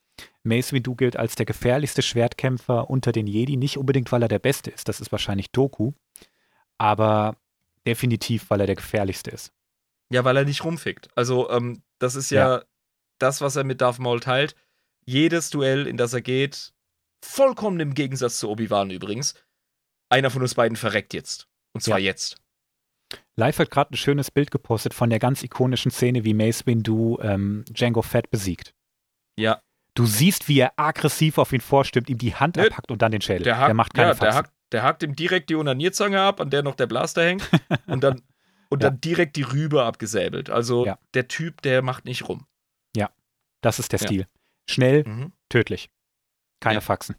Mace Windu gilt als der gefährlichste Schwertkämpfer unter den Jedi. Nicht unbedingt, weil er der Beste ist. Das ist wahrscheinlich Doku. Aber definitiv, weil er der gefährlichste ist. Ja, weil er nicht rumfickt. Also, ähm, das ist ja, das, was er mit Darth Maul teilt. Jedes Duell, in das er geht, vollkommen im Gegensatz zu Obi-Wan übrigens, einer von uns beiden verreckt jetzt. Und zwar jetzt. Live hat gerade ein schönes Bild gepostet von der ganz ikonischen Szene, wie Mace Windu ähm, Django Fett besiegt. Ja. Du siehst, wie er aggressiv auf ihn vorstimmt, ihm die Hand Ne, abpackt und dann den Schädel. Der, hakt, macht keine ja, der, Faxen. hakt, der hakt ihm direkt die Onanierzange ab, an der noch der Blaster hängt. und dann, und Ja. dann direkt die Rübe abgesäbelt. Also Ja. der Typ, der macht nicht rum. Das ist der Ja. Stil. Schnell, Mhm. tödlich. Keine Ja. Faxen.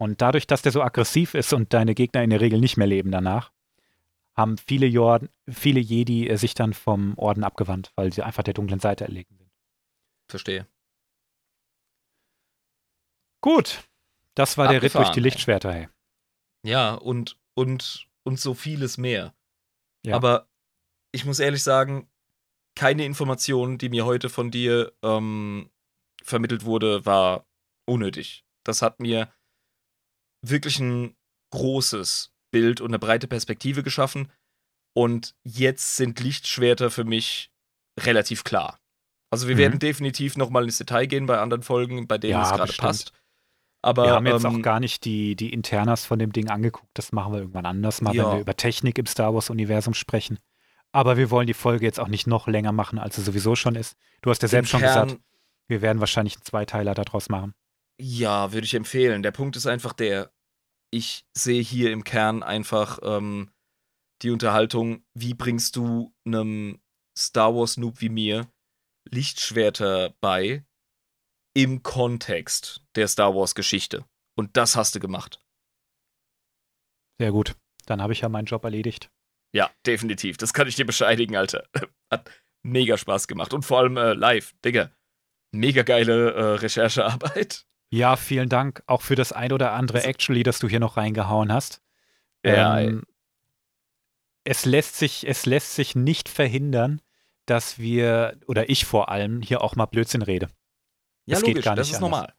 Und dadurch, dass der so aggressiv ist und deine Gegner in der Regel nicht mehr leben danach, haben viele, Jorden, viele Jedi äh, sich dann vom Orden abgewandt, weil sie einfach der dunklen Seite erlegen sind. Verstehe. Gut, das war der Ritt durch Abgefahren, die. Lichtschwerter. Hey. Ja, und, und, und so vieles mehr. Ja. Aber ich muss ehrlich sagen, keine Information, die mir heute von dir ähm, vermittelt wurde, war unnötig. Das hat mir wirklich ein großes Bild und eine breite Perspektive geschaffen. Und jetzt sind Lichtschwerter für mich relativ klar. Also wir Mhm. werden definitiv nochmal ins Detail gehen bei anderen Folgen, bei denen Ja, es gerade passt. Aber Wir haben jetzt ähm, auch gar nicht die, die Internas von dem Ding angeguckt. Das machen wir irgendwann anders mal, Ja. wenn wir über Technik im Star Wars-Universum sprechen. Aber wir wollen die Folge jetzt auch nicht noch länger machen, als sie sowieso schon ist. Du hast ja selbst im schon Kern, gesagt, wir werden wahrscheinlich einen Zweiteiler daraus machen. Ja, würde ich empfehlen. Der Punkt ist einfach der, ich sehe hier im Kern einfach ähm, die Unterhaltung, wie bringst du einem Star Wars Noob wie mir Lichtschwerter bei im Kontext der Star Wars Geschichte. Und das hast du gemacht. Sehr gut. Dann habe ich ja meinen Job erledigt. Ja, definitiv. Das kann ich dir bescheidigen, Alter. Hat mega Spaß gemacht. Und vor allem äh, live, Digga. Mega geile äh, Recherchearbeit. Ja, vielen Dank auch für das ein oder andere Actually, das du hier noch reingehauen hast. Ja, ähm, es, lässt sich, es lässt sich nicht verhindern, dass wir, oder ich vor allem, hier auch mal Blödsinn rede. Ja, Das geht logisch, gar das nicht ist anders. normal.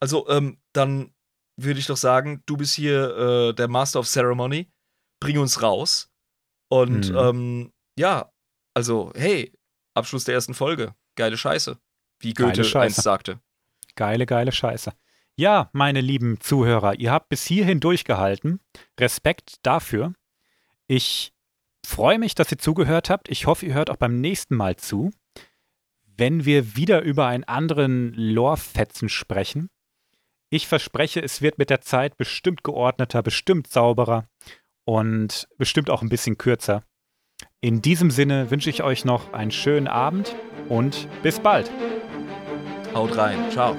Also, ähm, dann würde ich doch sagen, du bist hier äh, der Master of Ceremony. Bring uns raus. Und Mhm. ähm, ja, also, hey, Abschluss der ersten Folge. Geile Scheiße. Wie Goethe Scheiße. einst sagte. Geile, geile Scheiße. Ja, meine lieben Zuhörer, ihr habt bis hierhin durchgehalten. Respekt dafür. Ich freue mich, dass ihr zugehört habt. Ich hoffe, ihr hört auch beim nächsten Mal zu, wenn wir wieder über einen anderen Lore-Fetzen sprechen. Ich verspreche, es wird mit der Zeit bestimmt geordneter, bestimmt sauberer und bestimmt auch ein bisschen kürzer. In diesem Sinne wünsche ich euch noch einen schönen Abend und bis bald. Haut rein. Ciao.